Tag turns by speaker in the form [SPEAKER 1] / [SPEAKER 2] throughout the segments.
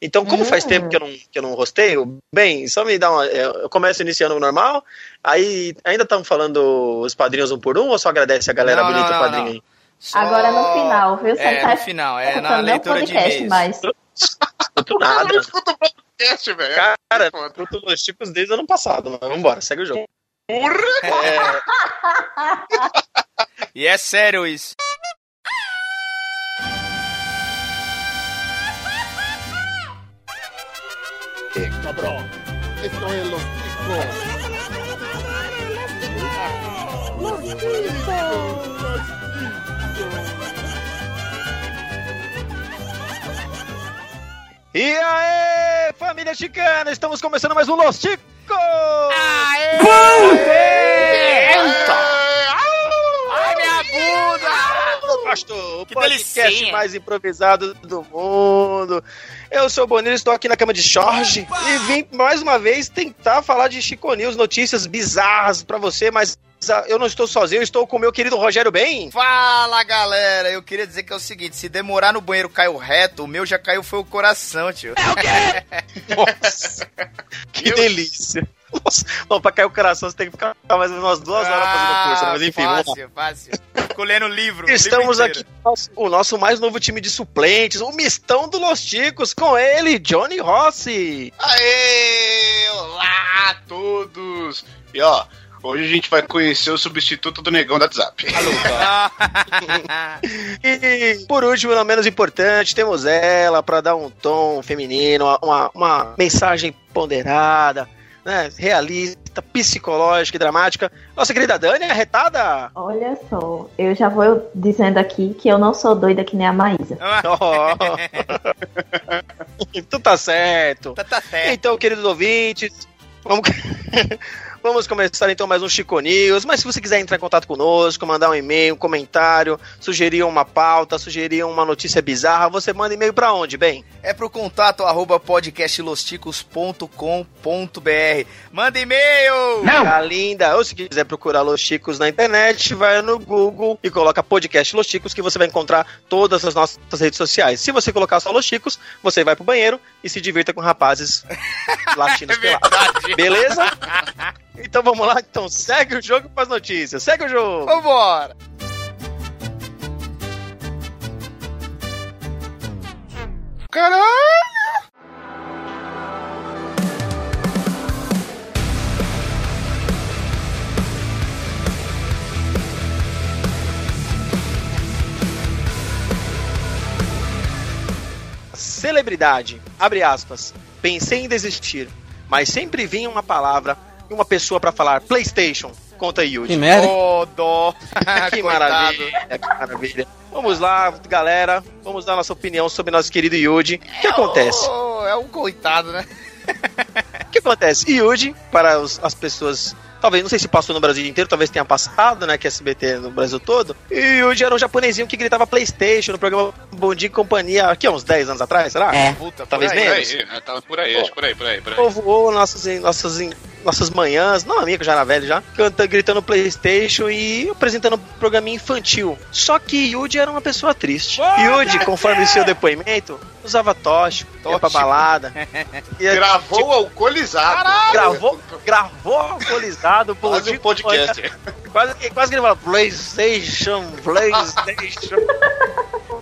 [SPEAKER 1] Então, como faz tempo que eu não, que eu não rosteio, bem, só me dá uma. é, Eu começo iniciando normal, aí ainda estamos falando os padrinhos um por um ou só agradece a galera
[SPEAKER 2] Não,
[SPEAKER 1] bonita
[SPEAKER 2] não, não,
[SPEAKER 1] padrinho
[SPEAKER 2] não.
[SPEAKER 1] aí?
[SPEAKER 2] Só-
[SPEAKER 3] Agora no final, viu? Você
[SPEAKER 2] É,
[SPEAKER 3] tá
[SPEAKER 2] no final, é na
[SPEAKER 3] o
[SPEAKER 2] leitura de
[SPEAKER 3] podcast
[SPEAKER 2] e-mails.
[SPEAKER 3] mais.
[SPEAKER 1] Não nada.
[SPEAKER 4] Eu escuto o podcast, velho.
[SPEAKER 1] Cara, tô nos tipos desde o ano passado, mas vambora, segue o jogo.
[SPEAKER 4] Porra!
[SPEAKER 1] É,
[SPEAKER 2] E é sério isso.
[SPEAKER 5] Cabrón. Esto es los chicos.
[SPEAKER 1] E aí, família chicana, estamos começando mais um Los Chicos!
[SPEAKER 2] Aê! Ai, minha bunda!
[SPEAKER 1] Pastor, o
[SPEAKER 2] Que
[SPEAKER 1] podcast
[SPEAKER 2] delicinha.
[SPEAKER 1] mais improvisado do mundo. Eu sou o Bonito, estou aqui na cama de Jorge e vim mais uma vez tentar falar de Chico News, notícias bizarras pra você, mas ah, eu não estou sozinho, eu estou com o meu querido Rogério Bem.
[SPEAKER 2] Fala, galera! Eu queria dizer que é o seguinte, se demorar no banheiro caiu reto, o meu já caiu foi o coração, tio.
[SPEAKER 1] Nossa, que delícia. Nossa, não, pra cair o coração você tem que ficar mais umas duas horas fazendo curso, né? mas enfim, vamos lá.
[SPEAKER 2] fácil, fácil. Fico lendo livro.
[SPEAKER 1] Estamos
[SPEAKER 2] livro
[SPEAKER 1] aqui o nosso mais novo time de suplentes, o mistão do Los Ticos, com ele, Johnny Rossi.
[SPEAKER 4] Aê! Olá a todos! E ó, hoje a gente vai conhecer o substituto do negão do WhatsApp.
[SPEAKER 1] E por último, não menos importante, temos ela para dar um tom feminino, uma, uma mensagem ponderada, né, realista, psicológica e dramática. Nossa querida Dani, arretada!
[SPEAKER 3] Olha só, eu já vou dizendo aqui que eu não sou doida que nem a Maísa.
[SPEAKER 1] Oh. tu tá certo.
[SPEAKER 2] tá, tá certo.
[SPEAKER 1] Então, queridos ouvintes, vamos, vamos começar então mais um Chico News. Mas se você quiser entrar em contato conosco, mandar um e-mail, um comentário, sugerir uma pauta, sugerir uma notícia bizarra, você manda e-mail pra onde, bem?
[SPEAKER 2] É pro contato arroba podcastlosticos.com.br. Manda e-mail!
[SPEAKER 1] Tá linda. Ou se quiser procurar Los Chicos na internet, vai no Google e coloca podcast Los Chicos que você vai encontrar todas as nossas redes sociais. Se você colocar só Los Chicos, você vai pro banheiro e se divirta com rapazes latinos
[SPEAKER 2] É
[SPEAKER 1] pelados. Beleza? Então vamos lá, então segue o jogo com as notícias. Segue o jogo.
[SPEAKER 2] Vambora!
[SPEAKER 4] Caralho!
[SPEAKER 1] Celebridade, abre aspas. Pensei em desistir, mas sempre vinha uma palavra e uma pessoa pra falar PlayStation. Conta aí, Yudi.
[SPEAKER 6] Que merda.
[SPEAKER 2] Ô, dó!
[SPEAKER 1] Que maravilha, que maravilha. Vamos lá, galera. Vamos dar nossa opinião sobre nosso querido Yuji. O que acontece?
[SPEAKER 2] Ô, é um coitado, né?
[SPEAKER 1] O que acontece? Yuji, para os- as pessoas. Talvez, não sei se passou no Brasil inteiro, talvez tenha passado, né? Que é SBT no Brasil todo. E Yuji era um japonesinho que gritava PlayStation no programa Bom Dia e Companhia, aqui há uns 10 anos atrás, será?
[SPEAKER 6] É.
[SPEAKER 2] Puta,
[SPEAKER 1] Talvez
[SPEAKER 2] por aí.
[SPEAKER 4] Por
[SPEAKER 1] menos.
[SPEAKER 4] aí, né? tava por aí, acho, por aí, por aí, por aí.
[SPEAKER 1] povoou nossas, nossas, nossas manhãs, não a minha que eu já era velho já, cantando, gritando Playstation e apresentando um programinha infantil. Só que Yuji era uma pessoa triste. Yuji, conforme seu depoimento, usava tóxico, ia pra
[SPEAKER 2] Tóxico.
[SPEAKER 1] balada. Ia,
[SPEAKER 4] Gravou alcoolizado.
[SPEAKER 1] gravou, gravou alcoolizado,
[SPEAKER 4] Quase um podcast.
[SPEAKER 1] Quase, quase que ele fala Playstation, Playstation.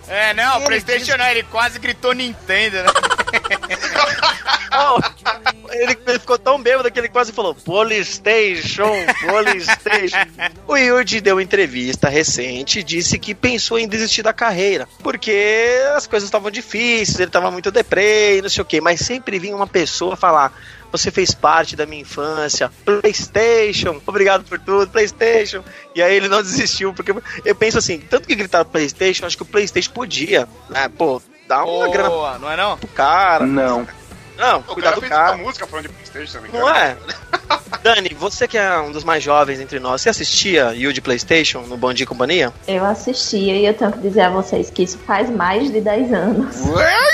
[SPEAKER 2] É, não, Playstation não, ele quase gritou Nintendo, né?
[SPEAKER 1] quase falou Polystation, Polystation. o Yuji deu uma entrevista recente e disse que pensou em desistir da carreira, porque as coisas estavam difíceis, ele estava muito deprê e não sei o que, mas sempre vinha uma pessoa falar você fez parte da minha infância, Playstation, obrigado por tudo, Playstation. E aí ele não desistiu, porque eu penso assim, tanto que gritaram Playstation, acho que o Playstation podia, né, pô, dar uma grana
[SPEAKER 2] Boa, não é não?
[SPEAKER 1] pro cara.
[SPEAKER 6] Não.
[SPEAKER 1] Não,
[SPEAKER 4] O
[SPEAKER 1] cuidar
[SPEAKER 4] cara
[SPEAKER 1] do
[SPEAKER 4] fez
[SPEAKER 1] cara.
[SPEAKER 4] música falando de Playstation também.
[SPEAKER 1] Não é? Dani, você que é um dos mais jovens entre nós, você assistia Yu de Playstation no Bom Dia e Companhia?
[SPEAKER 3] Eu assistia e eu tenho que dizer a vocês que isso faz mais de 10 anos.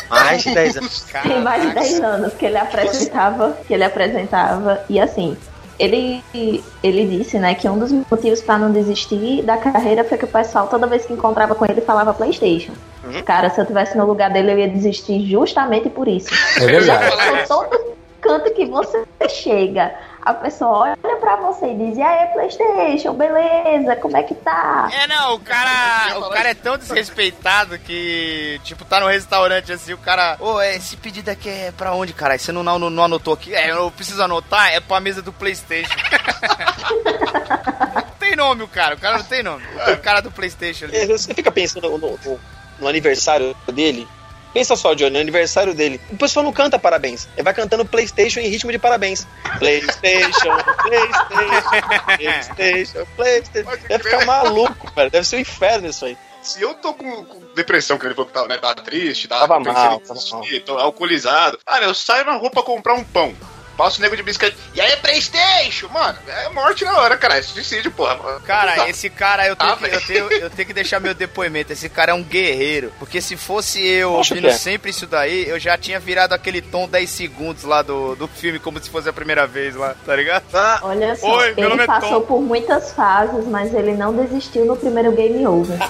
[SPEAKER 1] Mais de 10 anos.
[SPEAKER 3] Tem mais de 10 anos que ele apresentava, que ele apresentava, e assim, ele, ele disse, né, que um dos motivos pra não desistir da carreira foi que o pessoal, toda vez que encontrava com ele, falava PlayStation.
[SPEAKER 1] Uhum.
[SPEAKER 3] Cara, se eu tivesse no lugar dele, eu ia desistir justamente por isso.
[SPEAKER 6] É verdade.
[SPEAKER 3] Já todo canto que você chega, a pessoa olha pra você e diz: E aí, PlayStation, beleza, como é que tá?
[SPEAKER 2] É, não, o cara. O cara é tão desrespeitado que, tipo, tá no restaurante assim, o cara. Ô, é, esse pedido aqui é pra onde, cara? Você não, não, não anotou aqui? É, eu preciso anotar, é pra mesa do Playstation. não tem nome o cara, o cara não tem nome. O cara do Playstation ali.
[SPEAKER 1] É, Você fica pensando no, no- no aniversário dele. Pensa só, Johnny, no aniversário dele. O pessoal não canta parabéns. Ele vai cantando PlayStation em ritmo de parabéns. PlayStation, PlayStation, PlayStation, PlayStation. Deve ficar maluco, velho. Deve ser um inferno isso aí.
[SPEAKER 4] Se eu tô com, com depressão, que ele falou que tava, né, tava triste, tava,
[SPEAKER 1] Tava mal, tava
[SPEAKER 4] desistir, tô alcoolizado. Cara, eu saio na rua pra comprar um pão. Passo o nego de bicicleta. E aí, Playstation? Mano, é morte na hora, cara. É suicídio, porra.
[SPEAKER 2] Cara,
[SPEAKER 4] Não dá.
[SPEAKER 2] esse cara, eu tenho,
[SPEAKER 4] Ah,
[SPEAKER 2] que, eu, tenho, eu tenho que deixar meu depoimento. Esse cara é um guerreiro. Porque se fosse eu
[SPEAKER 1] Poxa,
[SPEAKER 2] ouvindo
[SPEAKER 1] Pé.
[SPEAKER 2] sempre isso daí, eu já tinha virado aquele tom 10 segundos lá do, do filme, como se fosse a primeira vez lá, tá ligado?
[SPEAKER 1] Ah,
[SPEAKER 3] Olha só,
[SPEAKER 2] Oi, meu nome
[SPEAKER 3] ele
[SPEAKER 2] é
[SPEAKER 3] passou
[SPEAKER 2] Tom.
[SPEAKER 3] por muitas fases, mas ele não desistiu no primeiro game over.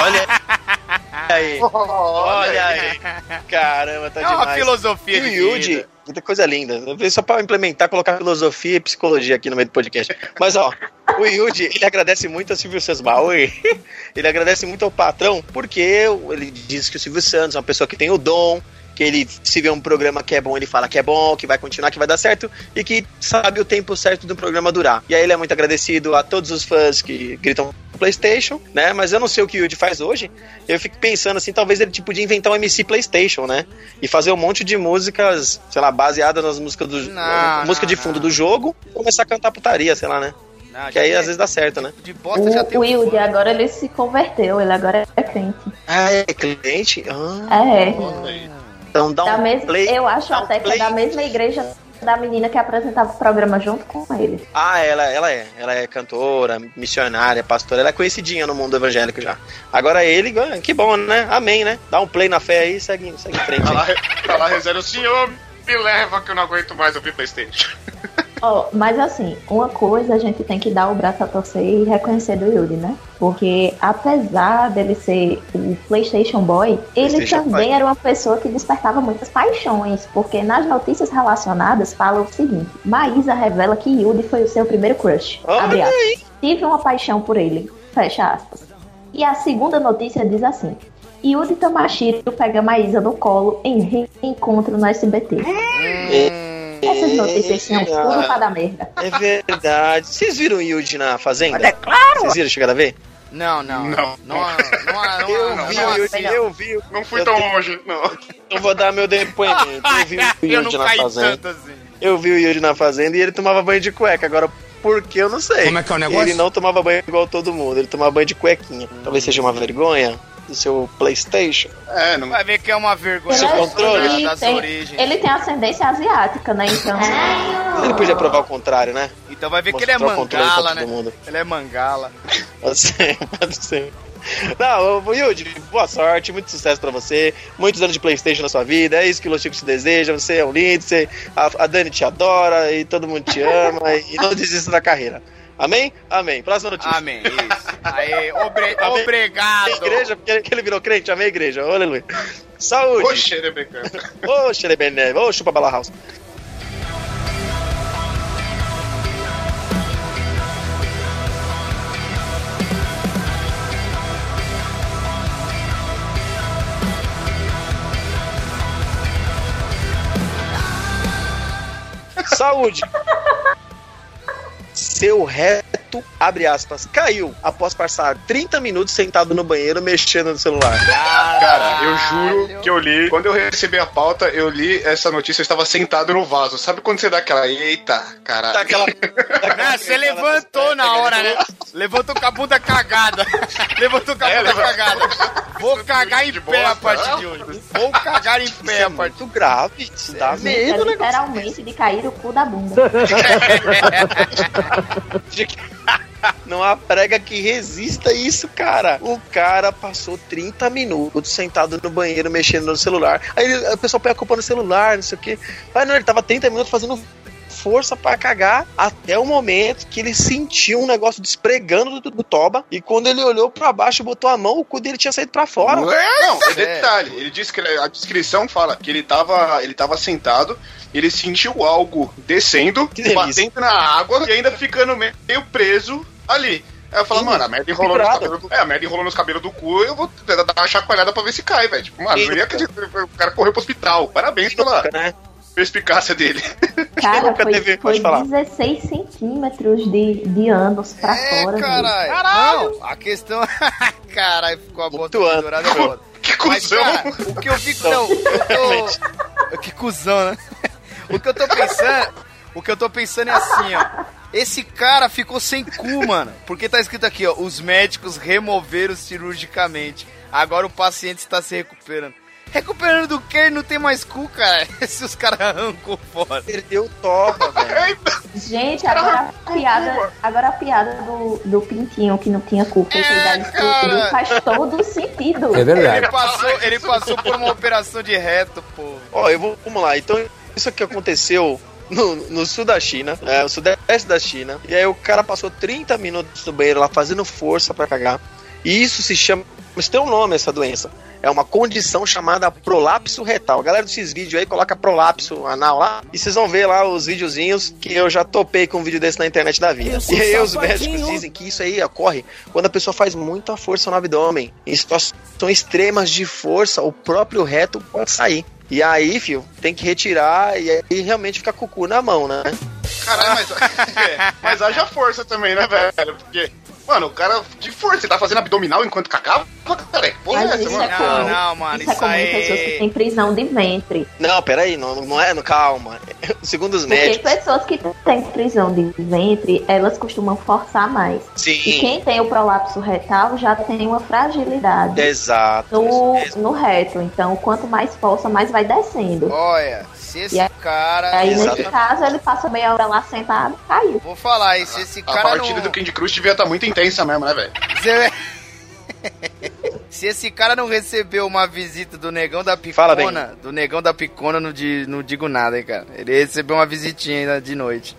[SPEAKER 1] olha aí. Olha aí. Caramba, tá
[SPEAKER 2] É uma
[SPEAKER 1] demais.
[SPEAKER 2] filosofia
[SPEAKER 1] E
[SPEAKER 2] de
[SPEAKER 1] Yuji,
[SPEAKER 2] vida.
[SPEAKER 1] Muita coisa linda. Só pra implementar, colocar filosofia e psicologia aqui no meio do podcast. Mas, ó, o Yuji, ele agradece muito ao Silvio Santos. Ele agradece muito ao patrão, porque ele diz que o Silvio Santos é uma pessoa que tem o dom, que ele, se vê um programa que é bom, ele fala que é bom, que vai continuar, que vai dar certo, e que sabe o tempo certo do programa durar. E aí ele é muito agradecido a todos os fãs que gritam PlayStation, né? Mas eu não sei o que o Yuji faz hoje. Eu fico pensando assim, talvez ele tipo, podia inventar um MC PlayStation, né? E fazer um monte de músicas, sei lá, baseadas nas músicas do
[SPEAKER 2] Não,
[SPEAKER 1] música
[SPEAKER 2] não,
[SPEAKER 1] de fundo
[SPEAKER 2] não.
[SPEAKER 1] do jogo, e começar a cantar putaria, sei lá, né?
[SPEAKER 2] Não,
[SPEAKER 1] Que aí
[SPEAKER 2] já
[SPEAKER 1] às vezes dá certo, né?
[SPEAKER 2] De bosta já tem
[SPEAKER 3] O, o
[SPEAKER 2] um
[SPEAKER 3] Wilde, agora ele se converteu, ele agora é crente.
[SPEAKER 1] Ah, é cliente? Ah,
[SPEAKER 3] É.
[SPEAKER 1] então dá
[SPEAKER 3] Da
[SPEAKER 1] um
[SPEAKER 3] mes-
[SPEAKER 1] play.
[SPEAKER 3] eu acho
[SPEAKER 1] um
[SPEAKER 3] até que é
[SPEAKER 1] play.
[SPEAKER 3] da mesma igreja da menina que apresentava o programa junto com ele.
[SPEAKER 1] Ah, ela, ela é. Ela é cantora, missionária, pastora. Ela é conhecidinha no mundo evangélico já. Agora ele, ah, que bom, né? Amém, né? Dá um play na fé aí e segue, segue em frente.
[SPEAKER 4] Tá lá, tá lá rezando, senhor, me leva que eu não aguento mais ouvir Playstation.
[SPEAKER 3] Ó, mas assim, uma coisa a gente tem que dar o braço a torcer e reconhecer do Yuri, né? Porque apesar dele ser o PlayStation Boy, ele
[SPEAKER 1] PlayStation
[SPEAKER 3] também
[SPEAKER 1] Boy.
[SPEAKER 3] era uma pessoa que despertava muitas paixões. Porque nas notícias relacionadas fala o seguinte: Maísa revela que Yuri foi o seu primeiro crush.
[SPEAKER 1] Olha
[SPEAKER 3] Abre aspas. Tive uma paixão por ele. Fecha aspas. E a segunda notícia diz assim. Yuri Tamashiro pega Maísa no colo em reencontro no SBT. Essas notícias são tudo pra dar merda.
[SPEAKER 1] É verdade. Vocês viram o Yuji na Fazenda?
[SPEAKER 3] Mas é claro!
[SPEAKER 1] Vocês viram? Chegaram a ver?
[SPEAKER 2] Não, não.
[SPEAKER 4] Não.
[SPEAKER 2] Não, não, não,
[SPEAKER 1] Eu
[SPEAKER 2] não,
[SPEAKER 1] vi
[SPEAKER 2] não,
[SPEAKER 1] o Yuji,
[SPEAKER 3] não.
[SPEAKER 1] eu vi.
[SPEAKER 4] Não fui
[SPEAKER 1] Eu
[SPEAKER 4] tão
[SPEAKER 1] tenho-
[SPEAKER 4] longe, não.
[SPEAKER 1] Eu vou dar meu depoimento. Eu vi o
[SPEAKER 2] Eu
[SPEAKER 1] Yuji
[SPEAKER 2] não
[SPEAKER 1] na Fazenda.
[SPEAKER 2] assim.
[SPEAKER 1] Eu vi o Yuri na fazenda e ele tomava banho de cueca. Agora, por que eu não sei?
[SPEAKER 6] Como é que é o negócio?
[SPEAKER 1] Ele não tomava banho igual todo mundo, ele tomava banho de cuequinha. Talvez seja uma vergonha do seu PlayStation.
[SPEAKER 4] É, não.
[SPEAKER 2] Vai ver que é uma vergonha
[SPEAKER 1] Seu
[SPEAKER 3] Ele,
[SPEAKER 1] controle.
[SPEAKER 3] ele
[SPEAKER 2] das
[SPEAKER 3] tem,
[SPEAKER 2] origens.
[SPEAKER 3] ele tem ascendência asiática, né? Então.
[SPEAKER 1] Ele podia provar o contrário, né?
[SPEAKER 2] Então vai ver que ele é mangala, né?
[SPEAKER 1] mundo.
[SPEAKER 2] Ele é mangala.
[SPEAKER 1] Pode ser, pode ser. Não, Yuji, boa sorte, muito sucesso pra você, muitos anos de Playstation na sua vida, é isso que o Los Chicos te deseja, você é um lindo, você, a, a Dani te adora e todo mundo te ama e não desista da carreira. Amém? Amém. Próxima notícia.
[SPEAKER 2] Amém, isso. Aí, obre-
[SPEAKER 1] Amém.
[SPEAKER 2] obrigado.
[SPEAKER 1] Igreja, porque ele, virou crente, amém, igreja, oh, aleluia. Saúde!
[SPEAKER 4] É brincando.
[SPEAKER 1] Ô, Xerebené, ô, chupa bala house. Saúde! Seu reto, abre aspas, caiu após passar 30 minutos sentado no banheiro mexendo no celular.
[SPEAKER 4] Cara, eu juro que eu li. Quando eu recebi a pauta, eu li essa notícia, eu estava sentado no vaso. Sabe quando você dá aquela. Eita,
[SPEAKER 1] Tá
[SPEAKER 4] caralho.
[SPEAKER 1] aquela.
[SPEAKER 2] Ah, você levantou na hora, né? Levantou com a bunda cagada. Levantou com a
[SPEAKER 4] É,
[SPEAKER 2] bunda
[SPEAKER 4] levanta-
[SPEAKER 2] cagada. Vou cagar em
[SPEAKER 4] De
[SPEAKER 2] pé a partir de hoje. Vou cagar em pé
[SPEAKER 1] é
[SPEAKER 2] a partir
[SPEAKER 1] muito grave, isso dá
[SPEAKER 3] É
[SPEAKER 1] medo, né?
[SPEAKER 3] literalmente de cair o cu da bunda.
[SPEAKER 1] Não há prega que resista isso, cara. O cara passou 30 minutos sentado no banheiro mexendo no celular. Aí o pessoal põe a culpa no celular, não sei o quê. Mas não, ele tava 30 minutos fazendo força pra cagar até o momento que ele sentiu um negócio despregando do, do toba. E quando ele olhou pra baixo e botou a mão, o cu dele tinha saído pra fora.
[SPEAKER 4] Não, é detalhe. Ele diz que a descrição fala que ele tava, ele tava sentado, ele sentiu algo descendo, batendo na água e ainda ficando meio preso ali. Aí eu falo,
[SPEAKER 1] Sim,
[SPEAKER 4] mano, a merda enrolou nos cabelos do... É, a merda enrolou nos cabelos do cu, eu vou dar uma chacoalhada pra ver se cai, velho. Tipo, mano, eu não ia acreditar. O cara correu pro hospital. Parabéns pela
[SPEAKER 1] Né?
[SPEAKER 4] Perspicácia dele.
[SPEAKER 3] Cara,
[SPEAKER 1] nunca
[SPEAKER 3] foi,
[SPEAKER 1] teve-
[SPEAKER 3] foi
[SPEAKER 1] pode falar.
[SPEAKER 3] 16 centímetros de, de anos pra
[SPEAKER 2] É,
[SPEAKER 3] fora. velho.
[SPEAKER 2] caralho. Não, a questão. caralho, ficou a bota pendurada é foda.
[SPEAKER 4] Que
[SPEAKER 2] Mas,
[SPEAKER 4] cuzão.
[SPEAKER 2] cara, o que eu fico. Não, eu tô. Que cuzão, né? O que eu tô pensando. O que eu tô pensando é assim, ó. Esse cara ficou sem cu, mano. Porque tá escrito aqui, ó. Os médicos removeram cirurgicamente. Agora o paciente está se recuperando. Recuperando do que? Não tem mais cu, cara. Se os caras arrancou fora.
[SPEAKER 1] Perdeu o toba, velho.
[SPEAKER 3] Gente, agora a piada, agora a piada do, do pintinho que não tinha cu,
[SPEAKER 2] É,
[SPEAKER 3] faz todo sentido.
[SPEAKER 6] É verdade.
[SPEAKER 2] Ele passou, ele passou por uma operação de reto, pô.
[SPEAKER 1] Ó, eu vou, vamos lá. Então, isso aqui aconteceu no, no sul da China, é, o sudeste da China. E aí o cara passou 30 minutos no banheiro lá fazendo força pra cagar. E isso se chama. Mas tem um nome essa doença. É uma condição chamada prolapso retal. A galera do X-Vídeo aí coloca prolapso anal lá. E vocês vão ver lá os videozinhos que eu já topei com um vídeo desse na internet da vida. E aí os médicos dizem que isso aí ocorre quando a pessoa faz muita força no abdômen. Em situações extremas de força, o próprio reto pode sair. E aí, filho, tem que retirar e aí realmente ficar com o cu na mão, né?
[SPEAKER 4] Caralho, mas, é, mas haja força também, né, velho? Porque, mano, o cara de força, ele tá fazendo abdominal enquanto cacava? Cara, que porra é
[SPEAKER 3] Mas
[SPEAKER 4] essa,
[SPEAKER 3] isso
[SPEAKER 4] mano?
[SPEAKER 3] é
[SPEAKER 2] Não, não, mano,
[SPEAKER 3] isso é
[SPEAKER 2] isso
[SPEAKER 3] comum em
[SPEAKER 2] aí-
[SPEAKER 3] pessoas que têm prisão de ventre.
[SPEAKER 1] Não, peraí, não, não é, não, calma. Segundo os
[SPEAKER 3] Porque
[SPEAKER 1] médicos,
[SPEAKER 3] pessoas que têm prisão de ventre, elas costumam forçar mais. E
[SPEAKER 1] sim,
[SPEAKER 3] quem tem o prolapso retal já tem uma fragilidade
[SPEAKER 1] exato.
[SPEAKER 3] no, no reto. Então, quanto mais força, mais vai descendo.
[SPEAKER 2] Olha, se esse
[SPEAKER 3] E aí-
[SPEAKER 2] cara.
[SPEAKER 3] Aí,
[SPEAKER 1] Exato.
[SPEAKER 3] nesse caso, ele passa meia hora lá sentado, caiu.
[SPEAKER 2] Vou falar, e se esse
[SPEAKER 4] A
[SPEAKER 2] cara
[SPEAKER 4] partida
[SPEAKER 2] não.
[SPEAKER 4] do Candy Crush devia estar muito intensa mesmo, né, velho?
[SPEAKER 2] Se... Se esse cara não recebeu uma visita do negão da
[SPEAKER 1] Fala bem.
[SPEAKER 2] picona, do negão da picona, não, di- não digo nada, hein, cara. Ele recebeu uma visitinha ainda de noite.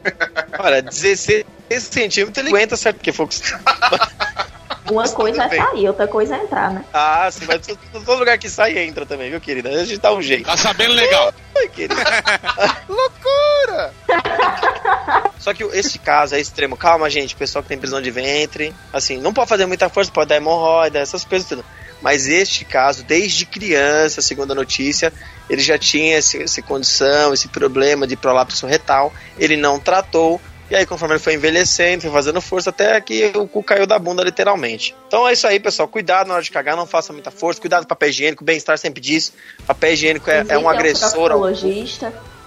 [SPEAKER 1] Olha, 16 centímetros ele aguenta, certo? Porque foi
[SPEAKER 3] Uma coisa é sair, outra coisa é entrar, né?
[SPEAKER 1] Ah, sim, mas todo todo lugar que sai entra também, viu, querida? A gente dá um jeito.
[SPEAKER 5] Tá sabendo legal.
[SPEAKER 1] Ai, querida.
[SPEAKER 2] Loucura!
[SPEAKER 1] Só que esse caso é extremo. Calma, gente, pessoal que tem prisão de ventre. Assim, não pode fazer muita força, pode dar hemorroida, essas coisas tudo. Mas este caso, desde criança, segundo a notícia, ele já tinha esse, essa condição, esse problema de prolapso retal. Ele não tratou. E aí, conforme ele foi envelhecendo, foi fazendo força, até que o cu caiu da bunda, literalmente. Então é isso aí, pessoal. Cuidado na hora de cagar, não faça muita força. Cuidado com papel higiênico. O bem-estar sempre diz. Papel higiênico é, é um agressor ao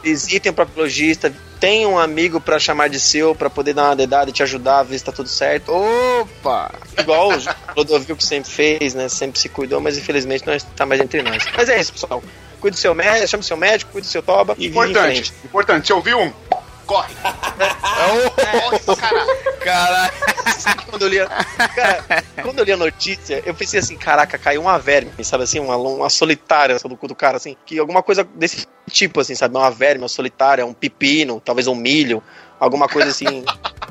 [SPEAKER 1] visitem o proctologista, tem um amigo pra chamar de seu, pra poder dar uma dedada e te ajudar a ver se tá tudo certo.
[SPEAKER 2] Opa!
[SPEAKER 1] Igual o Clodovil que sempre fez, né? Sempre se cuidou, mas infelizmente não está mais entre nós. Mas é isso, pessoal. Cuide do seu médico, chame o seu médico, cuide do seu toba
[SPEAKER 4] Importante, importante. Você ouviu um? Corre. Corre pra caralho.
[SPEAKER 2] Caralho!
[SPEAKER 1] Quando eu li a, cara, quando eu li a notícia, eu pensei assim, caraca, caiu uma verme, sabe assim, uma, uma solitária do cu do cara, assim, que alguma coisa desse tipo, assim, sabe, uma verme, uma solitária, um pepino, talvez um milho, alguma coisa assim,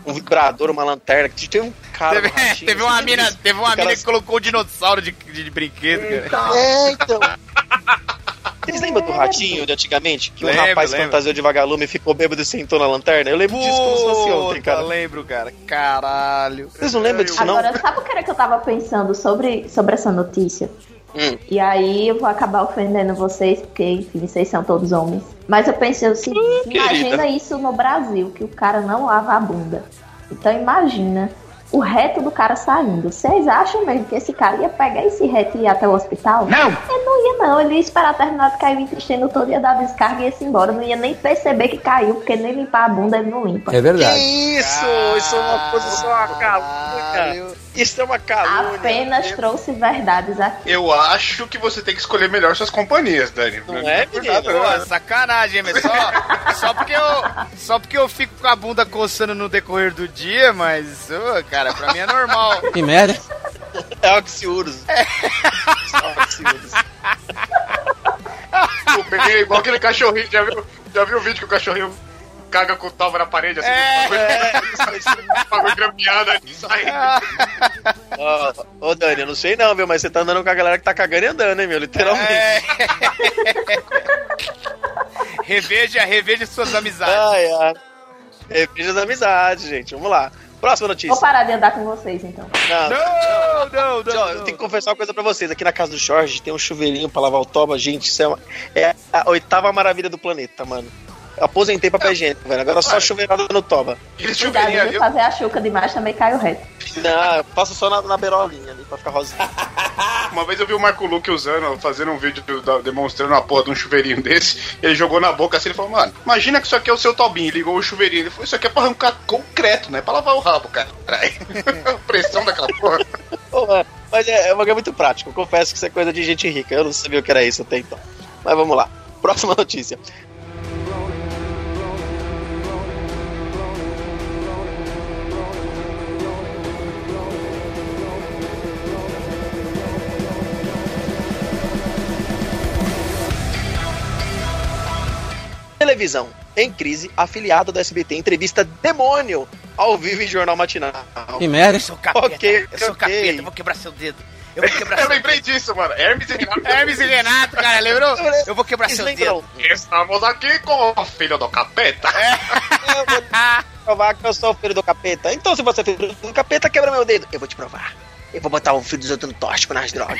[SPEAKER 1] um vibrador, uma lanterna, que teve um cara
[SPEAKER 2] Teve,
[SPEAKER 1] um ratinho,
[SPEAKER 2] teve uma
[SPEAKER 1] assim,
[SPEAKER 2] mina, teve uma mina que colocou o dinossauro de, de, de brinquedo, cara.
[SPEAKER 1] É, então. Vocês lembram do ratinho de antigamente? Que um
[SPEAKER 2] Lembro,
[SPEAKER 1] rapaz
[SPEAKER 2] lembro.
[SPEAKER 1] fantasiou de vagalume, ficou bêbado e sentou na lanterna? Eu lembro disso como se fosse ontem,
[SPEAKER 2] Puta,
[SPEAKER 1] cara.
[SPEAKER 2] lembro, cara. Caralho.
[SPEAKER 1] Vocês não lembram disso, não?
[SPEAKER 3] Agora, sabe o que era que eu tava pensando sobre, sobre essa notícia?
[SPEAKER 1] Hum.
[SPEAKER 3] E aí eu vou acabar ofendendo vocês, porque, enfim, vocês são todos homens. Mas eu pensei o seguinte, imagina isso no Brasil, que o cara não lava a bunda. Então imagina o reto do cara saindo. Vocês acham mesmo que esse cara ia pegar esse reto e ir até o hospital? Não! Ele não ia não, ele ia esperar terminar de cair o intestino todo, ia dar descarga e ia se embora. Não ia nem perceber que caiu, porque nem limpar a bunda ele não limpa.
[SPEAKER 6] É verdade.
[SPEAKER 1] Isso! Isso é uma posição!
[SPEAKER 2] Caralho.
[SPEAKER 1] Isso é uma calúnia!
[SPEAKER 3] Apenas trouxe verdades aqui.
[SPEAKER 4] Eu acho que você tem que escolher melhor suas companhias, Dani.
[SPEAKER 1] Não é, menino?
[SPEAKER 2] Pô, sacanagem, mas só, só, porque eu, só porque eu fico com a bunda coçando no decorrer do dia, mas, ô, cara, pra mim é normal.
[SPEAKER 6] Que merda.
[SPEAKER 1] É oxiurus. É oxiurus.
[SPEAKER 4] O Peguei igual aquele cachorrinho. Já viu, já viu o vídeo que o cachorrinho caga com o toba na parede, assim.
[SPEAKER 2] É.
[SPEAKER 4] Bagulho grampeado aqui, sai.
[SPEAKER 1] Ó, Ô, Dani, eu não sei não, viu? Mas você tá andando com a galera que tá cagando e andando, hein, meu? Literalmente.
[SPEAKER 2] É. reveja, reveja suas amizades.
[SPEAKER 1] Ai, ai. Reveja as amizades, gente. Vamos lá. Próxima notícia.
[SPEAKER 3] Vou parar de andar com vocês, então.
[SPEAKER 1] Não.
[SPEAKER 2] Não, não,
[SPEAKER 1] Ó,
[SPEAKER 2] não.
[SPEAKER 1] eu tenho que confessar uma coisa pra vocês. Aqui na casa do Jorge tem um chuveirinho pra lavar o toba. Gente, isso é, uma- é a oitava maravilha do planeta, mano. Aposentei papel higiênico, velho. Agora só chuveirada no toba.
[SPEAKER 3] Cuidado
[SPEAKER 4] ali.
[SPEAKER 3] fazer a chuca demais também cai o reto.
[SPEAKER 1] Não, eu passo só na, na beirolinha ali pra ficar rosinha.
[SPEAKER 4] Uma vez eu vi o Marco Luque usando, fazendo um vídeo da- demonstrando a porra de um chuveirinho desse. Ele jogou na boca assim e falou: Mano, imagina que isso aqui é o seu tobinho. Ligou o chuveirinho. Ele falou: Isso aqui é pra arrancar concreto, né? Pra lavar o rabo, cara. A pressão daquela porra.
[SPEAKER 1] Pô, mano, mas é, é um bagulho muito prático. Confesso que isso é coisa de gente rica. Eu não sabia o que era isso até então. Mas vamos lá. Próxima notícia. Televisão. Em crise, afiliado do SBT entrevista demônio ao vivo em jornal matinal.
[SPEAKER 6] Que merda.
[SPEAKER 2] Eu sou capeta,
[SPEAKER 1] Ok,
[SPEAKER 2] eu sou
[SPEAKER 1] ok.
[SPEAKER 2] capeta, eu vou quebrar seu dedo. Eu vou quebrar
[SPEAKER 4] Eu lembrei disso, mano. Hermes e Renato.
[SPEAKER 2] Hermes e Renato, cara, lembrou? Eu vou quebrar seu
[SPEAKER 1] lembram?
[SPEAKER 2] dedo.
[SPEAKER 4] Estamos aqui com o filho do capeta.
[SPEAKER 1] Eu vou provar que eu sou o filho do capeta. Então, se você é filho do capeta, quebra meu dedo. Eu vou te provar. Eu vou botar o filho dos outros no tóxico nas drogas.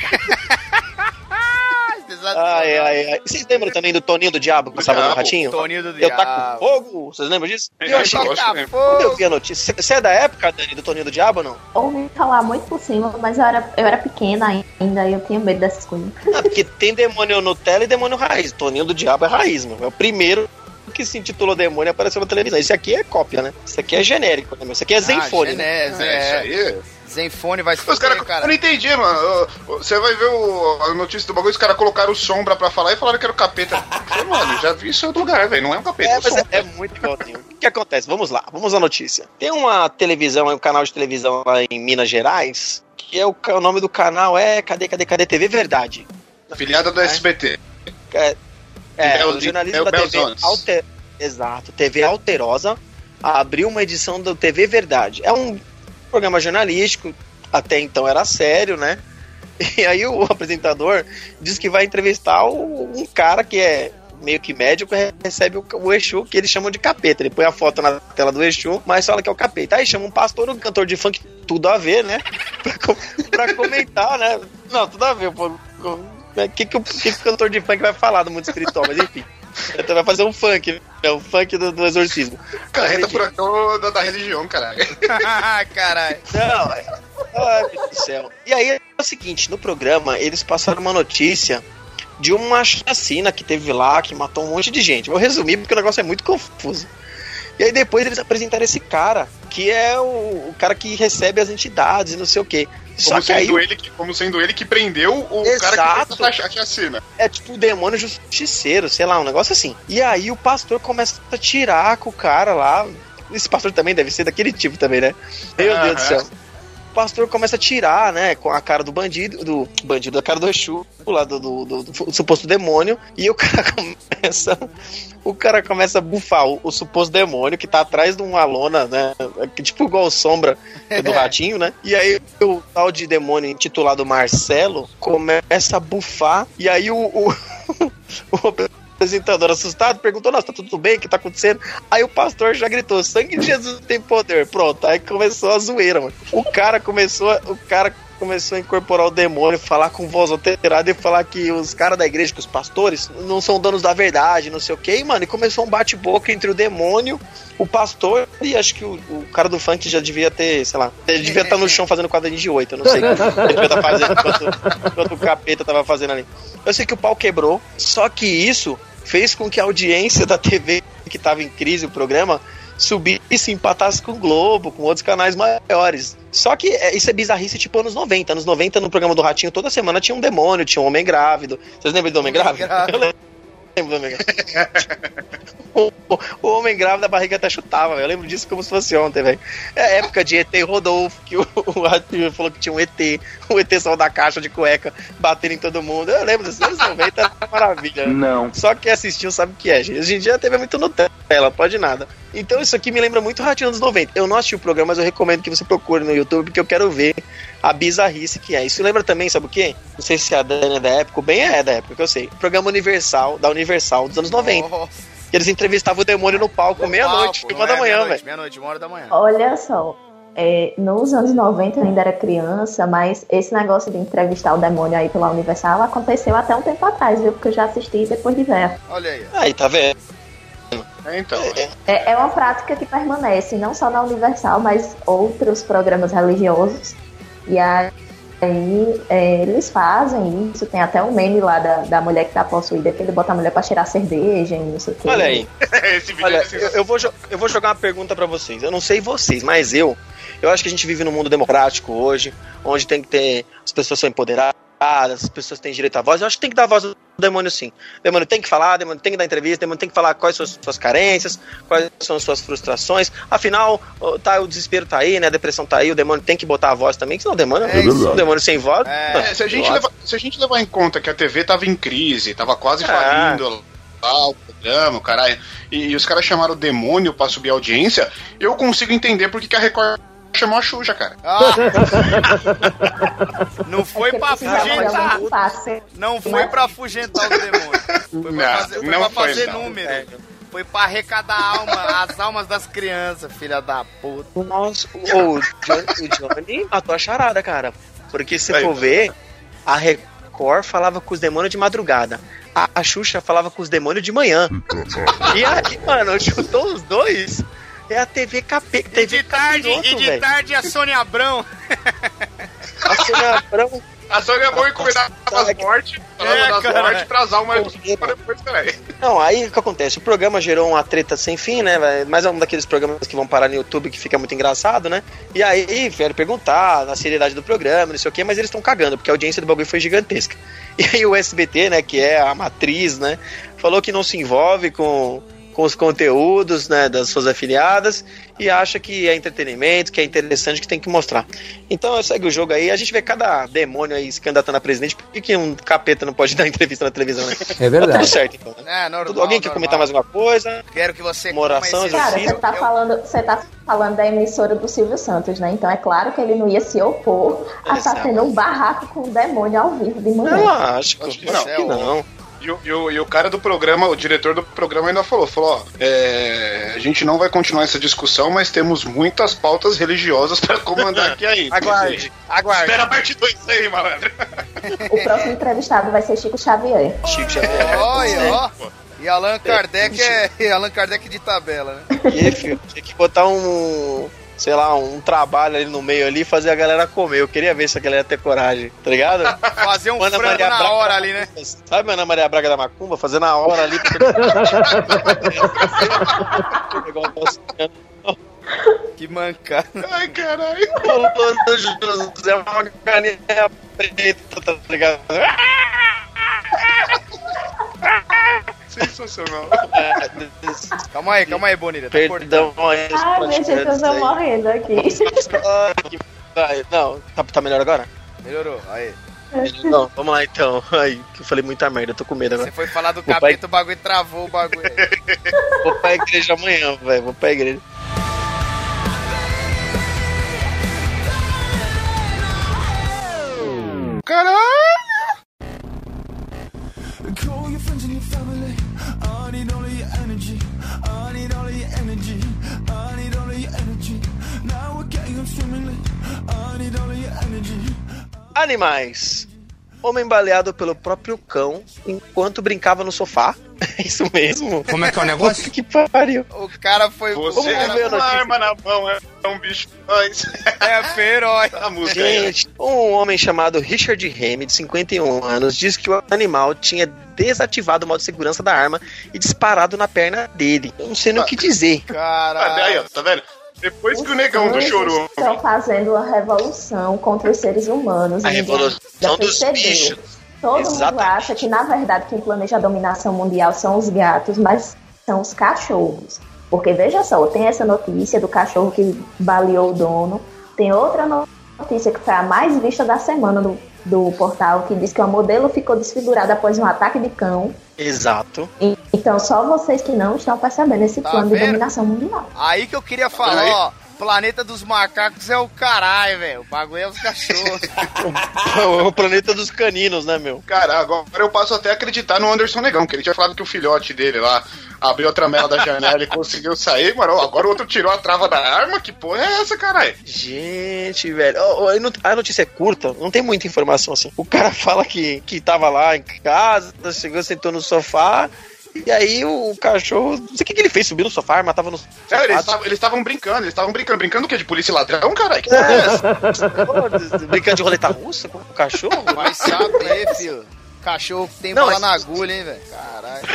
[SPEAKER 1] Ai, ai, ai. Vocês lembram também do Toninho do Diabo que passava no
[SPEAKER 4] Diabo,
[SPEAKER 1] Ratinho?
[SPEAKER 2] Toninho do
[SPEAKER 1] Eu taco
[SPEAKER 2] Diabo.
[SPEAKER 1] fogo. Vocês lembram disso?
[SPEAKER 4] É,
[SPEAKER 1] Eu achei
[SPEAKER 4] eu
[SPEAKER 1] que
[SPEAKER 4] gosto mesmo.
[SPEAKER 1] quando eu vi a notícia. Você é da época, Dani, do Toninho do Diabo ou não?
[SPEAKER 3] Ouvi falar muito por cima, mas eu era, eu era pequena ainda e eu tinha medo dessas coisas.
[SPEAKER 1] Ah, porque tem demônio Nutella e demônio raiz. Toninho do Diabo é raiz, meu. É o primeiro que se intitulou demônio e apareceu na televisão. Esse aqui é cópia, né? Esse aqui é genérico, né? Esse aqui é Zenfone,
[SPEAKER 2] ah,
[SPEAKER 1] né?
[SPEAKER 2] Gené-
[SPEAKER 4] É,
[SPEAKER 2] é,
[SPEAKER 4] isso aí.
[SPEAKER 2] Zenfone vai se
[SPEAKER 4] Os
[SPEAKER 2] fuder,
[SPEAKER 4] cara,
[SPEAKER 2] cara.
[SPEAKER 4] Eu não entendi, mano. Você vai ver o- a notícia do bagulho, os caras colocaram sombra pra falar e falaram que era o capeta. Falei, mano, já vi isso em outro lugar, velho. Não é um capeta,
[SPEAKER 1] É,
[SPEAKER 4] é,
[SPEAKER 1] mas é, é muito igualzinho. O que acontece? Vamos lá, vamos à notícia. Tem uma televisão, um canal de televisão lá em Minas Gerais, que é o, o nome do canal é Cadê, Cadê, Cadê TV Verdade.
[SPEAKER 4] Filiada do SBT.
[SPEAKER 1] É, é
[SPEAKER 4] Bel-
[SPEAKER 1] o
[SPEAKER 4] é o
[SPEAKER 1] da TV. Alter, Exato, TV Alterosa abriu uma edição do TV Verdade. É um programa jornalístico, até então era sério, né? E aí o apresentador diz que vai entrevistar um cara que é meio que médico recebe o, o Exu, que eles chamam de capeta. Ele põe a foto na tela do Exu, mas fala que é o capeta. Aí chama um pastor, um cantor de funk, tudo a ver, né? Pra, com- pra comentar, né? Não, tudo a ver. O que, que, o- que, que o cantor de funk vai falar do mundo espiritual? Mas enfim. Então vai fazer um funk, né? O funk do, do exorcismo.
[SPEAKER 4] Carreta
[SPEAKER 1] enfim.
[SPEAKER 4] furacão da, da religião, caralho.
[SPEAKER 2] Caralho.
[SPEAKER 1] Não, é- ai meu Deus do céu. E aí é o seguinte, no programa eles passaram uma notícia de uma chacina que teve lá, que matou um monte de gente. Vou resumir porque o negócio é muito confuso. E aí depois eles apresentaram esse cara, que é o, o cara que recebe as entidades e não sei o quê. Só
[SPEAKER 4] Como
[SPEAKER 1] que aí
[SPEAKER 4] sendo, ele que, como sendo ele que prendeu o cara
[SPEAKER 1] Exato.
[SPEAKER 4] que fez a chacina.
[SPEAKER 1] é tipo o demônio justiceiro, sei lá, um negócio assim. E aí o pastor começa a tirar com o cara lá. Esse pastor também deve ser daquele tipo também, né? Meu Deus do céu. Pastor começa a tirar, né, com a cara do bandido, do bandido, da cara do Exu, lá do, do, do- do suposto demônio, e o cara começa, o cara começa a bufar o, o suposto demônio que tá atrás de uma lona, né, que tipo igual o sombra do ratinho, né, e aí o tal de demônio intitulado Marcelo começa a bufar, e aí o, o, o apresentador assustado perguntou, nossa, tá tudo bem, o que tá acontecendo? Aí o pastor já gritou, sangue de Jesus tem poder. Pronto, aí começou a zoeira, mano. O cara começou, a- o cara começou a incorporar o demônio, falar com voz alterada e falar que os caras da igreja, que os pastores, não são donos da verdade, não sei o que, e, mano, e começou um bate-boca entre o demônio, o pastor e acho que o, o cara do funk já devia ter, sei lá, ele devia estar no chão fazendo quadradinho de oito, eu não sei o que ele devia estar fazendo enquanto, enquanto o capeta tava fazendo ali. Eu sei que o pau quebrou, só que isso fez com que a audiência da TV que tava em crise, o programa, subisse e empatasse com o Globo, com outros canais maiores. Só que é, isso é bizarrice tipo anos 90. Anos 90, no programa do Ratinho, toda semana tinha um demônio, tinha um homem grávido. Vocês lembram do homem,
[SPEAKER 2] Homem
[SPEAKER 1] grávido?
[SPEAKER 2] grávido.
[SPEAKER 1] Eu lembro. Grávido. o, o- Homem Grávido, a barriga até chutava, velho. Eu lembro disso como se fosse ontem, velho. É a época de ET Rodolfo, que o, o falou que tinha um ET, o ET saiu da caixa de cueca, batendo em todo mundo. Eu lembro dos anos 90, era uma maravilha.
[SPEAKER 6] Não.
[SPEAKER 1] Só quem assistiu sabe o que é, gente. Hoje em dia a TV é muito Nutella, pode nada. Então isso aqui me lembra muito Ratinho dos 90. Eu não assisti o programa, mas eu recomendo que você procure no YouTube, porque eu quero ver a bizarrice que é. Isso lembra também, sabe o quê? Não sei se a Dani é da época, o Ben é da época, que eu sei. O programa Universal, da Universal, dos anos 90.
[SPEAKER 2] Nossa.
[SPEAKER 1] Que eles entrevistavam o demônio no palco, meia-noite, uma da
[SPEAKER 2] é,
[SPEAKER 1] manhã,
[SPEAKER 2] meia-noite,
[SPEAKER 1] velho.
[SPEAKER 2] Meia-noite, uma hora da manhã.
[SPEAKER 3] Olha só, é, nos anos 90 eu ainda era criança, mas esse negócio de entrevistar o demônio aí pela Universal aconteceu até um tempo atrás, viu? Porque eu já assisti depois de ver.
[SPEAKER 2] Olha aí.
[SPEAKER 1] Aí, tá vendo?
[SPEAKER 4] É, então.
[SPEAKER 3] É, é uma prática que permanece, não só na Universal, mas outros programas religiosos. E aí é, eles fazem isso. Tem até um meme lá da, da mulher que tá possuída, que ele bota a mulher pra cheirar cerveja e não sei o que.
[SPEAKER 1] Olha aí.
[SPEAKER 4] Esse vídeo
[SPEAKER 1] Olha,
[SPEAKER 4] é
[SPEAKER 1] eu, eu vou, eu vou jogar uma pergunta pra vocês. Eu não sei vocês, mas eu. Eu acho que a gente vive num mundo democrático hoje, onde tem que ter. As pessoas são empoderadas, as pessoas têm direito à voz. Eu acho que tem que dar voz demônio sim. O demônio tem que falar, o demônio tem que dar entrevista, o demônio tem que falar quais são as suas carências, quais são as suas frustrações. Afinal, o- tá, o desespero tá aí, né? A depressão tá aí, o demônio tem que botar a voz também, senão o demônio
[SPEAKER 2] É
[SPEAKER 1] o demônio sem voz.
[SPEAKER 2] É,
[SPEAKER 4] se, a gente levar, se a gente levar em conta que a TV tava em crise, tava quase
[SPEAKER 1] É.
[SPEAKER 4] falindo lá o programa, o caralho, e, e os caras chamaram o demônio pra subir a audiência, eu consigo entender porque que a Record chamou a Xuxa, cara.
[SPEAKER 2] Ah! Não foi
[SPEAKER 3] É
[SPEAKER 2] pra afugentar. Não foi pra afugentar os demônios. Foi pra
[SPEAKER 4] Não,
[SPEAKER 2] fazer, foi
[SPEAKER 4] não
[SPEAKER 2] pra
[SPEAKER 4] foi,
[SPEAKER 2] fazer
[SPEAKER 4] não.
[SPEAKER 2] número. Foi pra arrecadar alma, as almas das crianças, filha da puta.
[SPEAKER 1] Nossa, o, o Johnny, o Johnny matou a charada, cara. Porque se
[SPEAKER 4] Aí,
[SPEAKER 1] for ver, a Record falava com os demônios de madrugada. A, a Xuxa falava com os demônios de manhã. E aí, mano, chutou os dois. É a TV capê.
[SPEAKER 2] E
[SPEAKER 1] TV
[SPEAKER 2] de tarde,
[SPEAKER 1] capiroto,
[SPEAKER 2] e de
[SPEAKER 1] velho.
[SPEAKER 2] tarde a Sônia Abrão.
[SPEAKER 1] A Sônia Abrão
[SPEAKER 4] A Sônia em cuidar das mortes,
[SPEAKER 2] É,
[SPEAKER 4] das
[SPEAKER 2] cara.
[SPEAKER 4] mortes pra as almas depois, peraí.
[SPEAKER 1] Não, aí o que acontece? O programa gerou uma treta sem fim, né? Mas é um daqueles programas que vão parar no YouTube que fica muito engraçado, né? E aí vieram perguntar na seriedade do programa, não sei o quê, mas eles estão cagando, porque a audiência do bagulho foi gigantesca. E aí o SBT, né, que é a matriz, né, falou que não se envolve com, com os conteúdos, né, das suas afiliadas e acha que é entretenimento, que é interessante, que tem que mostrar. Então segue o jogo aí, a gente vê cada demônio aí se candidatando a presidente, por que, que um capeta não pode dar entrevista na televisão, né?
[SPEAKER 7] É
[SPEAKER 1] Tá tudo
[SPEAKER 7] verdade.
[SPEAKER 1] certo, então. né?
[SPEAKER 2] É, normal,
[SPEAKER 1] Tudo- Alguém quer
[SPEAKER 2] normal.
[SPEAKER 1] comentar mais alguma coisa?
[SPEAKER 2] Quero que você
[SPEAKER 1] Uma oração,
[SPEAKER 2] coma esse-
[SPEAKER 3] Cara, você tá,
[SPEAKER 2] Eu-
[SPEAKER 3] falando, você tá falando da emissora do Silvio Santos, né? Então é claro que ele não ia se opor a estar
[SPEAKER 1] Exato.
[SPEAKER 3] tendo um barraco com o demônio ao vivo de manhã.
[SPEAKER 1] Não, acho que,
[SPEAKER 2] Acho que não.
[SPEAKER 1] que não.
[SPEAKER 4] E o, e, o, e o cara do programa, o diretor do programa ainda falou, falou, ó, é, a gente não vai continuar essa discussão, mas temos muitas pautas religiosas pra comandar aqui ainda.
[SPEAKER 1] Aguarde, aguarde.
[SPEAKER 4] Espera a parte 2 aí, malandro.
[SPEAKER 3] O próximo entrevistado vai ser Chico Xavier.
[SPEAKER 1] Chico Xavier.
[SPEAKER 2] Olha, ó. E Allan Kardec é. e Allan Kardec de tabela, né?
[SPEAKER 1] E, filho, tinha que botar um, sei lá, um trabalho ali no meio ali e fazer a galera comer. Eu queria ver se a galera ia ter coragem, tá ligado?
[SPEAKER 2] Fazer um
[SPEAKER 1] Ana
[SPEAKER 2] frango
[SPEAKER 1] Maria
[SPEAKER 2] na
[SPEAKER 1] Braga
[SPEAKER 2] hora ali, né?
[SPEAKER 1] Sabe Ana Maria Braga da Macumba? Fazer na hora ali. Um.
[SPEAKER 2] Que mancada.
[SPEAKER 4] Ai, caralho.
[SPEAKER 1] Rolando José, uma caninha preta, tá ligado?
[SPEAKER 4] Sensacional.
[SPEAKER 2] Calma aí, calma aí, Bonita. Tá.
[SPEAKER 1] Perdão aí.
[SPEAKER 3] Ai, meu Deus, eu tô morrendo aqui.
[SPEAKER 1] Ah, Não, tá, tá melhor agora?
[SPEAKER 2] Melhorou. Aí.
[SPEAKER 1] Não, vamos lá então. Ai, que eu falei muita merda, eu tô com medo agora.
[SPEAKER 2] Você foi falar do capeta, o bagulho travou o bagulho.
[SPEAKER 1] Vou pra igreja amanhã, velho. Vou pra igreja.
[SPEAKER 4] Caralho.
[SPEAKER 8] Call your friends and your family. I need all of your energy. I need all of your energy. I need all of your energy. Now we're getting up swimmingly. I need all of your energy.
[SPEAKER 1] Animais. Homem baleado pelo próprio cão enquanto brincava no sofá. É isso mesmo?
[SPEAKER 7] Como é que é o negócio?
[SPEAKER 1] que pariu.
[SPEAKER 2] O cara foi.
[SPEAKER 4] Você
[SPEAKER 2] o cara
[SPEAKER 1] Vamos ver a
[SPEAKER 4] com uma
[SPEAKER 1] notícia.
[SPEAKER 4] arma na mão, é um bicho. Mas...
[SPEAKER 2] é feroz.
[SPEAKER 4] A música aí.
[SPEAKER 1] Gente, um homem chamado Richard Remy, de 51 anos, diz que o animal tinha desativado o modo de segurança da arma e disparado na perna dele. Eu não sei nem o que dizer.
[SPEAKER 4] Ah, aí, ó,
[SPEAKER 2] Caralho.
[SPEAKER 4] tá vendo? Depois que o
[SPEAKER 3] Os
[SPEAKER 4] negão do chorou.
[SPEAKER 3] Estão fazendo uma revolução contra os seres humanos.
[SPEAKER 1] A revolução dos
[SPEAKER 3] percebeu.
[SPEAKER 1] bichos.
[SPEAKER 3] Todo mundo
[SPEAKER 1] Exatamente.
[SPEAKER 3] acha que, na verdade, quem planeja a dominação mundial são os gatos, mas são os cachorros. Porque, veja só, tem essa notícia do cachorro que baleou o dono. Tem outra no- notícia que foi a mais vista da semana do, do portal, que diz que uma modelo ficou desfigurada após um ataque de cão.
[SPEAKER 1] Exato.
[SPEAKER 3] E- Então, só vocês que não estão percebendo esse
[SPEAKER 2] Tá
[SPEAKER 3] plano
[SPEAKER 2] vendo?
[SPEAKER 3] de dominação mundial.
[SPEAKER 2] Aí que eu queria falar, ó. Planeta dos macacos é o caralho, velho. O bagulho é os cachorros.
[SPEAKER 1] o planeta dos caninos, né, meu?
[SPEAKER 4] Cara, agora eu passo até a acreditar no Anderson Negão, que ele tinha falado que o filhote dele lá abriu a tramela da janela e conseguiu sair, mano. Agora o outro tirou a trava da arma. Que porra é essa, caralho?
[SPEAKER 1] Gente, velho. A notícia é curta, não tem muita informação assim. O cara fala que, que tava lá em casa, chegou, sentou no sofá. E aí o cachorro. Não sei o que, que ele fez, subiu no sofá, a arma tava no sofá.
[SPEAKER 4] É, eles tavam- eles estavam brincando, eles estavam brincando. Brincando o quê? De polícia e ladrão, caralho? Que porra é essa?
[SPEAKER 1] Brincando de roleta russa com o cachorro?
[SPEAKER 2] Vai saber, filho. Cachorro tem
[SPEAKER 1] Não,
[SPEAKER 2] bala
[SPEAKER 1] mas-
[SPEAKER 2] na agulha, hein, velho. Caralho.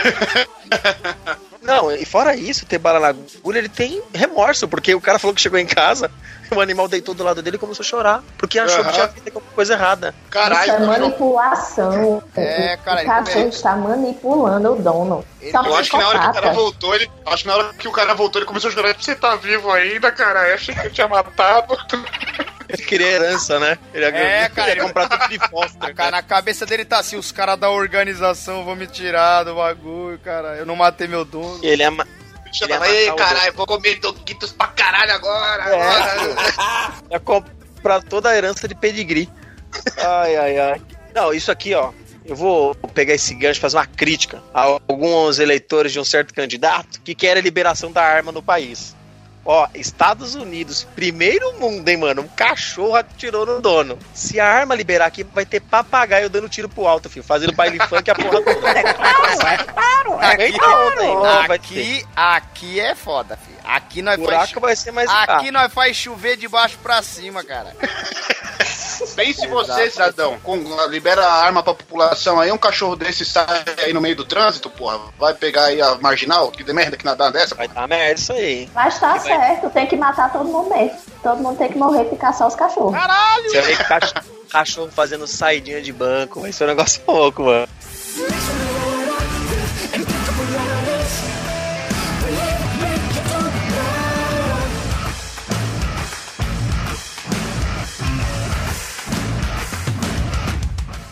[SPEAKER 1] Não, e fora isso, ter bala na agulha, ele tem remorso, porque o cara falou que chegou em casa, o animal deitou do lado dele e começou a chorar, porque achou
[SPEAKER 4] Aham.
[SPEAKER 1] que tinha feito alguma coisa errada.
[SPEAKER 4] Caralho,
[SPEAKER 3] Isso é manipulação.
[SPEAKER 2] É,
[SPEAKER 3] O-
[SPEAKER 2] cara,
[SPEAKER 3] o
[SPEAKER 2] ele
[SPEAKER 3] cachorro
[SPEAKER 2] come-
[SPEAKER 3] está manipulando o dono.
[SPEAKER 2] Ele-
[SPEAKER 3] São
[SPEAKER 4] Eu acho que na hora que o cara voltou, ele. Acho que na hora que o cara voltou, ele começou a chorar. Você tá vivo ainda, cara? Eu achei que eu tinha matado.
[SPEAKER 1] Ele queria herança, né? Ele ia,
[SPEAKER 2] É, cara,
[SPEAKER 1] ele comprar tudo de foster.
[SPEAKER 2] cara, na cabeça dele tá assim, os caras da organização vão me tirar do bagulho, cara. Eu não matei meu dono.
[SPEAKER 1] Ele é ma-
[SPEAKER 4] Deixa eu
[SPEAKER 1] Ele ia
[SPEAKER 4] falar, ei, caralho, vou comer Doquitos pra caralho agora.
[SPEAKER 1] É.
[SPEAKER 4] agora."
[SPEAKER 1] ia comprar toda a herança de pedigree. Ai, ai, ai. Não, isso aqui, ó. Eu vou pegar esse gancho e fazer uma crítica a alguns eleitores de um certo candidato que querem a liberação da arma no país. Ó, Estados Unidos, primeiro mundo, hein, mano? Um cachorro atirou no dono. Se a arma liberar aqui, vai ter papagaio dando tiro pro alto, filho. Fazendo baile funk a porra toda. É claro,
[SPEAKER 2] Aqui,
[SPEAKER 1] Então, vai ter.
[SPEAKER 2] aqui, aqui é foda, filho. Aqui nós faz,
[SPEAKER 1] vai ser mais
[SPEAKER 2] aqui nós faz chover de baixo pra cima, cara.
[SPEAKER 4] Pense você, cidadão, com, libera a arma pra população aí, um cachorro desse sai aí no meio do trânsito, porra, vai pegar aí a marginal, que de merda que nada dessa,
[SPEAKER 1] Vai dar merda isso aí.
[SPEAKER 3] Mas tá certo, tem que matar todo mundo mesmo. Todo mundo tem que morrer e ficar só os cachorros.
[SPEAKER 2] Caralho!
[SPEAKER 1] Você vê cach- cachorro fazendo saidinha de banco, vai ser um negócio louco, mano.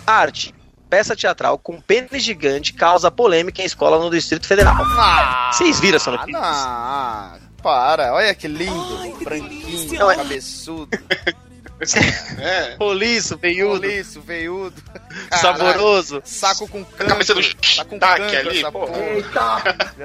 [SPEAKER 1] Arte. Peça teatral com pênis gigante causa polêmica em escola no Distrito Federal.
[SPEAKER 2] Ah,
[SPEAKER 1] Vocês viram essa notícia?
[SPEAKER 2] Não, para. Olha que lindo. branquinho,
[SPEAKER 1] Não, é-
[SPEAKER 2] cabeçudo.
[SPEAKER 4] É.
[SPEAKER 1] Roliço, veiudo,
[SPEAKER 2] Roliço, veiudo. Caralho.
[SPEAKER 1] saboroso.
[SPEAKER 2] Saco com cancro.
[SPEAKER 4] cabeça do
[SPEAKER 2] tá com cancro
[SPEAKER 4] ali, pô.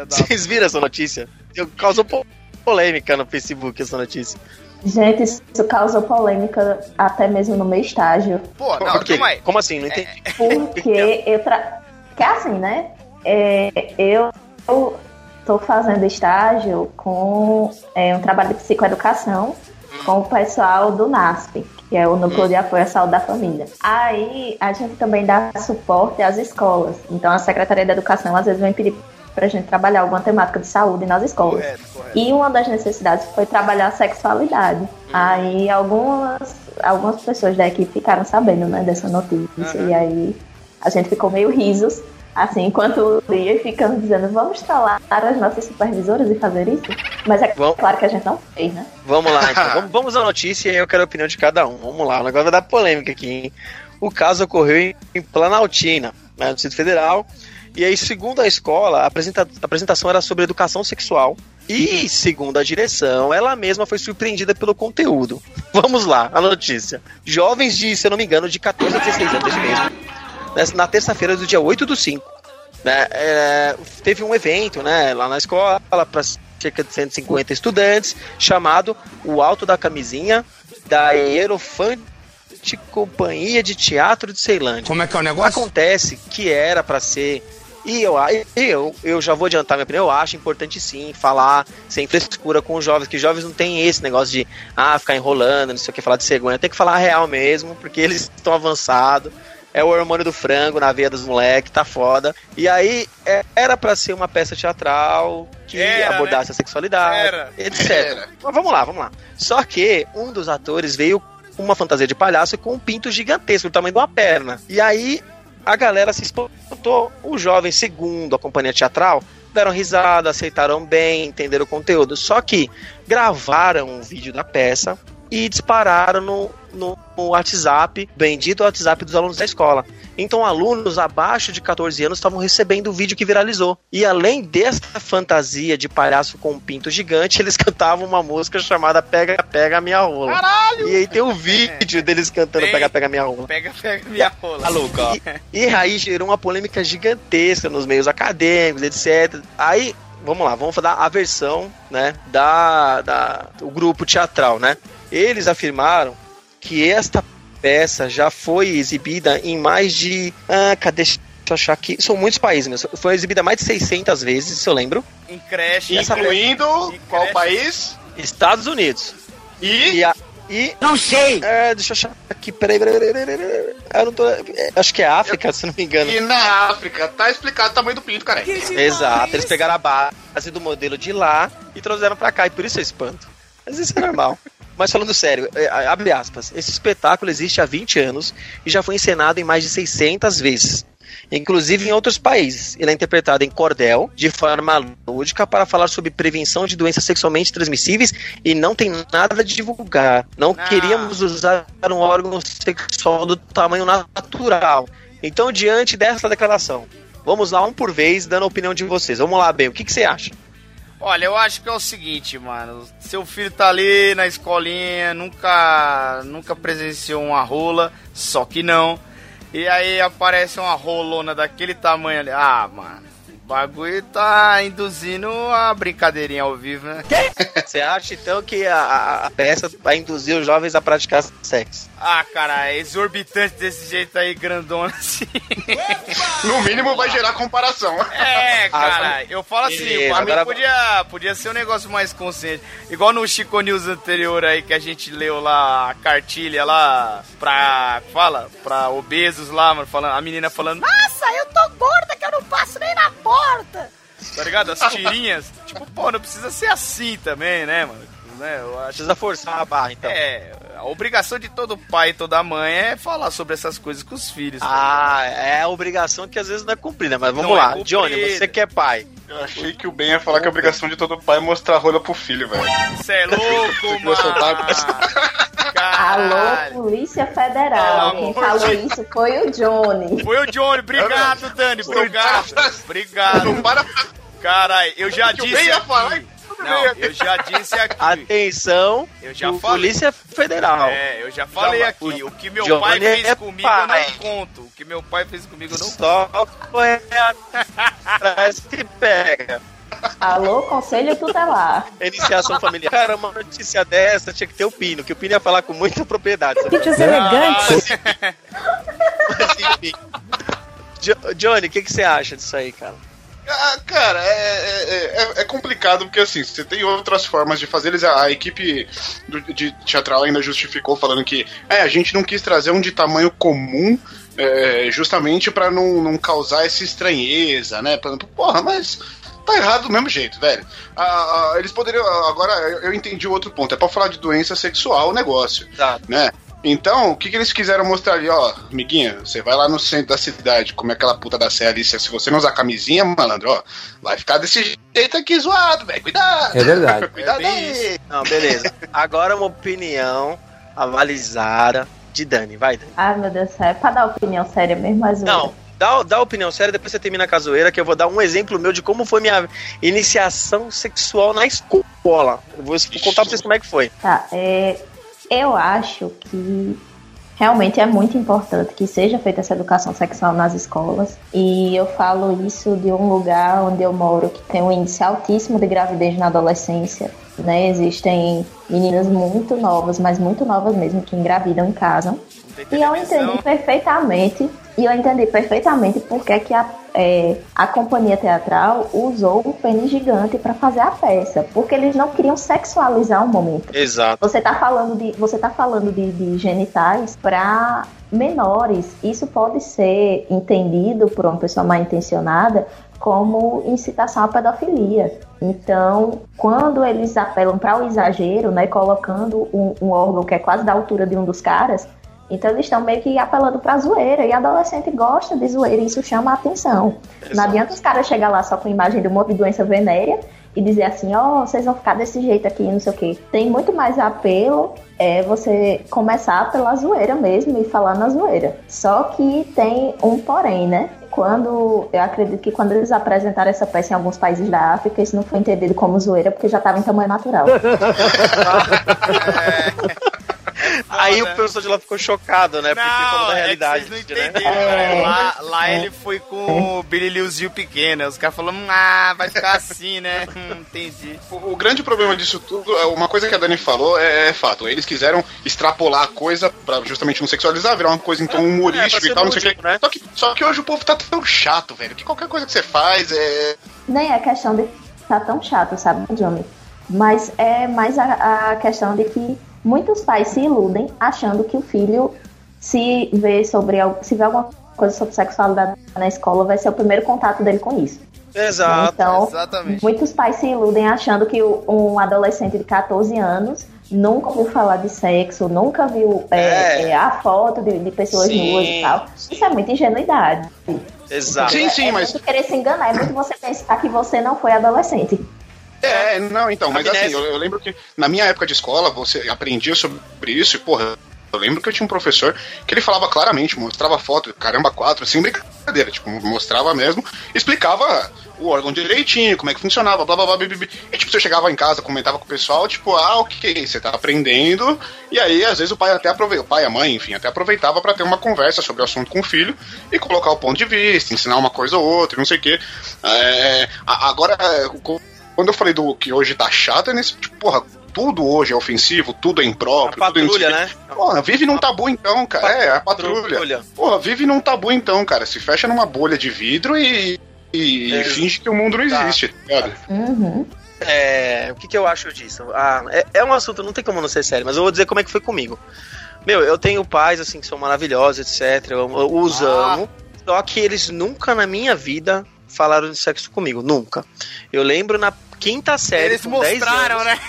[SPEAKER 1] Vocês viram essa notícia? Causou po- polêmica no Facebook essa notícia.
[SPEAKER 3] Gente, isso causou polêmica até mesmo no meu estágio.
[SPEAKER 2] Pô, não,
[SPEAKER 1] Por quê?
[SPEAKER 2] calma aí.
[SPEAKER 1] Como assim? Não entendi.
[SPEAKER 3] Porque eu tra... Que é assim, né? É, eu, eu tô fazendo estágio com é, um trabalho de psicoeducação com o pessoal do NASP, que é o Núcleo de Apoio à Saúde da Família. Aí a gente também dá suporte às escolas. Então a Secretaria da Educação às vezes vem pedir pra gente trabalhar alguma temática de saúde nas escolas.
[SPEAKER 2] Correto, correto.
[SPEAKER 3] E uma das necessidades foi trabalhar a sexualidade. Aí algumas, algumas pessoas da equipe ficaram sabendo né, dessa notícia. E aí a gente ficou meio risos, assim, enquanto lia e ficando dizendo, vamos trollar as nossas supervisoras e fazer isso? Mas é
[SPEAKER 1] Vamos.
[SPEAKER 3] claro que a gente não fez, né?
[SPEAKER 1] Vamos lá, então. Vamos, vamos à notícia e aí eu quero a opinião de cada um. Vamos lá, o negócio vai dar polêmica aqui, hein? O caso ocorreu em- em Planaltina, né, no Distrito Federal. E aí, segundo a escola, a, apresenta- a apresentação era sobre educação sexual. E, segundo a direção, ela mesma foi surpreendida pelo conteúdo. Vamos lá, a notícia. Jovens de, se eu não me engano, de 14 a 16 anos mesmo. Na terça-feira do dia 8 do 5. Né, é, teve um evento né, lá na escola para cerca de 150 estudantes, chamado O Alto da Camisinha, da Hierofante Companhia de Teatro de Ceilândia.
[SPEAKER 6] Como é que é o negócio?
[SPEAKER 1] Acontece que era para ser. E eu, eu, eu já vou adiantar minha opinião, eu acho importante sim falar sem frescura com os jovens, que os jovens não tem esse negócio de ah, ficar enrolando, não sei o que, falar de cegonha. Tem que falar real mesmo, porque eles estão avançados. É o hormônio do frango na veia dos moleques, tá foda. E aí, é- era para ser uma peça teatral que
[SPEAKER 2] Era,
[SPEAKER 1] abordasse a sexualidade,
[SPEAKER 2] Era.
[SPEAKER 1] etc.
[SPEAKER 4] Era.
[SPEAKER 1] Mas vamos lá, vamos lá. Só que um dos atores veio com uma fantasia de palhaço com um pinto gigantesco, do tamanho de uma perna. E aí A galera se espantou. Os jovens, segundo a companhia teatral, deram risada, aceitaram bem, entenderam o conteúdo. Só que gravaram um vídeo da peça e dispararam no, no, no WhatsApp, bendito WhatsApp dos alunos da escola. Então, alunos abaixo de 14 anos estavam recebendo o vídeo que viralizou. E além dessa fantasia de palhaço com um pinto gigante, eles cantavam uma música chamada Pega, Pega Minha Rola.
[SPEAKER 2] Caralho!
[SPEAKER 1] E aí tem o vídeo deles cantando. Pega, Pega Minha Rola.
[SPEAKER 2] Pega, pega minha rola.
[SPEAKER 1] Tá louco, ó. E, e aí gerou uma polêmica gigantesca nos meios acadêmicos, etc. Aí, vamos lá, vamos falar a versão, né, da, da o grupo teatral, né? Eles afirmaram que esta peça já foi exibida em mais de, ah, cadê? Deixa eu achar aqui. São muitos países, mas foi exibida mais de 600 vezes, se eu lembro.
[SPEAKER 2] Em creche.
[SPEAKER 1] Essa-
[SPEAKER 4] Incluindo
[SPEAKER 2] E
[SPEAKER 4] qual
[SPEAKER 2] cresce.
[SPEAKER 4] país?
[SPEAKER 1] Estados Unidos.
[SPEAKER 4] E
[SPEAKER 1] E, a, e
[SPEAKER 6] Não sei.
[SPEAKER 1] é, deixa eu achar aqui, peraí, peraí, peraí, peraí, peraí. Eu não tô, é, acho que é África, se não me engano.
[SPEAKER 4] E na África, tá explicado o tamanho do pinto, cara.
[SPEAKER 1] Exato, eles pegaram a base do modelo de lá e trouxeram pra cá, e por isso eu espanto. Mas isso é normal. Mas falando sério, é, abre aspas, esse espetáculo existe há 20 anos e já foi encenado em mais de 600 vezes. Inclusive em outros países. Ele é interpretado em cordel, de forma lúdica, para falar sobre prevenção de doenças sexualmente transmissíveis e não tem nada de divulgar. Não
[SPEAKER 2] Não.
[SPEAKER 1] queríamos usar um órgão sexual do tamanho natural. Então, diante dessa declaração, Vamos lá, um por vez, dando a opinião de vocês. Vamos lá, Ben, o que, que você acha?
[SPEAKER 2] Olha, eu acho que é o seguinte, mano. Seu filho tá ali na escolinha, nunca, nunca presenciou uma rola, só que não. E aí aparece uma rolona daquele tamanho ali. Ah, mano. O bagulho tá induzindo a brincadeirinha ao vivo, né?
[SPEAKER 1] Você acha então que a, a- a peça vai induzir os jovens a praticar sexo?
[SPEAKER 2] Ah, cara, é exorbitante desse jeito aí, grandona assim.
[SPEAKER 4] No mínimo vai gerar comparação.
[SPEAKER 2] É, cara, eu falo assim,
[SPEAKER 1] Beleza,
[SPEAKER 2] pra mim
[SPEAKER 1] agora-
[SPEAKER 2] podia, podia ser um negócio mais consciente. Igual no Chico News anterior aí, que a gente leu lá a cartilha lá pra, fala, pra obesos lá, mano, falando, a menina falando, nossa, eu tô gorda que eu não passo nem na porta. Tá ligado? As tirinhas. tipo, pô, não precisa ser assim também, né, mano? Né, eu acho
[SPEAKER 1] Precisa forçar a barra, então.
[SPEAKER 2] é, a obrigação de todo pai e toda mãe é falar sobre essas coisas com os filhos.
[SPEAKER 1] Ah, é a obrigação que às vezes não é cumprida, mas vamos
[SPEAKER 2] Não é
[SPEAKER 1] lá.
[SPEAKER 2] cumprida.
[SPEAKER 1] Johnny, você que é pai.
[SPEAKER 4] Eu achei que o Ben ia falar que a obrigação de todo pai é mostrar a rola pro filho, velho.
[SPEAKER 2] Você é louco,
[SPEAKER 4] soltar
[SPEAKER 2] mano!
[SPEAKER 3] Alô! Polícia Federal. Quem falou
[SPEAKER 2] de-
[SPEAKER 3] isso foi o Johnny.
[SPEAKER 2] Foi o Johnny, obrigado, Dani, obrigado,
[SPEAKER 4] Não
[SPEAKER 2] obrigado.
[SPEAKER 4] para
[SPEAKER 2] Caralho, eu já disse
[SPEAKER 4] Ben ia falar.
[SPEAKER 2] Não, eu já disse aqui.
[SPEAKER 1] Atenção,
[SPEAKER 2] Eu já falei.
[SPEAKER 1] Polícia Federal.
[SPEAKER 2] É, eu já falei
[SPEAKER 1] Já-
[SPEAKER 2] aqui. O que meu
[SPEAKER 1] Johnny
[SPEAKER 2] pai fez
[SPEAKER 1] é
[SPEAKER 2] comigo eu
[SPEAKER 1] pai.
[SPEAKER 2] não conto. O que meu pai fez comigo eu não conto.
[SPEAKER 1] Só correr atrás que pega.
[SPEAKER 3] Alô, Conselho Tutelar.
[SPEAKER 1] Iniciação familiar. Cara, uma notícia dessa tinha que ter o Pino, que o Pino ia falar com muita propriedade. sabe?
[SPEAKER 6] Vídeos elegantes.
[SPEAKER 1] Mas, enfim. Jo- Johnny, o que, que você acha disso aí, cara?
[SPEAKER 4] Ah, cara, é, é, é- é complicado porque assim, você tem outras formas de fazer eles. A, a equipe do- de teatral ainda justificou falando que é, a gente não quis trazer um de tamanho comum. é, justamente pra não, não causar essa estranheza, né? Porra, mas tá errado do mesmo jeito, velho. Ah, ah, eles poderiam. Agora eu entendi o outro ponto. É pra falar de doença sexual o negócio
[SPEAKER 1] Exato.
[SPEAKER 4] né? Então, o que, que eles quiseram mostrar ali, ó, amiguinha, você vai lá no centro da cidade, comer aquela puta da Sé ali, se você não usar camisinha, malandro, ó, vai ficar desse jeito aqui zoado, velho, cuidado.
[SPEAKER 6] É verdade.
[SPEAKER 4] Cuidado
[SPEAKER 2] É
[SPEAKER 4] aí.
[SPEAKER 1] Não, beleza. Agora uma opinião avalizada de Dani. Vai, Dani.
[SPEAKER 3] Ai, meu Deus do céu. É pra dar opinião séria mesmo, mas.
[SPEAKER 1] Não, dá, dá opinião séria, depois você termina a zoeira, que eu vou dar um exemplo meu de como foi minha iniciação sexual na escola. Eu vou contar pra vocês como é que foi.
[SPEAKER 3] Tá, é, eu acho que realmente é muito importante que seja feita essa educação sexual nas escolas. E eu falo isso de um lugar onde eu moro que tem um índice altíssimo de gravidez na adolescência. Né? Existem meninas muito novas, mas muito novas mesmo, que engravidam em casa. E eu entendi perfeitamente, e eu entendi perfeitamente porque que a, é, a companhia teatral usou um pênis gigante para fazer a peça, porque eles não queriam sexualizar o momento.
[SPEAKER 1] Exato.
[SPEAKER 3] Você tá falando de, você tá falando de, de genitais para menores. Isso pode ser entendido por uma pessoa mal intencionada como incitação à pedofilia. Então, quando eles apelam para o exagero, né, colocando um, um órgão que é quase da altura de um dos caras, Então eles estão meio que apelando pra zoeira. E adolescente gosta de zoeira e isso chama a atenção. Não adianta os caras chegar lá só com imagem de uma doença venérea e dizer assim, ó, vocês vão ficar desse jeito aqui, não sei o quê. Tem muito mais apelo é você começar pela zoeira mesmo e falar na zoeira. Só que tem um porém, né? Quando eu acredito que quando eles apresentaram essa peça em alguns países da África, isso não foi entendido como zoeira porque já estava em tamanho natural.
[SPEAKER 1] Aí
[SPEAKER 2] Foda.
[SPEAKER 1] o professor de lá ficou chocado, né? Porque falou da
[SPEAKER 2] é que
[SPEAKER 1] realidade.
[SPEAKER 2] vocês não
[SPEAKER 1] né?
[SPEAKER 2] entenderam, cara. Lá, lá ele foi com o Billy Liuzinho pequeno. Os caras falaram, ah, vai ficar assim, né? Hum, entendi.
[SPEAKER 4] O, o grande problema disso tudo, é uma coisa que a Dani falou é, é fato. Eles quiseram extrapolar a coisa pra justamente não sexualizar, virar uma coisa então
[SPEAKER 1] É,
[SPEAKER 4] humorística
[SPEAKER 1] pra
[SPEAKER 4] e tal, não sei o que.
[SPEAKER 1] né?
[SPEAKER 4] Só que. Só que hoje o povo tá tão chato, velho, que qualquer coisa que você faz é.
[SPEAKER 3] Nem é questão de estar tão chato, sabe, Johnny? Mas é mais a, a questão de que muitos pais se iludem achando que o filho se vê sobre se vê alguma coisa sobre sexualidade na escola vai ser o primeiro contato dele com isso.
[SPEAKER 1] Exato.
[SPEAKER 3] Então,
[SPEAKER 2] Exatamente.
[SPEAKER 3] muitos pais se iludem achando que um adolescente de 14 anos nunca ouviu falar de sexo, nunca viu é,
[SPEAKER 1] É.
[SPEAKER 3] é, a foto de, de pessoas
[SPEAKER 1] Sim,
[SPEAKER 3] nuas e tal.
[SPEAKER 1] sim.
[SPEAKER 3] Isso é muita ingenuidade.
[SPEAKER 1] Exato.
[SPEAKER 4] Sim, sim,
[SPEAKER 3] é
[SPEAKER 4] mas-
[SPEAKER 3] muito querer se enganar, é muito você pensar que você não foi adolescente.
[SPEAKER 4] É, não, então, mas assim, eu, eu lembro que na minha época de escola você aprendia sobre isso e, porra, eu lembro que eu tinha um professor que ele falava claramente, mostrava foto, caramba, quatro, sem brincadeira, tipo, mostrava mesmo, explicava o órgão direitinho, como é que funcionava, blá blá blá, blá, blá, blá. E tipo, você chegava em casa, comentava com o pessoal, tipo, ah, ok, você tá aprendendo, e aí às vezes o pai até aproveitava, o pai e a mãe, enfim, até aproveitava pra ter uma conversa sobre o assunto com o filho e colocar o ponto de vista, ensinar uma coisa ou outra, não sei o quê. É, agora, é, co- quando eu falei do que hoje tá chato, é nesse, tipo, porra, tudo hoje é ofensivo, tudo é
[SPEAKER 1] A
[SPEAKER 4] impróprio, é sei
[SPEAKER 1] patrulha,
[SPEAKER 4] quê.
[SPEAKER 1] né?
[SPEAKER 4] Porra, vive num tabu então, cara. É, a patrulha. Porra, vive num tabu então, cara. Se fecha numa bolha de vidro e, e
[SPEAKER 1] É.
[SPEAKER 4] finge que o mundo não
[SPEAKER 1] Tá.
[SPEAKER 4] existe, tá ligado?
[SPEAKER 3] Uhum.
[SPEAKER 1] É, o que, que eu acho disso? Ah, é, é um assunto, não tem como não ser sério, mas eu vou dizer como é que foi comigo. Meu, eu tenho pais, assim, que são maravilhosos, etc. Eu, eu os
[SPEAKER 2] Ah.
[SPEAKER 1] amo. Só que eles nunca na minha vida falaram de sexo comigo. Nunca. Eu lembro na quinta série.
[SPEAKER 2] Eles
[SPEAKER 1] com 10
[SPEAKER 2] mostraram,
[SPEAKER 1] anos,
[SPEAKER 2] né?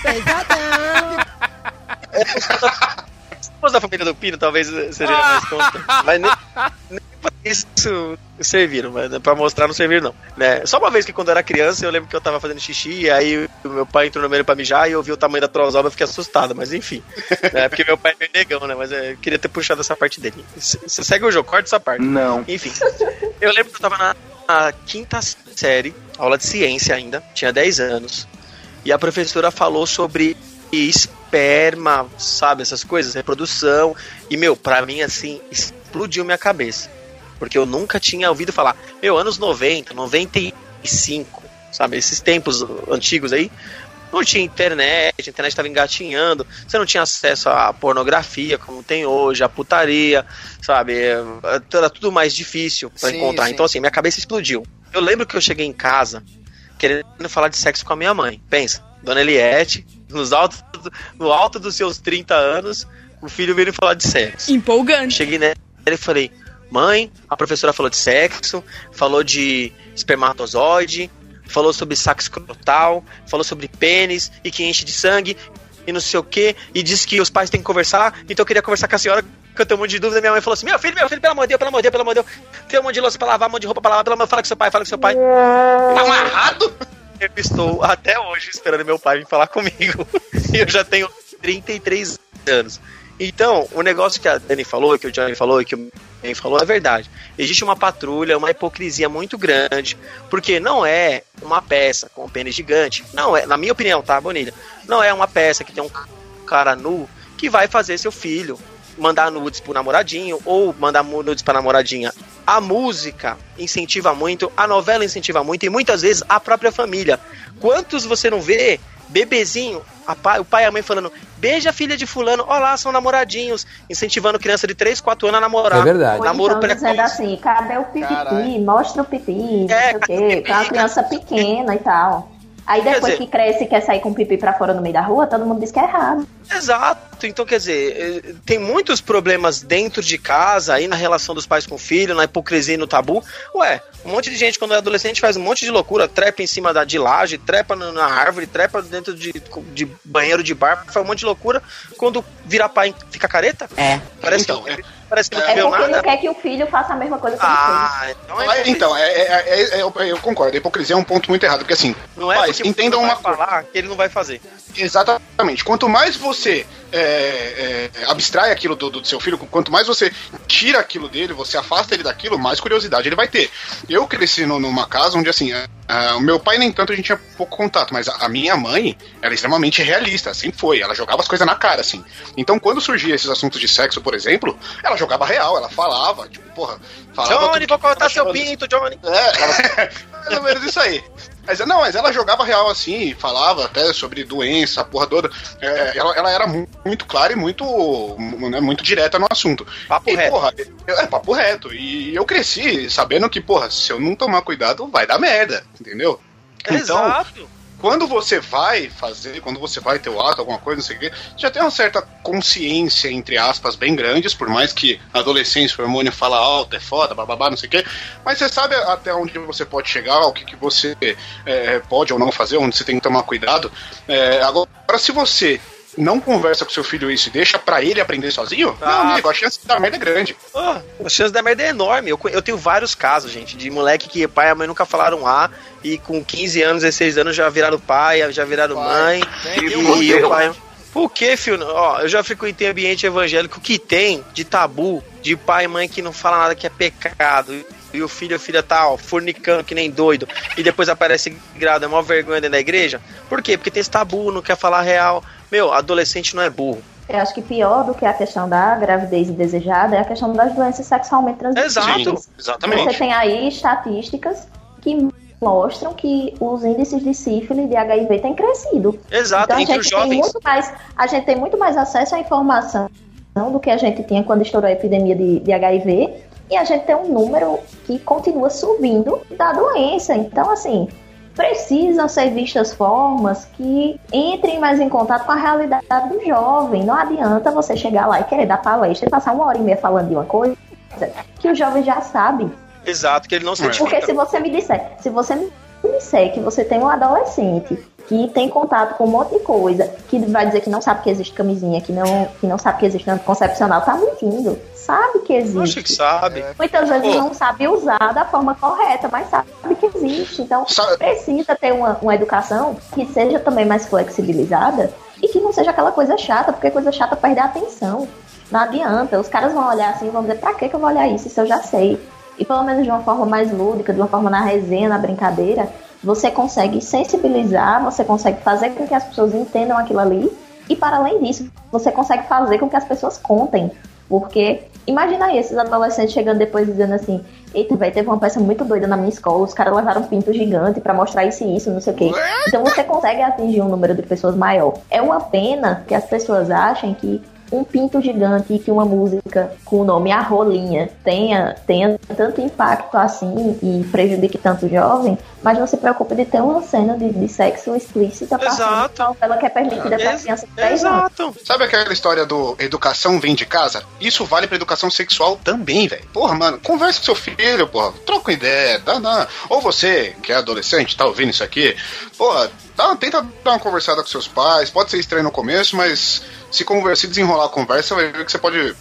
[SPEAKER 1] Se fosse da família do Pino, talvez seria mais conta. Mas nem, nem pra isso serviram, mas pra mostrar não serviram, não. Né? Só uma vez que quando eu era criança, eu lembro que eu tava fazendo xixi, e aí o meu pai entrou no meio pra mijar e eu vi o tamanho da trozoba e fiquei assustado, mas enfim. né? Porque meu pai é meio negão, né? Mas é, eu queria ter puxado essa parte dele. Você segue o jogo, corta essa parte.
[SPEAKER 5] Não.
[SPEAKER 1] Enfim. Eu lembro que eu tava na, na quinta série, aula de ciência ainda, tinha 10 anos. E a professora falou sobre esperma, sabe, essas coisas, reprodução. E, meu, pra mim, assim, explodiu minha cabeça. Porque eu nunca tinha ouvido falar. Meu, anos 90, 95, sabe, esses tempos antigos aí. Não tinha internet, a internet estava engatinhando, você não tinha acesso à pornografia como tem hoje, à putaria, sabe? Era tudo mais difícil para encontrar.
[SPEAKER 2] sim.
[SPEAKER 1] Então, assim, minha cabeça explodiu. Eu lembro que eu cheguei em casa querendo falar de sexo com a minha mãe. Pensa, Dona Eliette, nos altos, no alto dos seus 30 anos, o filho veio falar de sexo.
[SPEAKER 6] Empolgante.
[SPEAKER 1] Cheguei nela e falei: Mãe, a professora falou de sexo, falou de espermatozoide, falou sobre saco escrotal, falou sobre pênis e que enche de sangue e não sei o que, e disse que os pais têm que conversar, então eu queria conversar com a senhora, que eu tenho um monte de dúvida. Minha mãe falou assim: Meu filho, meu filho, pelo amor de Deus, pelo amor de Deus, pelo amor de Deus, tem um monte de louça pra lavar, um monte de roupa pra lavar, pelo amor de Deus, fala com seu pai, fala com seu pai.
[SPEAKER 4] Tá amarrado?
[SPEAKER 1] Eu estou até hoje esperando meu pai vir falar comigo. E eu já tenho 33 anos. Então, o negócio que a Dani falou, que o Johnny falou, que o Ben falou, é verdade. Existe uma patrulha, uma hipocrisia muito grande, porque não é uma peça com um pênis gigante. Não é, na minha opinião, tá, Bonilha? Não é uma peça que tem um cara nu que vai fazer seu filho mandar nudes pro namoradinho ou mandar nudes pra namoradinha. A música incentiva muito, a novela incentiva muito e muitas vezes a própria família. Quantos você não vê bebezinho, a pai- o pai e a mãe falando, beija a filha de fulano, olá, são namoradinhos, incentivando criança de 3, 4 anos a namorar.
[SPEAKER 7] É verdade.
[SPEAKER 1] Namoro
[SPEAKER 3] então dizendo
[SPEAKER 1] precoce.
[SPEAKER 3] assim, cadê o pipipi?
[SPEAKER 2] Caralho.
[SPEAKER 3] Mostra o pipi, não
[SPEAKER 1] É,
[SPEAKER 3] sei o quê.
[SPEAKER 1] pipi?
[SPEAKER 3] Pra uma criança pequena e tal. Aí depois
[SPEAKER 1] dizer-
[SPEAKER 3] que cresce e quer sair com pipi pra fora no meio da rua, todo mundo diz que é errado.
[SPEAKER 1] Exato. Então, quer dizer, eh, tem muitos problemas dentro de casa, aí na relação dos pais com o filho, na hipocrisia e no tabu. Ué, um monte de gente, quando é adolescente, faz um monte de loucura, trepa em cima da de laje, trepa na árvore, trepa dentro de, de banheiro de bar, faz um monte de loucura. Quando vira pai, fica careta?
[SPEAKER 3] É.
[SPEAKER 1] Parece,
[SPEAKER 4] Então,
[SPEAKER 1] que,
[SPEAKER 4] é-
[SPEAKER 1] parece que não
[SPEAKER 3] É porque ele
[SPEAKER 1] nada.
[SPEAKER 3] quer que o filho faça a mesma coisa que ele
[SPEAKER 1] Ah, então é.
[SPEAKER 4] Mas, então, é, é- é- é- eu, concordo, a hipocrisia é um ponto muito errado, porque assim,
[SPEAKER 1] Não é
[SPEAKER 4] pais, entendam uma
[SPEAKER 1] falar que ele não vai fazer.
[SPEAKER 4] Exatamente. Quanto mais você é, é, abstrai aquilo do, do seu filho, quanto mais você tira aquilo dele, você afasta ele daquilo, mais curiosidade ele vai ter. Eu cresci no- numa casa onde, assim, ah, o meu pai nem tanto a gente tinha pouco contato, mas a, a minha mãe era extremamente realista, sempre foi. Ela jogava as coisas na cara, assim. Então, quando surgia esses assuntos de sexo, por exemplo, ela jogava real, ela falava, tipo, porra, falava.
[SPEAKER 1] Johnny, vou cortar seu
[SPEAKER 4] chamando-
[SPEAKER 1] pinto, Johnny.
[SPEAKER 4] é, mais ou menos isso aí. Mas, não, mas ela jogava real assim, falava até sobre doença, a porra toda. É, ela, ela era mu- muito clara e muito, mu- né, muito direta no assunto.
[SPEAKER 1] Papo
[SPEAKER 4] e,
[SPEAKER 1] reto.
[SPEAKER 4] porra, é papo reto. E eu cresci sabendo que, porra, se eu não tomar cuidado, vai dar merda, entendeu? Então,
[SPEAKER 1] Exato.
[SPEAKER 4] Quando você vai fazer, quando você vai ter o ato, alguma coisa, não sei o quê, já tem uma certa consciência, entre aspas, bem grandes, por mais que a adolescência, o hormônio fala alto, é foda, bababá, não sei o quê, mas você sabe até onde você pode chegar, o que, que você é, pode ou não fazer, onde você tem que tomar cuidado. É, agora, se você não conversa com seu filho isso e deixa pra ele aprender sozinho,
[SPEAKER 1] Ah.
[SPEAKER 4] meu amigo, a chance da merda é grande.
[SPEAKER 1] Ah, a chance da merda é enorme. Eu, eu tenho vários casos, gente, de moleque que pai e a mãe nunca falaram A e com 15 anos, 16 anos já viraram pai, já viraram mãe.
[SPEAKER 2] Tem
[SPEAKER 1] E,
[SPEAKER 2] um
[SPEAKER 1] e o pai. Por que, filho? Ó, eu já frequentei ambiente evangélico que tem de tabu, de pai e mãe que não fala nada que é pecado. E o filho ou filha tá, ó, fornicando que nem doido. E depois aparece grado, é maior vergonha dentro da igreja. Por quê? Porque tem esse tabu, não quer falar real. Meu, adolescente não é burro.
[SPEAKER 3] Eu acho que pior do que a questão da gravidez indesejada é a questão das doenças sexualmente transmissíveis.
[SPEAKER 1] Exato.
[SPEAKER 3] Você
[SPEAKER 4] exatamente.
[SPEAKER 3] tem aí estatísticas que mostram que os índices de sífilis e de HIV têm crescido.
[SPEAKER 1] Exato,
[SPEAKER 3] então a
[SPEAKER 1] entre
[SPEAKER 3] gente
[SPEAKER 1] os
[SPEAKER 3] tem
[SPEAKER 1] jovens.
[SPEAKER 3] muito mais, a gente tem muito mais acesso à informação do que a gente tinha quando estourou a epidemia de, de HIV e a gente tem um número que continua subindo da doença. Então, assim, precisam ser vistas formas que entrem mais em contato com a realidade do jovem. Não adianta você chegar lá e querer dar palestra e passar uma hora e meia falando de uma coisa que o jovem já sabe.
[SPEAKER 1] Exato, que ele não se
[SPEAKER 4] É.
[SPEAKER 3] Porque se você me disser, se você me disser que você tem um adolescente que tem contato com um monte de coisa, que vai dizer que não sabe que existe camisinha, que não, que não sabe que existe anticoncepcional, tá mentindo. Sabe que
[SPEAKER 1] Acho que
[SPEAKER 3] existe.
[SPEAKER 1] sabe.
[SPEAKER 3] Muitas vezes
[SPEAKER 1] Pô.
[SPEAKER 3] não sabe usar da forma correta, mas sabe que existe. Então,
[SPEAKER 4] Sabe-
[SPEAKER 3] precisa ter uma, uma educação que seja também mais flexibilizada e que não seja aquela coisa chata, porque coisa chata perde a atenção. Não adianta. Os caras vão olhar assim e vão dizer, pra que que eu vou olhar isso se eu já sei? E pelo menos de uma forma mais lúdica, de uma forma na resenha, na brincadeira, você consegue sensibilizar, você consegue fazer com que as pessoas entendam aquilo ali. E para além disso, você consegue fazer com que as pessoas contem. Porque imagina aí esses adolescentes chegando depois dizendo assim: Eita, velho, teve uma peça muito doida na minha escola, os caras levaram um pinto gigante pra mostrar isso e isso, não sei o quê. Então você consegue atingir um número de pessoas maior. É uma pena que as pessoas achem que um pinto gigante e que uma música com o nome A Rolinha tenha, tenha tanto impacto assim e prejudique tanto o jovem, mas não se preocupe de ter uma cena de, de sexo explícita
[SPEAKER 1] Exato.
[SPEAKER 3] novela que é permitida pra
[SPEAKER 1] Ex-
[SPEAKER 3] criança de 10 anos.
[SPEAKER 1] Exato.
[SPEAKER 4] Sabe aquela história do educação vem de casa? Isso vale pra educação sexual também, velho. Porra, mano, conversa com seu filho, porra. Troca uma ideia, dá, dá. Ou você, que é adolescente, tá ouvindo isso aqui, porra, dá, tenta dar uma conversada com seus pais. Pode ser estranho no começo, mas se, conversa, se desenrolar a conversa, vai ver que você pode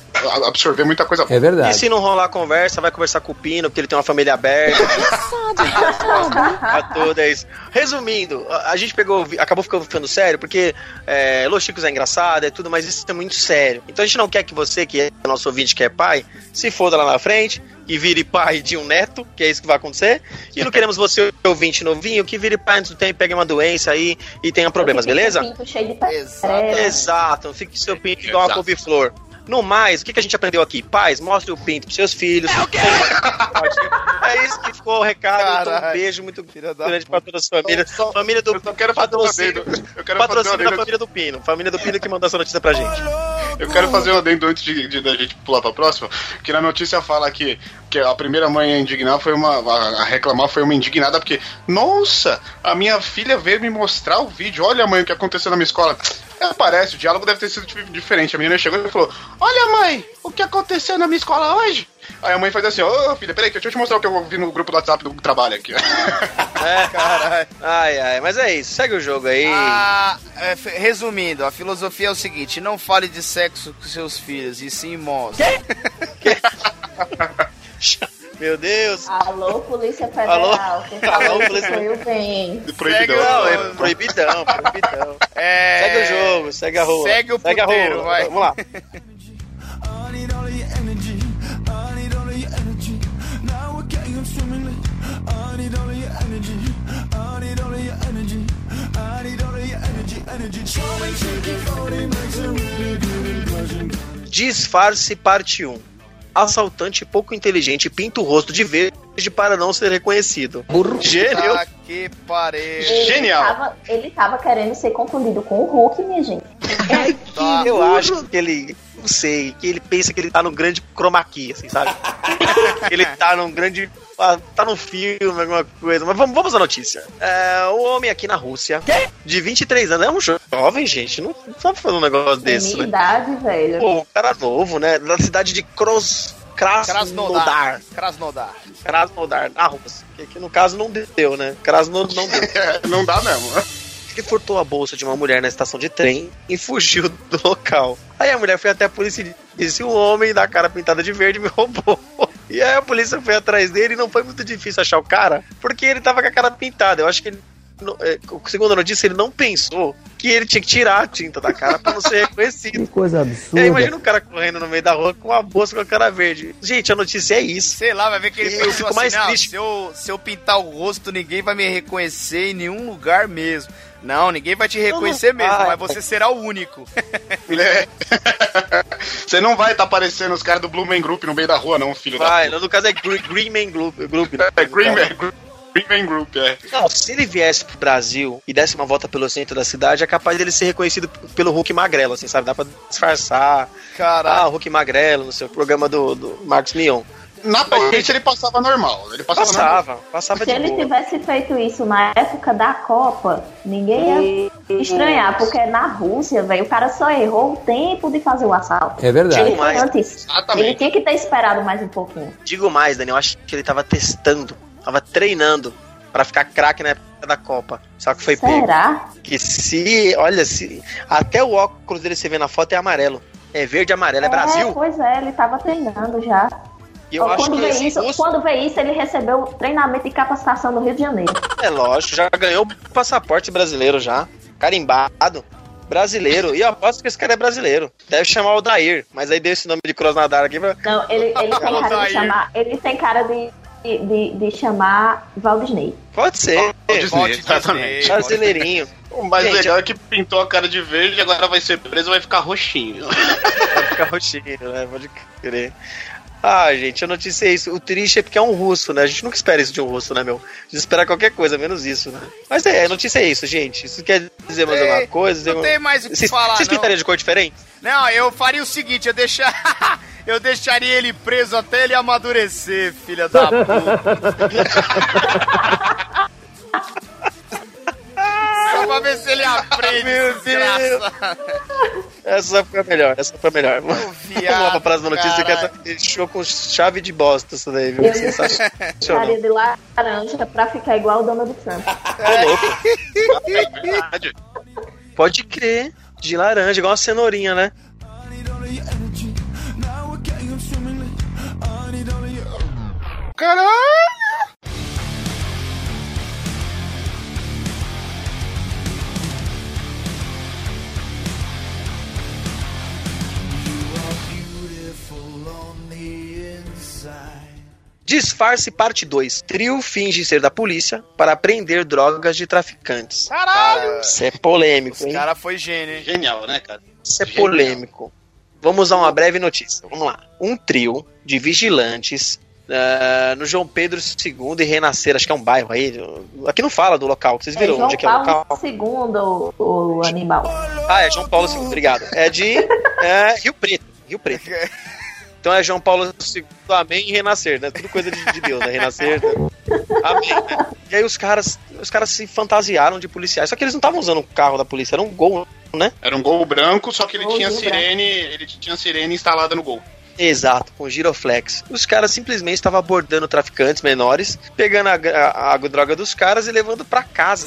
[SPEAKER 4] absorver muita coisa boa.
[SPEAKER 6] É
[SPEAKER 1] E
[SPEAKER 6] verdade.
[SPEAKER 1] se não rolar a conversa, vai conversar com o Pino, porque ele tem uma família aberta. a toda é isso. Resumindo, a, a gente pegou, acabou ficando, ficando sério, porque é, Los Chicos é engraçado, é tudo, mas isso é muito sério. Então a gente não quer que você, que é nosso ouvinte, que é pai, se foda lá na frente e vire pai de um neto, que é isso que vai acontecer. E não queremos você, ouvinte novinho, que vire pai antes do tempo, pegue uma doença aí e tenha problemas, beleza?
[SPEAKER 3] pinto cheio de
[SPEAKER 2] Exato.
[SPEAKER 1] fique seu pinto igual uma couve-flor. No mais, o que, que a gente aprendeu aqui? Pais, mostre o pinto pros seus filhos. É o quê? É isso que ficou o recado. Então, um beijo muito grande pra toda a sua família.
[SPEAKER 4] Só-
[SPEAKER 1] família do
[SPEAKER 4] Eu só quero fazer um
[SPEAKER 1] patrocínio.
[SPEAKER 4] adendo. Eu quero fazer
[SPEAKER 1] Patrocínio da família do Pino. Família do Pino que mandou essa notícia pra gente.
[SPEAKER 4] Eu quero fazer um adendo antes de, de- da gente pular pra próxima, que na notícia fala que, que a primeira mãe a indignar foi uma. A, a reclamar foi uma indignada, porque, nossa, a minha filha veio me mostrar o vídeo. Olha, mãe, o que aconteceu na minha escola. É, parece, o diálogo deve ter sido tipo, diferente. A menina chegou e falou: Olha, mãe, o que aconteceu na minha escola hoje? Aí a mãe faz assim: Ô filha, peraí, deixa eu te mostrar o que eu vi no grupo do WhatsApp do trabalho aqui.
[SPEAKER 1] É, caralho. Ai, ai, mas é isso. Segue o jogo aí.
[SPEAKER 2] Ah, é, resumindo, a filosofia é o seguinte: não fale de sexo com seus filhos, e sim mostre.
[SPEAKER 1] Meu Deus.
[SPEAKER 3] Alô, Polícia Federal.
[SPEAKER 1] Alô,
[SPEAKER 3] que
[SPEAKER 1] Polícia-
[SPEAKER 3] foi o bem.
[SPEAKER 4] Proibidão.
[SPEAKER 1] Não, é proibidão, proibidão.
[SPEAKER 2] É...
[SPEAKER 1] Segue o jogo, segue a rua.
[SPEAKER 2] Segue o
[SPEAKER 1] a
[SPEAKER 2] puteiro,
[SPEAKER 1] rua.
[SPEAKER 2] vai.
[SPEAKER 1] Vamos lá.
[SPEAKER 8] I need all of your energy. I need all of your energy. Now we're getting swimmingly. I need all of your energy. I need all of your energy. I need all of your energy. Energy. Show me chicken 40 makes a really good impression.
[SPEAKER 1] Disfarce parte 1. Assaltante pouco inteligente pinta o rosto de verde para não ser reconhecido. Gênio.
[SPEAKER 2] Tá que pariu.
[SPEAKER 3] Ele
[SPEAKER 4] Genial.
[SPEAKER 3] Tava, ele tava querendo ser confundido com o Hulk, minha gente.
[SPEAKER 1] É
[SPEAKER 2] Tá.
[SPEAKER 1] que eu acho que ele. Não sei, que ele pensa que ele tá num grande chroma key, assim, sabe? ele tá num grande. Ah, Tá num filme, alguma coisa. Mas vamos, vamos à notícia. É, o homem aqui na Rússia, de 23 anos, é um jovem, gente. Não sabe fazer um negócio
[SPEAKER 3] Tem
[SPEAKER 1] desse,
[SPEAKER 3] minha
[SPEAKER 1] né?
[SPEAKER 3] idade, velho.
[SPEAKER 1] Pô, o cara novo, né? Da cidade de Kros... Krasnodar.
[SPEAKER 2] Krasnodar. Krasnodar.
[SPEAKER 1] Na Rússia. Que aqui no caso não deu, né? Krasnodar não deu.
[SPEAKER 4] É, não dá mesmo.
[SPEAKER 1] Ele furtou a bolsa de uma mulher na estação de trem e fugiu do local. Aí a mulher foi até a polícia e disse: O homem da cara pintada de verde me roubou. E aí a polícia foi atrás dele e não foi muito difícil achar o cara, porque ele tava com a cara pintada. Eu acho que ele. é, Segundo a notícia, ele não pensou que ele tinha que tirar a tinta da cara pra não ser reconhecido.
[SPEAKER 6] Coisa
[SPEAKER 1] E aí,
[SPEAKER 6] absurda.
[SPEAKER 1] imagina o cara correndo no meio da rua com a bolsa com a cara verde. Gente, a notícia é isso.
[SPEAKER 2] Sei lá, vai ver que ele
[SPEAKER 1] Eu
[SPEAKER 2] pensou
[SPEAKER 1] fico
[SPEAKER 2] assim,
[SPEAKER 1] mais
[SPEAKER 2] não,
[SPEAKER 1] triste.
[SPEAKER 2] se eu, se eu pintar o rosto, ninguém vai me reconhecer em nenhum lugar mesmo. Não, ninguém vai te reconhecer
[SPEAKER 1] não
[SPEAKER 2] mesmo,
[SPEAKER 1] vai.
[SPEAKER 2] mas você será o único.
[SPEAKER 4] É. Você não vai estar aparecendo os caras do Blue Man Group no meio da rua, não, filho
[SPEAKER 1] Vai,
[SPEAKER 4] da
[SPEAKER 1] no caso é Gre- Green Man Group. group né?
[SPEAKER 4] É, Green Man, Green Man Group, é.
[SPEAKER 1] Não, se ele viesse pro Brasil e desse uma volta pelo centro da cidade, é capaz dele ser reconhecido pelo Hulk Magrelo, assim, sabe? Dá pra disfarçar.
[SPEAKER 2] Caralho.
[SPEAKER 1] Ah, o Hulk Magrelo, no seu programa do, do Marcos Mion.
[SPEAKER 4] Na Paulista ele passava normal. Ele passava, normal.
[SPEAKER 1] Passava, passava
[SPEAKER 3] Se ele
[SPEAKER 1] boa.
[SPEAKER 3] tivesse feito isso na época da Copa, ninguém ia estranhar, porque na Rússia, velho, o cara só errou o tempo de fazer o assalto.
[SPEAKER 6] É verdade.
[SPEAKER 3] Ele foi
[SPEAKER 1] mais.
[SPEAKER 3] antes. Ele tinha que ter esperado mais um pouquinho.
[SPEAKER 1] Digo mais, Daniel, eu acho que ele tava testando, tava treinando pra ficar craque na época da Copa. Só que foi pego.
[SPEAKER 3] Será?
[SPEAKER 1] Que se, olha, se até o óculos dele você vê na foto é amarelo. É verde e amarelo, é Brasil.
[SPEAKER 3] pois é, ele tava treinando já.
[SPEAKER 1] E eu acho
[SPEAKER 3] quando,
[SPEAKER 1] que
[SPEAKER 3] vê isso, quando vê isso, ele recebeu treinamento e capacitação no Rio de Janeiro.
[SPEAKER 1] É lógico, já ganhou o passaporte brasileiro já. Carimbado. Brasileiro. E eu aposto que esse cara é brasileiro. Deve chamar o Dair. Mas aí deu esse nome de Krosnadar aqui pra.
[SPEAKER 3] Não, ele, ele tem cara de chamar. Ele tem cara de, de, de chamar Walt Disney.
[SPEAKER 1] Pode ser.
[SPEAKER 4] Disney,
[SPEAKER 2] Volte
[SPEAKER 4] exatamente.
[SPEAKER 2] Disney.
[SPEAKER 1] Brasileirinho.
[SPEAKER 4] O mais
[SPEAKER 1] Gente,
[SPEAKER 4] legal é que pintou a cara de verde e agora vai ser preso vai ficar roxinho.
[SPEAKER 1] Vai ficar roxinho, né? Pode crer. Ah, gente, a notícia é isso. O triste é porque é um russo, né? A gente nunca espera isso de um russo, né, meu? A gente espera qualquer coisa, menos isso, né? Mas é, a notícia é isso, gente. Isso quer dizer mais alguma coisa?
[SPEAKER 2] não tem mais o que
[SPEAKER 1] Vocês,
[SPEAKER 2] falar,
[SPEAKER 1] Vocês pintariam de cor diferente?
[SPEAKER 2] Não, eu faria o seguinte, eu deixar. eu deixaria ele preso até ele amadurecer, filha da puta. Pra ver se ele aprende,
[SPEAKER 1] Meu
[SPEAKER 2] desgraçado.
[SPEAKER 1] Essa foi a melhor, essa foi a melhor. Vamos
[SPEAKER 2] viado,
[SPEAKER 1] lá pra próxima notícia que essa
[SPEAKER 2] caralho.
[SPEAKER 1] deixou com chave de bosta isso daí, viu?
[SPEAKER 3] Eu
[SPEAKER 1] Sensacional.
[SPEAKER 3] De laranja pra ficar igual o Donald Trump.
[SPEAKER 1] Ô, louco.
[SPEAKER 4] Verdade.
[SPEAKER 1] Pode crer. De laranja, igual uma cenourinha, né?
[SPEAKER 8] I
[SPEAKER 1] Disfarce parte 2. Trio finge ser da polícia para prender drogas de traficantes.
[SPEAKER 2] Caralho!
[SPEAKER 1] Isso é polêmico,
[SPEAKER 2] Esse
[SPEAKER 1] hein?
[SPEAKER 2] cara foi gênio, hein?
[SPEAKER 4] Genial, né, cara?
[SPEAKER 1] Isso é polêmico. Vamos a uma breve notícia. Vamos lá. Um trio de vigilantes ah, no João Pedro II e Renascer, acho que é um bairro aí. Aqui não fala do local, vocês
[SPEAKER 3] É
[SPEAKER 1] viram
[SPEAKER 3] João
[SPEAKER 1] onde é que é o
[SPEAKER 3] Paulo
[SPEAKER 1] local?
[SPEAKER 3] II, o, o animal.
[SPEAKER 1] Ah, é João Paulo II, obrigado. É de é, Rio Preto. Rio Preto. Então é João Paulo II, amém e renascer, né? Tudo coisa de, de Deus, né? Renascer. né? Amém. Né? E aí os caras, os caras se fantasiaram de policiais. Só que eles não estavam usando o carro da polícia, era um gol, né?
[SPEAKER 4] Era um gol branco, só que ele tinha sirene, ele tinha sirene instalada no gol.
[SPEAKER 1] Exato, com giroflex. Os caras simplesmente estavam abordando traficantes menores, pegando a, a, a droga dos caras e levando pra casa.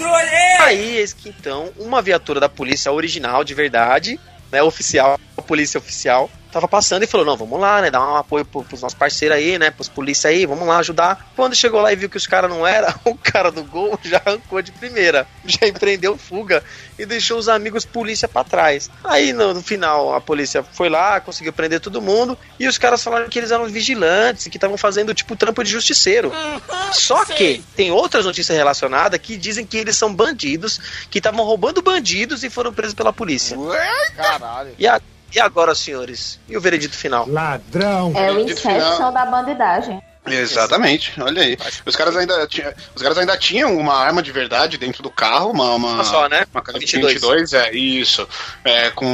[SPEAKER 1] Aí, eis que então, uma viatura da polícia original, de verdade, né, oficial, a polícia oficial, tava passando e falou: Não, vamos lá, né, dar um apoio pro, pros nossos parceiros aí, né, pros polícia aí, vamos lá ajudar. Quando chegou lá e viu que os caras não eram, o cara do gol já arrancou de primeira, já empreendeu fuga e deixou os amigos polícia pra trás. Aí no, no final a polícia foi lá, conseguiu prender todo mundo e os caras falaram que eles eram vigilantes e que estavam fazendo tipo trampo de justiceiro. Só que tem outras notícias relacionadas que dizem que eles são bandidos, que estavam roubando bandidos e foram presos pela polícia.
[SPEAKER 2] Caralho.
[SPEAKER 1] E, a- e agora, senhores? E o veredito final?
[SPEAKER 5] Ladrão.
[SPEAKER 3] É o Inception da bandidagem.
[SPEAKER 4] Exatamente, olha aí. Os caras ainda, tinha, os caras ainda tinham uma arma de verdade dentro do carro, uma, uma,
[SPEAKER 1] Uma só, né?
[SPEAKER 4] uma calibre
[SPEAKER 1] 22.
[SPEAKER 4] 22, é isso. É, com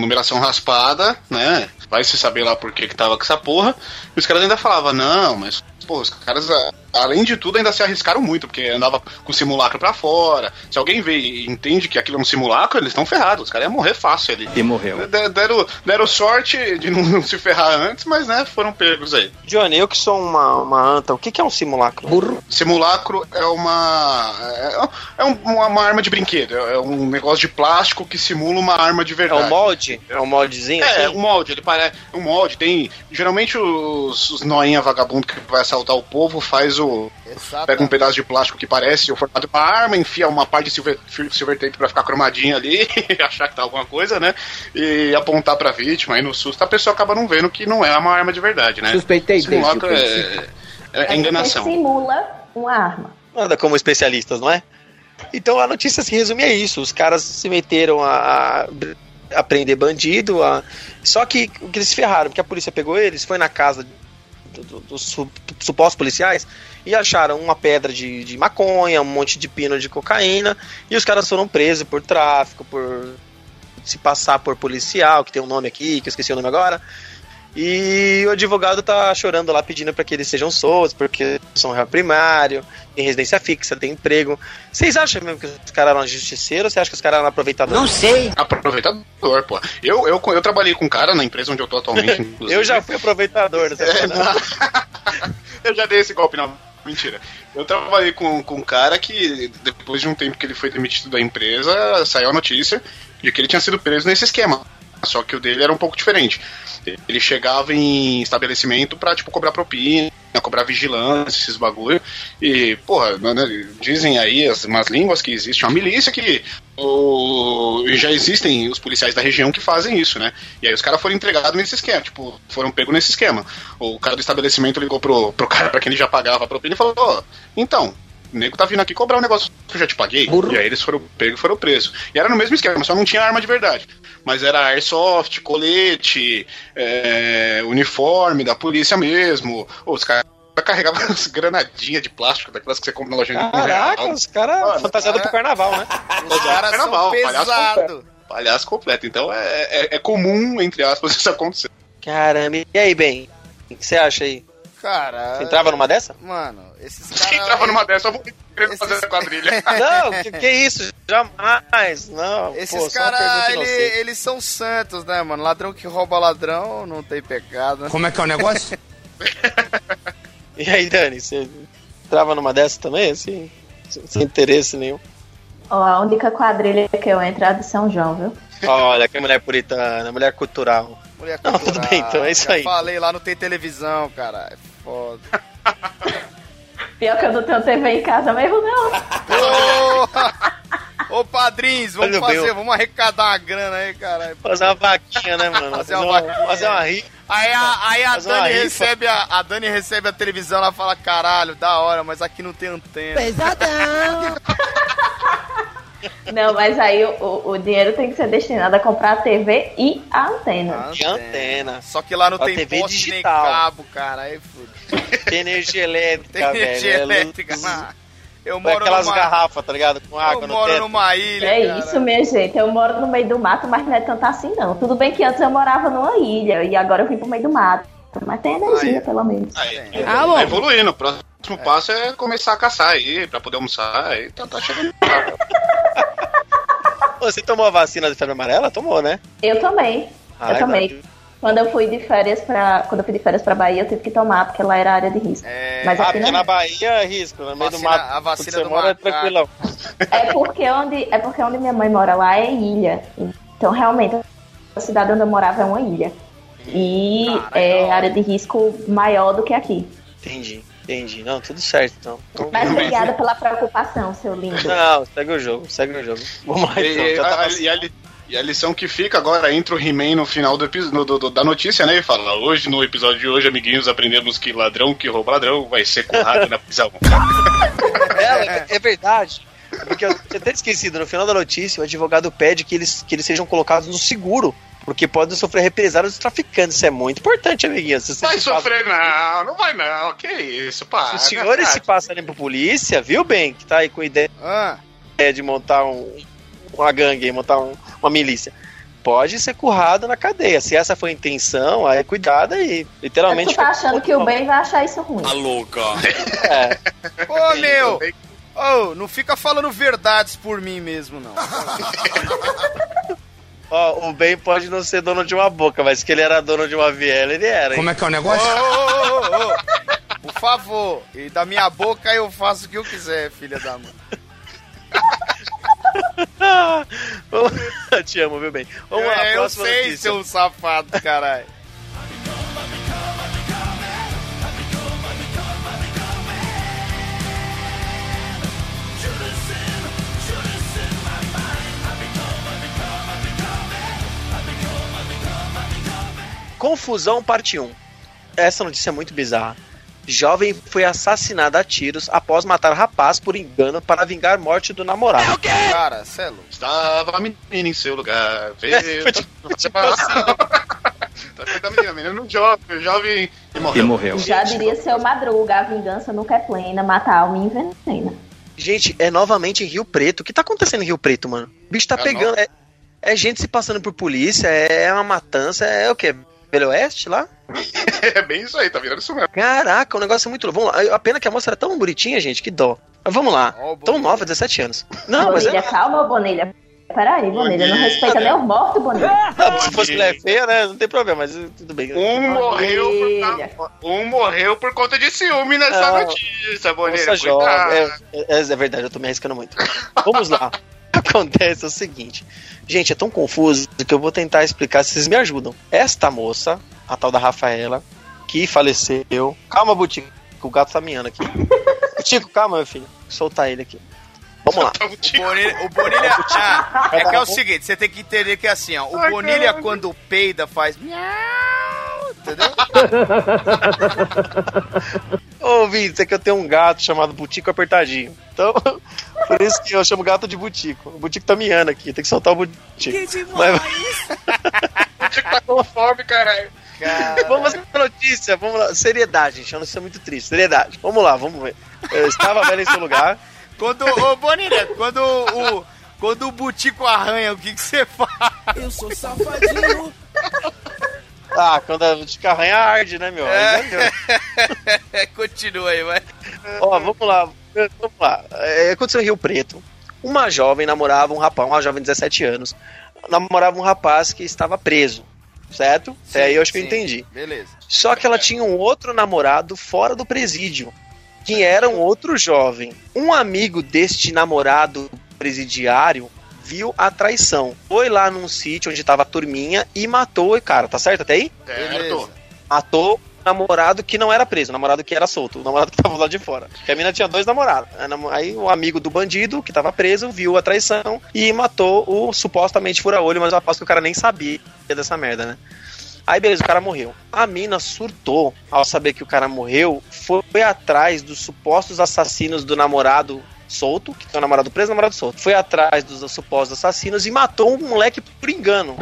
[SPEAKER 4] numeração raspada, né? Vai se saber lá por que que tava com essa porra. E os caras ainda falavam, não, mas, pô, os caras, a- além de tudo, ainda se arriscaram muito, porque andava com o simulacro pra fora. Se alguém vê e entende que aquilo é um simulacro, eles estão ferrados. Os caras iam morrer fácil ali.
[SPEAKER 6] E morreu.
[SPEAKER 4] De- Deram, deram sorte de não se ferrar antes, mas, né, foram pegos aí.
[SPEAKER 1] Johnny, eu que sou uma, uma anta, o que, que é um simulacro? Burro.
[SPEAKER 4] Simulacro é uma. É, é um- uma, uma arma de brinquedo. É um negócio de plástico que simula uma arma de
[SPEAKER 1] É
[SPEAKER 4] verdade.
[SPEAKER 1] um molde? É um moldezinho
[SPEAKER 4] É,
[SPEAKER 1] assim?
[SPEAKER 4] um molde, ele parece. Um molde, tem. Geralmente os, os noinha vagabundo que vai assaltar o povo faz o.
[SPEAKER 2] Exato.
[SPEAKER 4] Pega um pedaço de plástico que parece o formato de uma arma, enfia uma parte de silver, silver tape pra ficar cromadinha ali, achar que tá alguma coisa, né? E apontar pra vítima, aí no susto a pessoa acaba não vendo que não é uma arma de verdade, né?
[SPEAKER 6] Suspeitei desde o
[SPEAKER 4] Simulacro
[SPEAKER 6] princípio.
[SPEAKER 4] é, é,
[SPEAKER 3] porque
[SPEAKER 4] enganação.
[SPEAKER 3] simula uma arma.
[SPEAKER 1] Nada como especialistas, não é? Então a notícia se resume a isso. Os caras se meteram a, a prender bandido, a... só que o que eles se ferraram, porque a polícia pegou eles, foi na casa dos su- supostos policiais e acharam uma pedra de, de maconha, um monte de pino de cocaína, e os caras foram presos por tráfico, por se passar por policial, que tem um nome aqui, que eu esqueci o nome agora. E o advogado tá chorando lá pedindo para que eles sejam soltos, porque são réu primário, tem residência fixa, tem emprego. Vocês acham mesmo que os caras eram justiceiros ou você acha que os caras eram aproveitadores?
[SPEAKER 6] Não sei.
[SPEAKER 4] Aproveitador, pô. Eu, eu, eu trabalhei com um cara na empresa onde eu tô atualmente. inclusive.
[SPEAKER 1] Eu já fui aproveitador
[SPEAKER 4] É,
[SPEAKER 1] parada.
[SPEAKER 4] não. eu já dei esse golpe, não. Mentira. Eu trabalhei com, com um cara que, depois de um tempo que ele foi demitido da empresa, saiu a notícia de que ele tinha sido preso nesse esquema. Só que o dele era um pouco diferente. Ele chegava em estabelecimento pra, tipo, cobrar propina, cobrar vigilância, esses bagulho. E, porra, né, dizem aí as umas línguas que existe uma milícia que o, já existem os policiais da região que fazem isso, né? E aí os caras foram entregados nesse esquema, tipo, foram pegos nesse esquema. O cara do estabelecimento ligou pro, pro cara pra quem ele já pagava a propina e falou, ó, então, o nego tá vindo aqui cobrar um negócio que eu já te paguei. E aí eles foram pegos e foram presos. E era no mesmo esquema, só não tinha arma de verdade. Mas era airsoft, colete, é, uniforme da polícia mesmo. Os caras carregavam as granadinhas de plástico, daquelas que você compra na loja de um
[SPEAKER 1] Caraca, os caras fantasiados
[SPEAKER 4] cara-
[SPEAKER 1] pro carnaval, né?
[SPEAKER 2] Os caras
[SPEAKER 4] Carnaval,
[SPEAKER 2] são
[SPEAKER 4] palhaço completo. Então é, é, é comum, entre aspas, isso acontecer.
[SPEAKER 1] Caramba, e aí, bem? O que você acha aí?
[SPEAKER 2] Cara.
[SPEAKER 1] Você entrava numa dessa?
[SPEAKER 2] Mano, esses
[SPEAKER 4] Se
[SPEAKER 2] caras.
[SPEAKER 4] entrava numa dessa, eu vou querendo
[SPEAKER 2] Esses-
[SPEAKER 4] fazer essa quadrilha.
[SPEAKER 1] Não, que, que isso? Jamais, não.
[SPEAKER 2] Esses caras, ele- eles são santos, né, mano? Ladrão que rouba ladrão não tem pecado.
[SPEAKER 6] Como é que é o negócio?
[SPEAKER 1] E aí, Dani, você entrava numa dessa também, assim? Sem sem interesse nenhum.
[SPEAKER 3] Ó, a única quadrilha que eu entro é a de São João, viu?
[SPEAKER 1] Olha, que mulher puritana, mulher cultural.
[SPEAKER 2] Mulher
[SPEAKER 1] Não, tudo
[SPEAKER 2] cultural.
[SPEAKER 1] bem, então, é isso
[SPEAKER 2] Já
[SPEAKER 1] aí.
[SPEAKER 2] falei lá, não tem televisão, cara. Foda.
[SPEAKER 3] Pior que eu não tenho TV em casa mesmo, não.
[SPEAKER 2] Ô, padrinhos, vamos
[SPEAKER 1] Olha
[SPEAKER 2] fazer, vamos arrecadar uma grana aí, cara.
[SPEAKER 1] Fazer uma vaquinha, né, mano?
[SPEAKER 2] Fazer uma vaquinha.
[SPEAKER 1] fazer uma rifa.
[SPEAKER 2] Aí a, aí a Dani recebe a, a Dani recebe a televisão, ela fala, caralho, da hora, mas aqui não tem antena.
[SPEAKER 3] Não, mas aí o, o- dinheiro tem que ser destinado a comprar a TV e a antena.
[SPEAKER 1] E antena.
[SPEAKER 2] Só que lá não
[SPEAKER 1] A
[SPEAKER 2] tem
[SPEAKER 1] TV
[SPEAKER 2] poste
[SPEAKER 1] digital.
[SPEAKER 2] nem cabo, cara. Aí foda.
[SPEAKER 1] Tem energia elétrica,
[SPEAKER 2] Tem
[SPEAKER 1] velho.
[SPEAKER 2] energia
[SPEAKER 1] é
[SPEAKER 2] elétrica. Eu moro
[SPEAKER 1] aquelas
[SPEAKER 2] numa...
[SPEAKER 1] garrafas, tá ligado? Com água
[SPEAKER 2] Eu
[SPEAKER 1] no
[SPEAKER 2] moro
[SPEAKER 1] teto.
[SPEAKER 2] numa ilha,
[SPEAKER 3] É
[SPEAKER 2] cara.
[SPEAKER 3] isso, minha gente. Eu moro no meio do mato, mas não é tanto assim, não. Tudo bem que antes eu morava numa ilha e agora eu vim pro meio do mato. Mas tem energia,
[SPEAKER 2] Aí.
[SPEAKER 3] pelo menos.
[SPEAKER 4] Aí,
[SPEAKER 6] Ah, bom.
[SPEAKER 4] tá evoluindo. Próximo passo é começar a caçar aí, pra poder almoçar. Aí tá, tá chegando.
[SPEAKER 1] Você tomou a vacina de febre amarela? Tomou, né?
[SPEAKER 3] Eu também.
[SPEAKER 1] Ah,
[SPEAKER 3] eu também. Quando eu fui de férias pra. Quando eu fui de férias pra Bahia, eu tive que tomar, porque lá era área de risco.
[SPEAKER 2] É,
[SPEAKER 3] Mas
[SPEAKER 1] Ah,
[SPEAKER 3] aqui
[SPEAKER 1] porque
[SPEAKER 3] não
[SPEAKER 1] na
[SPEAKER 3] é.
[SPEAKER 1] Bahia é risco, no meio do mato.
[SPEAKER 2] a vacina do
[SPEAKER 1] mora é
[SPEAKER 2] macaco.
[SPEAKER 1] tranquilão.
[SPEAKER 3] É porque onde, é porque onde minha mãe mora lá é ilha. Então, realmente, a cidade onde eu morava é uma ilha. E
[SPEAKER 2] Caralho,
[SPEAKER 3] é área de risco maior do que aqui.
[SPEAKER 1] Entendi, entendi. Não, tudo certo, então. Então,
[SPEAKER 3] Mas obrigada pela preocupação, seu lindo.
[SPEAKER 1] Não, segue o jogo, segue o jogo. Vamos lá, então.
[SPEAKER 4] E,
[SPEAKER 1] tá
[SPEAKER 4] a, e a e a lição que fica agora, entra o He-Man no final do, no- do- do- da notícia, né? E fala: hoje, no episódio de hoje, amiguinhos, aprendemos que ladrão que rouba ladrão vai ser currado na prisão.
[SPEAKER 1] É, é verdade. Porque eu tinha até esquecido, no final da notícia, o advogado pede que eles, que eles sejam colocados no seguro, porque podem sofrer represálias dos traficantes. Isso é muito importante, amiguinho. Se você
[SPEAKER 4] Vai
[SPEAKER 1] se passa-
[SPEAKER 4] sofrer, não, não vai não. Que isso, pá.
[SPEAKER 1] Se os senhores se passarem por polícia, viu bem, que tá aí com ideia
[SPEAKER 2] Ah,
[SPEAKER 1] de montar um, uma gangue, montar um- uma milícia. Pode ser currado na cadeia. Se essa foi a intenção, aí cuidado aí.
[SPEAKER 3] É
[SPEAKER 1] Literalmente.
[SPEAKER 3] tu tá achando que o bem vai achar isso ruim.
[SPEAKER 1] É.
[SPEAKER 2] Ô, meu! Ô, não fica falando verdades por mim mesmo, não.
[SPEAKER 1] Ó, o bem pode não ser dono de uma boca, mas que ele era dono de uma viela, ele era. hein?
[SPEAKER 6] Como é que é o negócio?
[SPEAKER 2] ô, ô, ô, ô. Por favor, e da minha boca eu faço o que eu quiser, filha da mãe.
[SPEAKER 1] Eu te amo, viu bem? Vamos lá,
[SPEAKER 2] É, eu
[SPEAKER 1] próxima
[SPEAKER 2] sei,
[SPEAKER 1] notícia.
[SPEAKER 2] seu safado, caralho.
[SPEAKER 1] Confusão, parte 1. Essa notícia é muito bizarra. Jovem foi assassinada a tiros após matar rapaz por engano para vingar a morte do namorado.
[SPEAKER 2] Cara, cê é.
[SPEAKER 4] Estava a menina em seu lugar. Veio.
[SPEAKER 1] Tipo-
[SPEAKER 4] Tá feita a menina, a menina não jovem, jovem e morreu.
[SPEAKER 6] morreu.
[SPEAKER 3] Já diria seu Madruga, a vingança nunca é plena, mata a alma e envenena.
[SPEAKER 1] Gente, é novamente em Rio Preto. O que tá acontecendo em Rio Preto, mano? O bicho tá
[SPEAKER 4] É
[SPEAKER 1] pegando. É, é gente se passando por polícia, é uma matança, é o quê? Velho Oeste lá?
[SPEAKER 4] É bem isso aí, tá virando isso mesmo.
[SPEAKER 1] Caraca, o negócio é muito louco. Vamos lá. A pena que a moça era tão bonitinha, gente, que dó. Mas vamos lá.
[SPEAKER 2] Ó, o
[SPEAKER 1] Tão
[SPEAKER 2] Bonilha.
[SPEAKER 1] nova, 17 anos. Não, mas
[SPEAKER 3] Bonilha,
[SPEAKER 1] é.
[SPEAKER 3] calma, Bonilha. Peraí, Bonilha, não
[SPEAKER 4] Bonilha.
[SPEAKER 3] respeita nem os mortos, Bonilha.
[SPEAKER 1] Não, se fosse mulher feia, né? Não tem problema, mas tudo bem.
[SPEAKER 4] Um morreu,
[SPEAKER 3] Bonilha.
[SPEAKER 4] por, um morreu por conta de ciúme nessa
[SPEAKER 1] Não.
[SPEAKER 4] notícia, Boneira.
[SPEAKER 1] Moça jovem. É, é, é verdade, eu tô me arriscando muito. Vamos lá. Acontece é o seguinte. Gente, é tão confuso que eu vou tentar explicar se vocês me ajudam. Esta moça, a tal da Rafaela, que faleceu. Calma, Butico, o gato tá miando aqui. Butico, calma, meu filho. Vou soltar ele aqui. Vamos lá.
[SPEAKER 2] O. Bonilha, o Bonilha ah, é que é o seguinte, você tem que entender que é assim, ó, o Bonilha quando peida faz miau, entendeu?
[SPEAKER 1] Ô, Vitor, é que eu tenho um gato chamado Butico Apertadinho. Então, por isso que eu chamo gato de Butico. O Butico tá miando aqui, tem que soltar o Butico. Mas,
[SPEAKER 4] O tico tá com fome, caralho.
[SPEAKER 2] Cara,
[SPEAKER 1] Vamos à notícia, vamos lá. Seriedade, gente. É uma notícia muito triste. Seriedade. Vamos lá, vamos ver. Eu estava velho em seu lugar.
[SPEAKER 2] quando ô Bonilha, quando o quando o Butico arranha, o que que você faz?
[SPEAKER 8] Eu sou safadinho.
[SPEAKER 1] Ah, quando a gente arranha arde, né, meu?
[SPEAKER 2] É. Continua aí, vai.
[SPEAKER 1] Ó, vamos lá. Vamos lá. É, aconteceu em Rio Preto. Uma jovem namorava um rapaz, uma jovem de 17 anos, namorava um rapaz que estava preso. Certo? Até aí eu acho que eu
[SPEAKER 2] Sim,
[SPEAKER 1] entendi.
[SPEAKER 2] Beleza.
[SPEAKER 1] Só que ela tinha um outro namorado fora do presídio, que era um outro jovem. Um amigo deste namorado presidiário viu a traição. Foi lá num sítio onde tava a turminha e matou o cara, tá certo até aí?
[SPEAKER 4] Certo.
[SPEAKER 1] Matou o namorado que não era preso, o namorado que era solto, o namorado que tava lá de fora. Porque a mina tinha dois namorados. Aí namo- Aí o amigo do bandido, que tava preso, viu a traição e matou o supostamente fura-olho, mas eu aposto que o cara nem sabia dessa merda, né? Aí beleza, o cara morreu. A mina surtou ao saber que o cara morreu, foi atrás dos supostos assassinos do namorado solto, que tem o namorado preso, o namorado solto. Foi atrás dos supostos assassinos e matou um moleque por engano.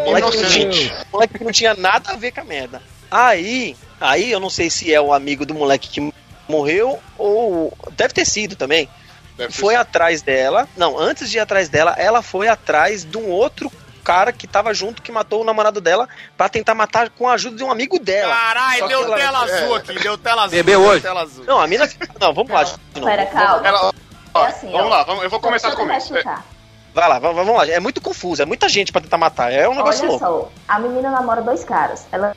[SPEAKER 1] Um moleque, que não tinha, um moleque que não tinha nada a ver com a merda. Aí, aí eu não sei se é o amigo do moleque que morreu ou deve ter sido também.
[SPEAKER 4] Deve
[SPEAKER 1] foi atrás dela. Não, antes de ir atrás dela, ela foi atrás de um outro cara que tava junto que matou o namorado dela pra tentar matar com a ajuda de um amigo dela.
[SPEAKER 2] Caralho, deu
[SPEAKER 1] que ela-
[SPEAKER 2] tela azul aqui, deu tela azul.
[SPEAKER 6] Bebeu hoje?
[SPEAKER 2] Tela azul.
[SPEAKER 1] Não, a mina. Não, vamos lá. novo.
[SPEAKER 3] Pera, calma.
[SPEAKER 4] Ela, ó,
[SPEAKER 3] É assim,
[SPEAKER 4] vamos
[SPEAKER 3] ó.
[SPEAKER 4] lá, vamos- eu vou começar do começo. É.
[SPEAKER 1] Vai lá, vamos, lá. É muito confuso, é muita gente pra tentar matar. É um negócio
[SPEAKER 3] Olha
[SPEAKER 1] louco.
[SPEAKER 3] só, a menina namora dois caras. Ela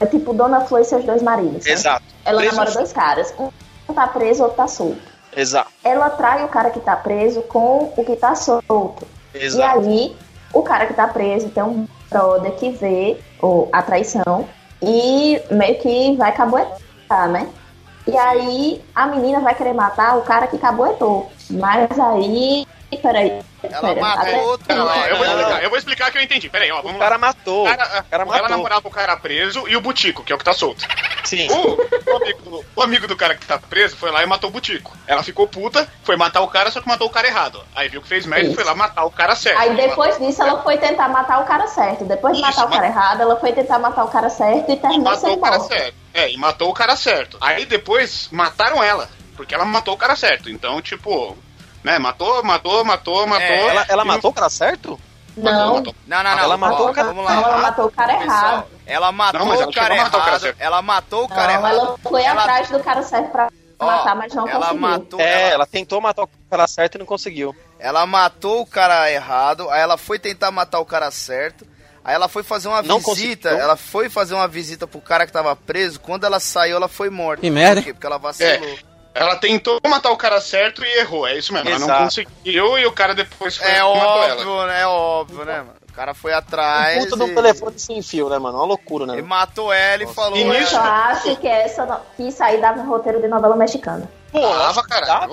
[SPEAKER 3] é tipo Dona Flor e seus dois maridos. né?
[SPEAKER 1] Exato.
[SPEAKER 3] Ela
[SPEAKER 1] Preso-
[SPEAKER 3] namora dois caras. Um tá preso, outro tá solto.
[SPEAKER 1] Exato.
[SPEAKER 3] Ela trai o cara que tá preso com o que tá solto. E
[SPEAKER 1] Exato.
[SPEAKER 3] aí, o cara que tá preso tem um brother que vê o, a traição e meio que vai caboetar, né? E aí, a menina vai querer matar o cara que caboetou. Mas aí. Peraí.
[SPEAKER 2] Ela
[SPEAKER 3] pera,
[SPEAKER 2] matou
[SPEAKER 3] até-
[SPEAKER 2] outro,
[SPEAKER 4] Não, não, eu vou explicar, eu vou explicar que eu entendi. Peraí, ó,
[SPEAKER 1] O
[SPEAKER 4] vamos
[SPEAKER 1] cara
[SPEAKER 4] lá.
[SPEAKER 1] matou.
[SPEAKER 4] O cara,
[SPEAKER 1] o cara
[SPEAKER 4] ela
[SPEAKER 1] matou.
[SPEAKER 4] namorava o cara preso e o Butico, que é o que tá solto.
[SPEAKER 1] Sim.
[SPEAKER 4] O, o amigo, do- o amigo do cara que tá preso foi lá e matou o Butico. Ela ficou puta, foi matar o cara, só que matou o cara errado. Aí viu que fez merda e foi lá matar o cara certo.
[SPEAKER 3] Aí depois disso ela foi tentar matar o cara certo. Depois de
[SPEAKER 4] Isso,
[SPEAKER 3] matar o cara errado, ela foi tentar matar o cara certo e
[SPEAKER 4] E
[SPEAKER 3] terminou
[SPEAKER 4] matou
[SPEAKER 3] sem
[SPEAKER 4] o cara
[SPEAKER 3] morte.
[SPEAKER 4] certo. É, e matou o cara certo. Aí depois mataram ela, porque ela matou o cara certo. Então, tipo, né, matou, matou, matou, matou.
[SPEAKER 2] É,
[SPEAKER 1] Ela, ela
[SPEAKER 4] E
[SPEAKER 1] matou o cara certo?
[SPEAKER 4] Matou,
[SPEAKER 3] Não,
[SPEAKER 4] matou.
[SPEAKER 2] Não, não, não.
[SPEAKER 1] Ela matou
[SPEAKER 2] ó,
[SPEAKER 1] o cara-
[SPEAKER 2] Vamos lá.
[SPEAKER 3] não, ela matou o cara errado.
[SPEAKER 2] ela matou
[SPEAKER 4] Não, ela
[SPEAKER 2] o cara
[SPEAKER 4] matar o cara
[SPEAKER 2] errado. Ela matou o cara
[SPEAKER 3] Não,
[SPEAKER 2] errado.
[SPEAKER 3] ela foi
[SPEAKER 2] Ela-
[SPEAKER 3] atrás do cara certo pra
[SPEAKER 2] Ó,
[SPEAKER 3] matar, mas não
[SPEAKER 2] ela
[SPEAKER 3] conseguiu.
[SPEAKER 2] matou.
[SPEAKER 1] É,
[SPEAKER 2] ela,
[SPEAKER 1] ela tentou matar o cara certo e não conseguiu.
[SPEAKER 2] ela matou o cara errado. Aí ela foi tentar matar o cara certo. Aí ela foi fazer uma
[SPEAKER 1] Não
[SPEAKER 2] visita.
[SPEAKER 1] conseguiu.
[SPEAKER 2] Ela foi fazer uma visita pro cara que tava preso. Quando ela saiu, ela foi morta.
[SPEAKER 6] Que merda.
[SPEAKER 2] Por quê? Porque ela vacilou.
[SPEAKER 4] Ela tentou matar o cara certo e errou, é isso mesmo. Ela não
[SPEAKER 1] Exato.
[SPEAKER 4] conseguiu e o cara depois foi
[SPEAKER 2] É,
[SPEAKER 4] matou ela.
[SPEAKER 2] óbvio, né? É óbvio, né, mano? O cara foi
[SPEAKER 1] Um
[SPEAKER 2] atrás.
[SPEAKER 1] puto do
[SPEAKER 2] e...
[SPEAKER 1] telefone sem fio, né, mano? Uma loucura, né?
[SPEAKER 2] e matou ela e falou.
[SPEAKER 4] E
[SPEAKER 3] Eu acho que essa no- que isso aí dava no roteiro de novela mexicana.
[SPEAKER 1] Pô,
[SPEAKER 4] Porra.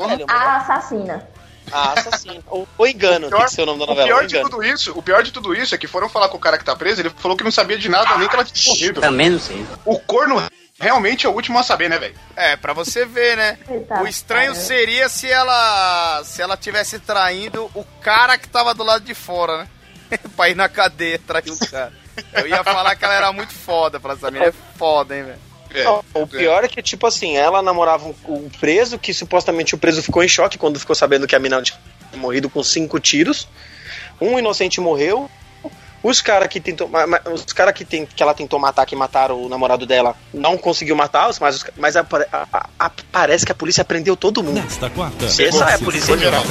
[SPEAKER 1] velho.
[SPEAKER 3] A assassina.
[SPEAKER 1] Ah, assassino. Ou, ou engano, tem que ser o nome da
[SPEAKER 4] O
[SPEAKER 1] novela.
[SPEAKER 4] pior
[SPEAKER 1] ou
[SPEAKER 4] de
[SPEAKER 1] engano.
[SPEAKER 4] tudo isso, o pior de tudo isso é que foram falar com o cara que tá preso, ele falou que não sabia de nada, nem que ela tinha morrido.
[SPEAKER 6] Também não sei.
[SPEAKER 4] O corno realmente é o último a saber, né, velho?
[SPEAKER 2] É, pra você ver, né?
[SPEAKER 3] Eita,
[SPEAKER 2] o estranho
[SPEAKER 3] cara.
[SPEAKER 2] seria se ela se ela tivesse traindo o cara que tava do lado de fora, né? pra ir na cadeia trair o cara. Eu ia falar que ela era muito foda pra essa menina. É foda, hein, velho?
[SPEAKER 4] É,
[SPEAKER 1] Não, o pior é que, tipo assim, ela namorava um, um preso, que supostamente o preso ficou em choque quando ficou sabendo que a mina tinha morrido com cinco tiros. Um inocente morreu. Os caras que tentou. Os caras que, tem, que ela tentou matar, que mataram o namorado dela, não conseguiu matá-los, mas, mas a- a- a- parece que a polícia prendeu todo mundo.
[SPEAKER 7] Nesta quarta,
[SPEAKER 1] essa é a polícia
[SPEAKER 4] Pegou geral.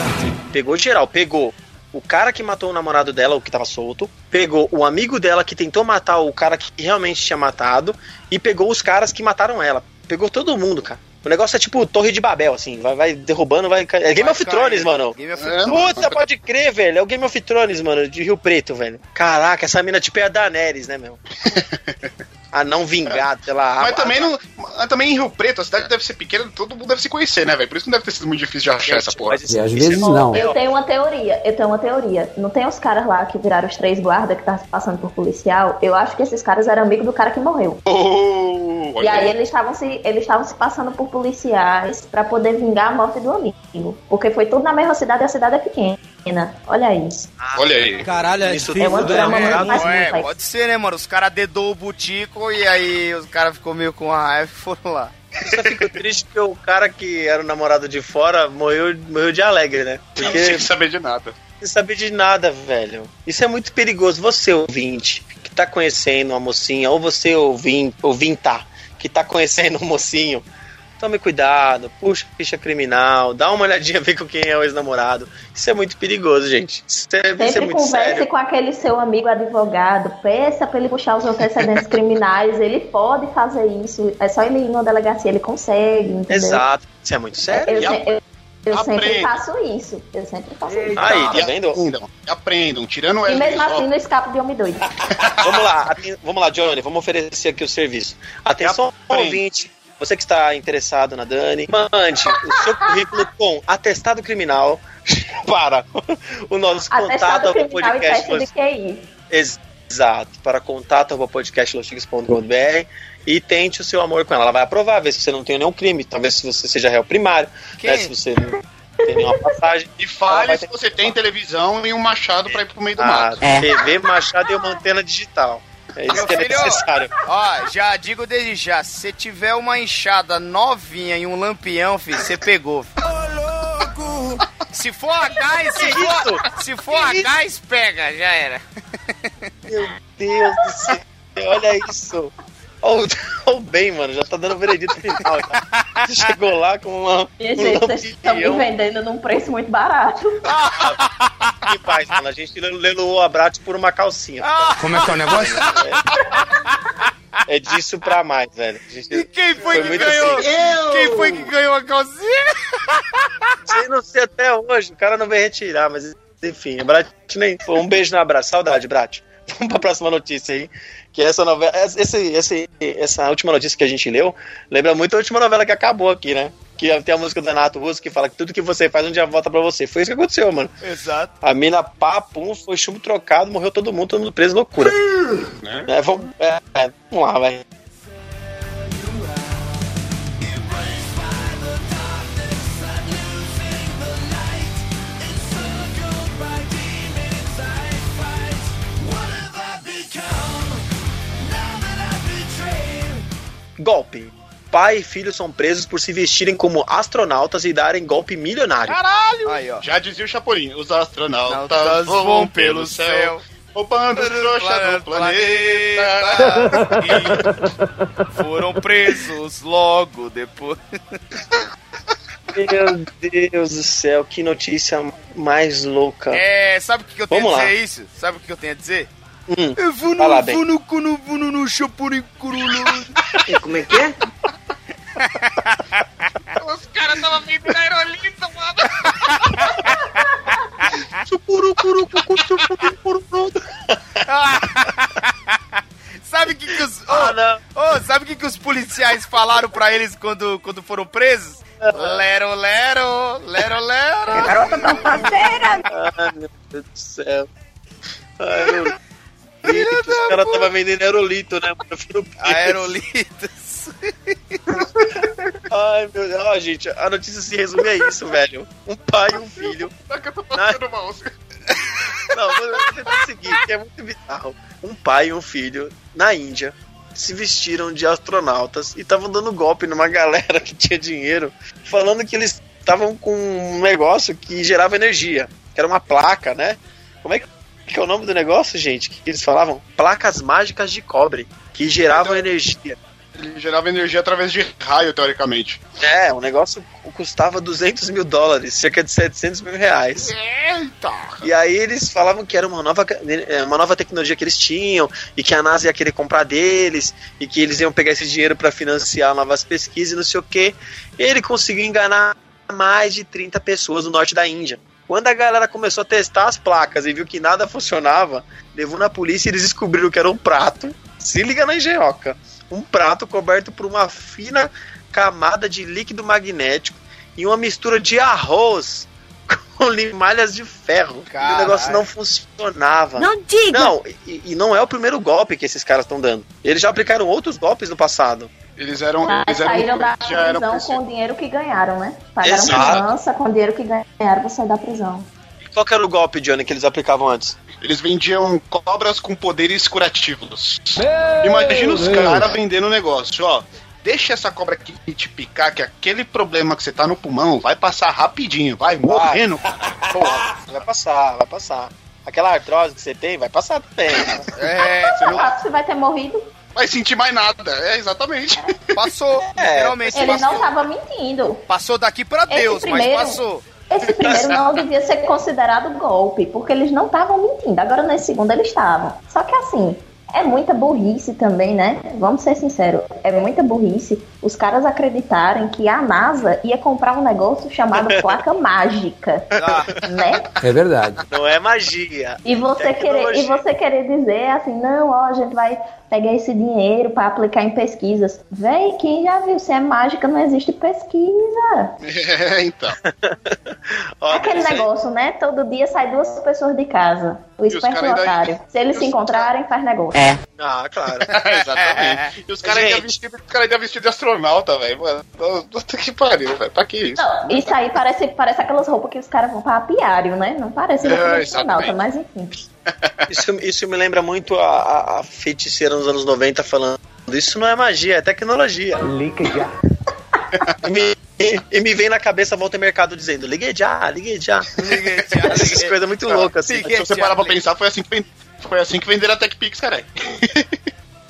[SPEAKER 1] Pegou geral, pegou o cara que matou o namorado dela, o que tava solto, pegou o amigo dela que tentou matar o cara que realmente tinha matado, e pegou os caras que mataram ela. Pegou todo mundo, cara. O negócio é tipo Torre de Babel, assim, vai, vai derrubando, vai. É Game
[SPEAKER 2] Vai
[SPEAKER 1] of Thrones,
[SPEAKER 2] cair.
[SPEAKER 1] mano.
[SPEAKER 2] Game of
[SPEAKER 4] É,
[SPEAKER 1] Puta, pode crer, velho. É o Game of Thrones, mano, de Rio Preto, velho. Caraca, essa mina tipo é a Daenerys, né, meu? a não vingada pela
[SPEAKER 4] Mas
[SPEAKER 1] água.
[SPEAKER 4] também, não, mas também em Rio Preto, a cidade deve ser pequena, todo mundo deve se conhecer, né, velho? Por isso não deve ter sido muito difícil de achar essa porra.
[SPEAKER 1] Mas isso-
[SPEAKER 6] E às
[SPEAKER 1] isso é
[SPEAKER 6] vezes
[SPEAKER 1] bom.
[SPEAKER 6] não.
[SPEAKER 3] Eu tenho uma teoria, eu tenho uma teoria. Não tem os caras lá que viraram os três guardas que estavam se passando por policial? Eu acho que esses caras eram amigos do cara que morreu.
[SPEAKER 4] Oh,
[SPEAKER 3] E aí eles estavam se, eles estavam se passando por policiais pra poder vingar a morte do amigo. Porque foi tudo na mesma cidade e a cidade é pequena. Olha isso.
[SPEAKER 4] Olha aí.
[SPEAKER 6] Caralho, é
[SPEAKER 1] Isso
[SPEAKER 3] É uma
[SPEAKER 6] difícil,
[SPEAKER 3] trama
[SPEAKER 6] né?
[SPEAKER 3] muito mais
[SPEAKER 2] É, pode ser, né, mano? Os caras dedou o butico e aí os caras ficou meio com raiva e foram lá.
[SPEAKER 1] Eu só fico triste que o cara que era o namorado de fora morreu, morreu de alegre, né?
[SPEAKER 4] Sem
[SPEAKER 1] Porque
[SPEAKER 4] saber de nada.
[SPEAKER 1] sem saber de nada, velho. Isso é muito perigoso. Você, ouvinte, que tá conhecendo uma mocinha, ou você, ouvin, ouvinta, que tá conhecendo um mocinho, tome cuidado, puxa a ficha criminal, dá uma olhadinha, ver com quem é o ex-namorado. Isso é muito perigoso, gente. Isso é, isso é
[SPEAKER 3] Sempre
[SPEAKER 1] muito
[SPEAKER 3] converse
[SPEAKER 1] sério.
[SPEAKER 3] com aquele seu amigo advogado, peça pra ele puxar os antecedentes criminais, ele pode fazer isso, é só ele ir numa delegacia, ele consegue, entendeu?
[SPEAKER 1] Exato. Isso é muito sério.
[SPEAKER 3] Eu,
[SPEAKER 4] E
[SPEAKER 3] se- eu- eu sempre faço isso, eu sempre faço isso.
[SPEAKER 1] Aí,
[SPEAKER 4] E
[SPEAKER 1] tá vendo?
[SPEAKER 4] Aprendam, aprendam, tirando o
[SPEAKER 3] E mesmo assim não escapo de homem doido.
[SPEAKER 1] Vamos lá, vamos lá, Johnny, vamos oferecer aqui o serviço. Atenção, ouvinte, você que está interessado na Dani, mande o seu currículo com atestado criminal para o nosso contato
[SPEAKER 3] e
[SPEAKER 1] podcast.
[SPEAKER 3] teste QI.
[SPEAKER 1] Exato, para contato arroba podcastlostigos.com.br e tente o seu amor com ela. Ela vai aprovar, ver se você não tem nenhum crime, talvez se você seja réu primário, né, se você tem nenhuma passagem.
[SPEAKER 4] E fale se você tem televisão e um machado pra ir pro meio do
[SPEAKER 1] A
[SPEAKER 4] mato.
[SPEAKER 1] TV, machado e uma antena digital. É isso
[SPEAKER 2] Meu
[SPEAKER 1] que é
[SPEAKER 2] filho,
[SPEAKER 1] necessário.
[SPEAKER 2] Ó, já digo desde já, se você tiver uma enxada novinha e um lampião, filho, você pegou. Se for a gás, se for, se for a gás, pega, já era.
[SPEAKER 1] Meu Deus do céu, olha isso. Olha o- bem, mano, já tá dando veredito final. já. Você chegou lá com uma.
[SPEAKER 3] Minha
[SPEAKER 1] um
[SPEAKER 3] gente, vocês estão me vendendo num preço muito barato.
[SPEAKER 1] Que paz, mano. A gente leiloou a Brat por uma calcinha.
[SPEAKER 6] Como é que é o negócio?
[SPEAKER 1] É disso pra mais, velho. Gente-
[SPEAKER 2] E quem foi,
[SPEAKER 1] Foi
[SPEAKER 2] que ganhou?
[SPEAKER 1] assim.
[SPEAKER 2] Quem foi que ganhou a calcinha?
[SPEAKER 1] Sei, não sei até hoje, o cara não veio retirar, mas enfim, a Brat nem. Um beijo no abraço, saudade, Brat. Vamos pra próxima notícia aí. Que essa novela. Esse, esse, essa última notícia que a gente leu lembra muito a última novela que acabou aqui, né? Que tem a música do Renato Russo que fala que tudo que você faz um dia volta pra você. Foi isso que aconteceu, mano.
[SPEAKER 2] Exato.
[SPEAKER 1] A mina, pá, pum, foi chumbo trocado, morreu todo mundo, todo mundo preso, loucura.
[SPEAKER 4] Né?
[SPEAKER 1] É, vamos, é, é, vamos lá, vai. Golpe. Pai e filho são presos por se vestirem como astronautas e darem golpe milionário.
[SPEAKER 2] Aí, ó.
[SPEAKER 4] Já dizia o Chapolin, os astronautas
[SPEAKER 2] Astronautas
[SPEAKER 4] voam pelo céu, roubando trouxa do planeta.
[SPEAKER 2] E foram presos logo depois.
[SPEAKER 1] Meu Deus do céu, que notícia mais louca.
[SPEAKER 2] É, sabe o que, eu tenho
[SPEAKER 1] Vamos
[SPEAKER 2] a
[SPEAKER 1] lá.
[SPEAKER 2] dizer isso? Sabe o que eu tenho a dizer?
[SPEAKER 1] Hum,
[SPEAKER 2] Eu vou
[SPEAKER 1] lá,
[SPEAKER 2] no cu, no vou no Chapolin curulu.
[SPEAKER 7] Como é que é?
[SPEAKER 4] Os caras tava vindo na aerolito, mano.
[SPEAKER 2] Sabe o que, que os.
[SPEAKER 1] Ah, não.
[SPEAKER 2] ô, sabe o que, que os policiais falaram pra eles quando, quando foram presos? Lero, lero, lero, lero.
[SPEAKER 3] Garota tão faceira!
[SPEAKER 1] Ai, meu Deus do céu. Aerolito. Os caras estavam vendendo aerolito, né?
[SPEAKER 2] Aerolitos.
[SPEAKER 1] Ai, meu Deus. Ó, gente, a notícia se resume a isso, velho. Um pai e um filho.
[SPEAKER 4] Só que eu tô passando o mouse.
[SPEAKER 1] Não, vou vou tentar seguir, que é muito bizarro. Um pai e um filho na Índia se vestiram de astronautas e estavam dando golpe numa galera que tinha dinheiro, falando que eles estavam com um negócio que gerava energia, que era uma placa, né? Como é que, que é o nome do negócio, gente? Que eles falavam? Placas mágicas de cobre, que geravam energia.
[SPEAKER 4] Ele gerava energia através de raio, teoricamente.
[SPEAKER 1] É, o negócio custava 200 mil dólares, cerca de 700 mil reais.
[SPEAKER 4] Eita!
[SPEAKER 1] E aí eles falavam que era uma nova, eh, uma nova tecnologia que eles tinham e que a NASA ia querer comprar deles e que eles iam pegar esse dinheiro para financiar novas pesquisas e não sei o que. Ele conseguiu enganar mais de 30 pessoas no norte da Índia. Quando a galera começou a testar as placas e viu que nada funcionava, levou na polícia e eles descobriram que era um prato. Se liga na engenhoca. Um prato coberto por uma fina camada de líquido magnético e uma mistura de arroz com limalhas de ferro. E o negócio não funcionava.
[SPEAKER 3] Não diga!
[SPEAKER 1] Não, e, e não é o primeiro golpe que esses caras estão dando. Eles já aplicaram outros golpes no passado.
[SPEAKER 4] Eles eram.
[SPEAKER 3] Mas
[SPEAKER 4] Eles eram
[SPEAKER 3] saíram da prisão com o dinheiro que ganharam, né? Pagaram
[SPEAKER 1] Exato.
[SPEAKER 3] fiança com o dinheiro que ganharam pra sair da prisão.
[SPEAKER 1] E qual que era o golpe, Johnny, que eles aplicavam antes?
[SPEAKER 4] Eles vendiam cobras com poderes curativos. Imagina os caras vendendo o negócio, ó. Deixa essa cobra aqui te picar, que aquele problema que você tá no pulmão vai passar rapidinho, vai morrendo.
[SPEAKER 1] Porra, vai passar, vai passar. Aquela artrose que você tem, vai passar também.
[SPEAKER 2] É,
[SPEAKER 3] Você não se vai ter morrido.
[SPEAKER 4] Vai sentir mais nada. É, exatamente.
[SPEAKER 2] passou.
[SPEAKER 1] É,
[SPEAKER 2] Literalmente
[SPEAKER 3] Ele
[SPEAKER 2] passou.
[SPEAKER 3] não tava mentindo.
[SPEAKER 2] Passou daqui pra
[SPEAKER 3] Esse
[SPEAKER 2] Deus,
[SPEAKER 3] primeiro-
[SPEAKER 2] mas passou.
[SPEAKER 3] Esse primeiro não devia ser considerado golpe, porque eles não estavam mentindo. Agora nesse segundo eles estavam. Só que assim, é muita burrice também, né? Vamos ser sinceros, é muita burrice os caras acreditarem que a NASA ia comprar um negócio chamado placa mágica,
[SPEAKER 2] Ah,
[SPEAKER 3] né?
[SPEAKER 6] É verdade.
[SPEAKER 1] Não é magia.
[SPEAKER 3] E você querer, e você querer dizer assim, não, ó, a gente vai pegar esse dinheiro pra aplicar em pesquisas. Véi, quem já viu? Se é mágica, não existe pesquisa.
[SPEAKER 4] É, então.
[SPEAKER 1] Ó,
[SPEAKER 3] Aquele
[SPEAKER 1] isso aí-
[SPEAKER 3] negócio, né? Todo dia sai duas pessoas de casa. O esperto
[SPEAKER 4] caras ainda-
[SPEAKER 3] otário. Se eles se encontrarem, faz negócio.
[SPEAKER 1] Ah, claro.
[SPEAKER 4] Exatamente. E os caras ainda vestidos cara ainda vestido de astronauta, velho. Mano, puta que pariu, velho. Pra que isso?
[SPEAKER 3] Não, isso aí parece, parece aquelas roupas que os caras vão pra apiário, né? Não parece roupa
[SPEAKER 4] É,
[SPEAKER 3] de astronauta, mas enfim.
[SPEAKER 1] Isso, isso me lembra muito a, a- a feiticeira nos anos 90 falando. Isso não é magia, é tecnologia.
[SPEAKER 5] Liga já.
[SPEAKER 1] E me, e- e me vem na cabeça volta ao mercado dizendo: ligue já, ligue já.
[SPEAKER 2] Liguei, já,
[SPEAKER 1] Essas
[SPEAKER 2] liguei.
[SPEAKER 1] coisas muito loucas assim.
[SPEAKER 2] Liguei.
[SPEAKER 4] Se você parar pra pensar, foi assim que, foi assim que venderam a TechPix, caralho.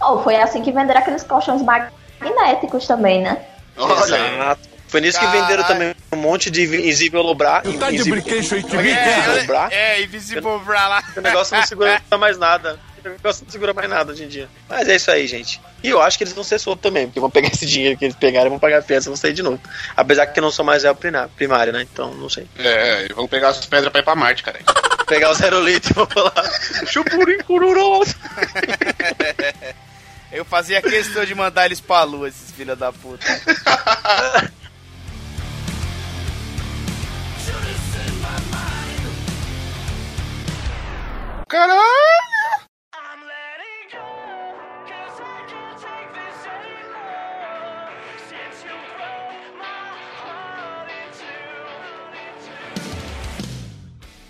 [SPEAKER 3] Ou foi assim que venderam aqueles colchões magnéticos também, né?
[SPEAKER 4] Olha,
[SPEAKER 1] Exato. Foi nisso que
[SPEAKER 2] Caralho.
[SPEAKER 1] venderam também um monte de invisível lobrar.
[SPEAKER 5] Tá de
[SPEAKER 1] invisível-
[SPEAKER 5] brinquedo aí,
[SPEAKER 1] que? Invisível bra?
[SPEAKER 2] É, é, Invisible Bra lá.
[SPEAKER 1] O negócio não segura mais nada. O negócio não segura mais nada hoje em dia. Mas é isso aí, gente. E eu acho que eles vão ser soltos também, porque vão pegar esse dinheiro que eles pegaram e vão pagar a fiança e vão sair de novo. Apesar que eu não sou mais réu primário, né? Então, não sei.
[SPEAKER 4] É, e vamos pegar as pedras pra ir pra Marte, cara.
[SPEAKER 1] Pegar o zero litro e vou falar. Chupurim cururoso.
[SPEAKER 2] Eu fazia questão de mandar eles pra lua, esses filha da puta.
[SPEAKER 4] Caralho!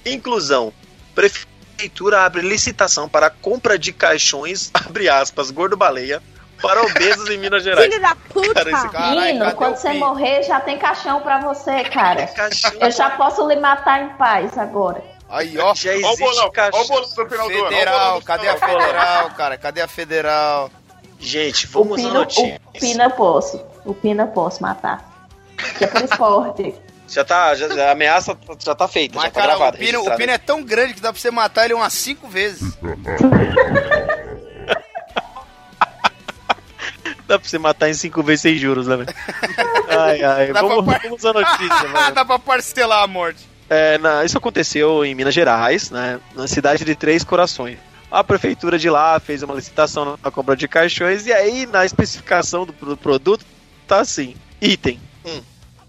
[SPEAKER 1] Inclusão. Prefeitura abre licitação para compra de caixões, abre aspas, gordo baleia, para obesos em Minas Gerais.
[SPEAKER 6] Filho da puta!
[SPEAKER 1] Cara, esse
[SPEAKER 2] cadê
[SPEAKER 3] quando você morrer, já tem caixão pra você, cara. Eu já posso lhe matar em paz agora.
[SPEAKER 2] Aí, ó.
[SPEAKER 1] já
[SPEAKER 4] Ó o
[SPEAKER 1] existe
[SPEAKER 4] bolão, ó
[SPEAKER 1] caixão.
[SPEAKER 4] o bolão do final do ano. ó
[SPEAKER 2] Federal, cadê a federal, cara? Cadê a federal?
[SPEAKER 1] Gente, vamos a
[SPEAKER 3] Pina,
[SPEAKER 1] notícia.
[SPEAKER 3] o Pina posso. O Pina posso matar. Que é esporte.
[SPEAKER 1] Já tá, já, já- a ameaça já tá feita, já
[SPEAKER 2] Mas,
[SPEAKER 1] tá
[SPEAKER 2] cara,
[SPEAKER 1] gravada.
[SPEAKER 2] o pino, o pino é tão grande que dá pra você matar ele umas cinco vezes.
[SPEAKER 1] Dá pra você matar em cinco vezes sem juros, né, velho? Ai, ai,
[SPEAKER 2] Dá
[SPEAKER 1] vamos,
[SPEAKER 2] pra par-
[SPEAKER 1] vamos à notícia, mano.
[SPEAKER 2] dá pra parcelar a morte.
[SPEAKER 1] É, na- isso aconteceu em Minas Gerais, né? Na cidade de Três Corações. A prefeitura de lá fez uma licitação na compra de caixões e aí na especificação do, pro- produto tá assim: item. Hum.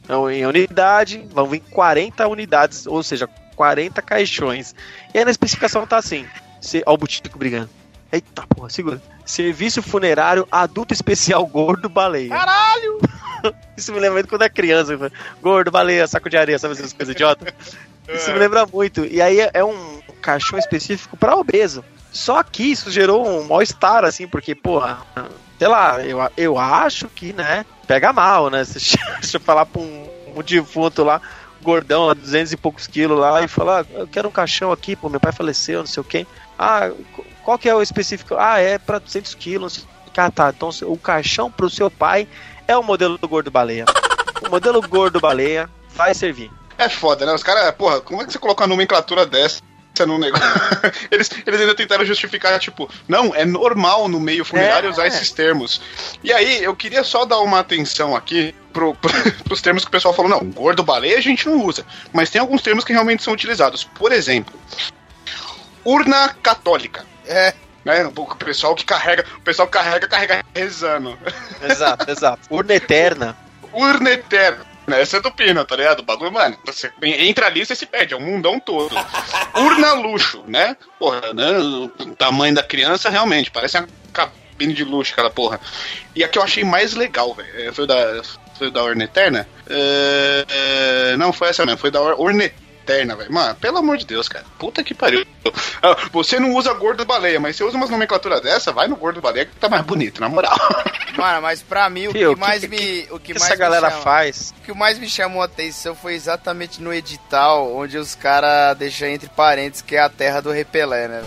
[SPEAKER 1] Então, em unidade, vão vir 40 unidades, ou seja, 40 caixões. E aí na especificação tá assim: se, ó, o Butico brigando. Eita porra, segura. Serviço funerário adulto especial gordo baleia.
[SPEAKER 2] Caralho!
[SPEAKER 1] Isso me lembra muito quando é criança. Gordo, baleia, saco de areia, sabe essas coisas idiotas? Isso me lembra muito. E aí é um caixão específico pra obeso. Só que isso gerou um mal-estar, assim, porque, porra, sei lá, eu, eu acho que, né, pega mal, né? Se deixa eu falar pra um, um defunto lá, gordão, 200 e poucos quilos lá, e falar, ah, eu quero um caixão aqui, pô, meu pai faleceu, não sei o quê. Ah, qual que é o específico? Ah, é pra 200 quilos, o. Ah, tá, então o caixão pro seu pai é o modelo do gordo baleia. O modelo gordo baleia vai servir.
[SPEAKER 4] É foda, né? Os caras, porra, como é que você coloca uma nomenclatura dessa num negócio? eles, eles ainda tentaram justificar, tipo, não, é normal no meio funerário
[SPEAKER 1] É.
[SPEAKER 4] usar esses termos. E aí, eu queria só dar uma atenção aqui pro, pro, pros termos que o pessoal falou, não, gordo baleia a gente não usa. Mas tem alguns termos que realmente são utilizados. Por exemplo, urna católica.
[SPEAKER 2] É.
[SPEAKER 4] Né? O pessoal que carrega, o pessoal que carrega, carrega rezando.
[SPEAKER 1] Exato, exato. Urna eterna.
[SPEAKER 4] Urna eterna. Essa é do Pino, tá ligado? O bagulho, mano, você entra ali e você se perde, é o mundão todo. Urna luxo, né? Porra, né? O tamanho da criança, realmente, parece uma cabine de luxo, aquela porra. E a que eu achei mais legal, velho, é, foi o da, foi o da Urna Eterna? É, é, não, foi essa mesmo, foi da Ur- Urna Eterna, velho. Mano, pelo amor de Deus, cara. Puta que pariu. Ah, Você não usa gordo baleia, mas você usa umas nomenclaturas dessa, vai no gordo baleia que tá mais bonito, na moral.
[SPEAKER 2] Mano, mas pra mim o que mais
[SPEAKER 1] que-
[SPEAKER 2] me. O
[SPEAKER 1] O
[SPEAKER 2] que
[SPEAKER 1] que
[SPEAKER 2] mais
[SPEAKER 1] essa galera
[SPEAKER 2] chama,
[SPEAKER 1] faz?
[SPEAKER 2] O que mais me chamou a atenção foi exatamente no edital, onde os caras deixam entre parênteses que é a terra do repelé, né?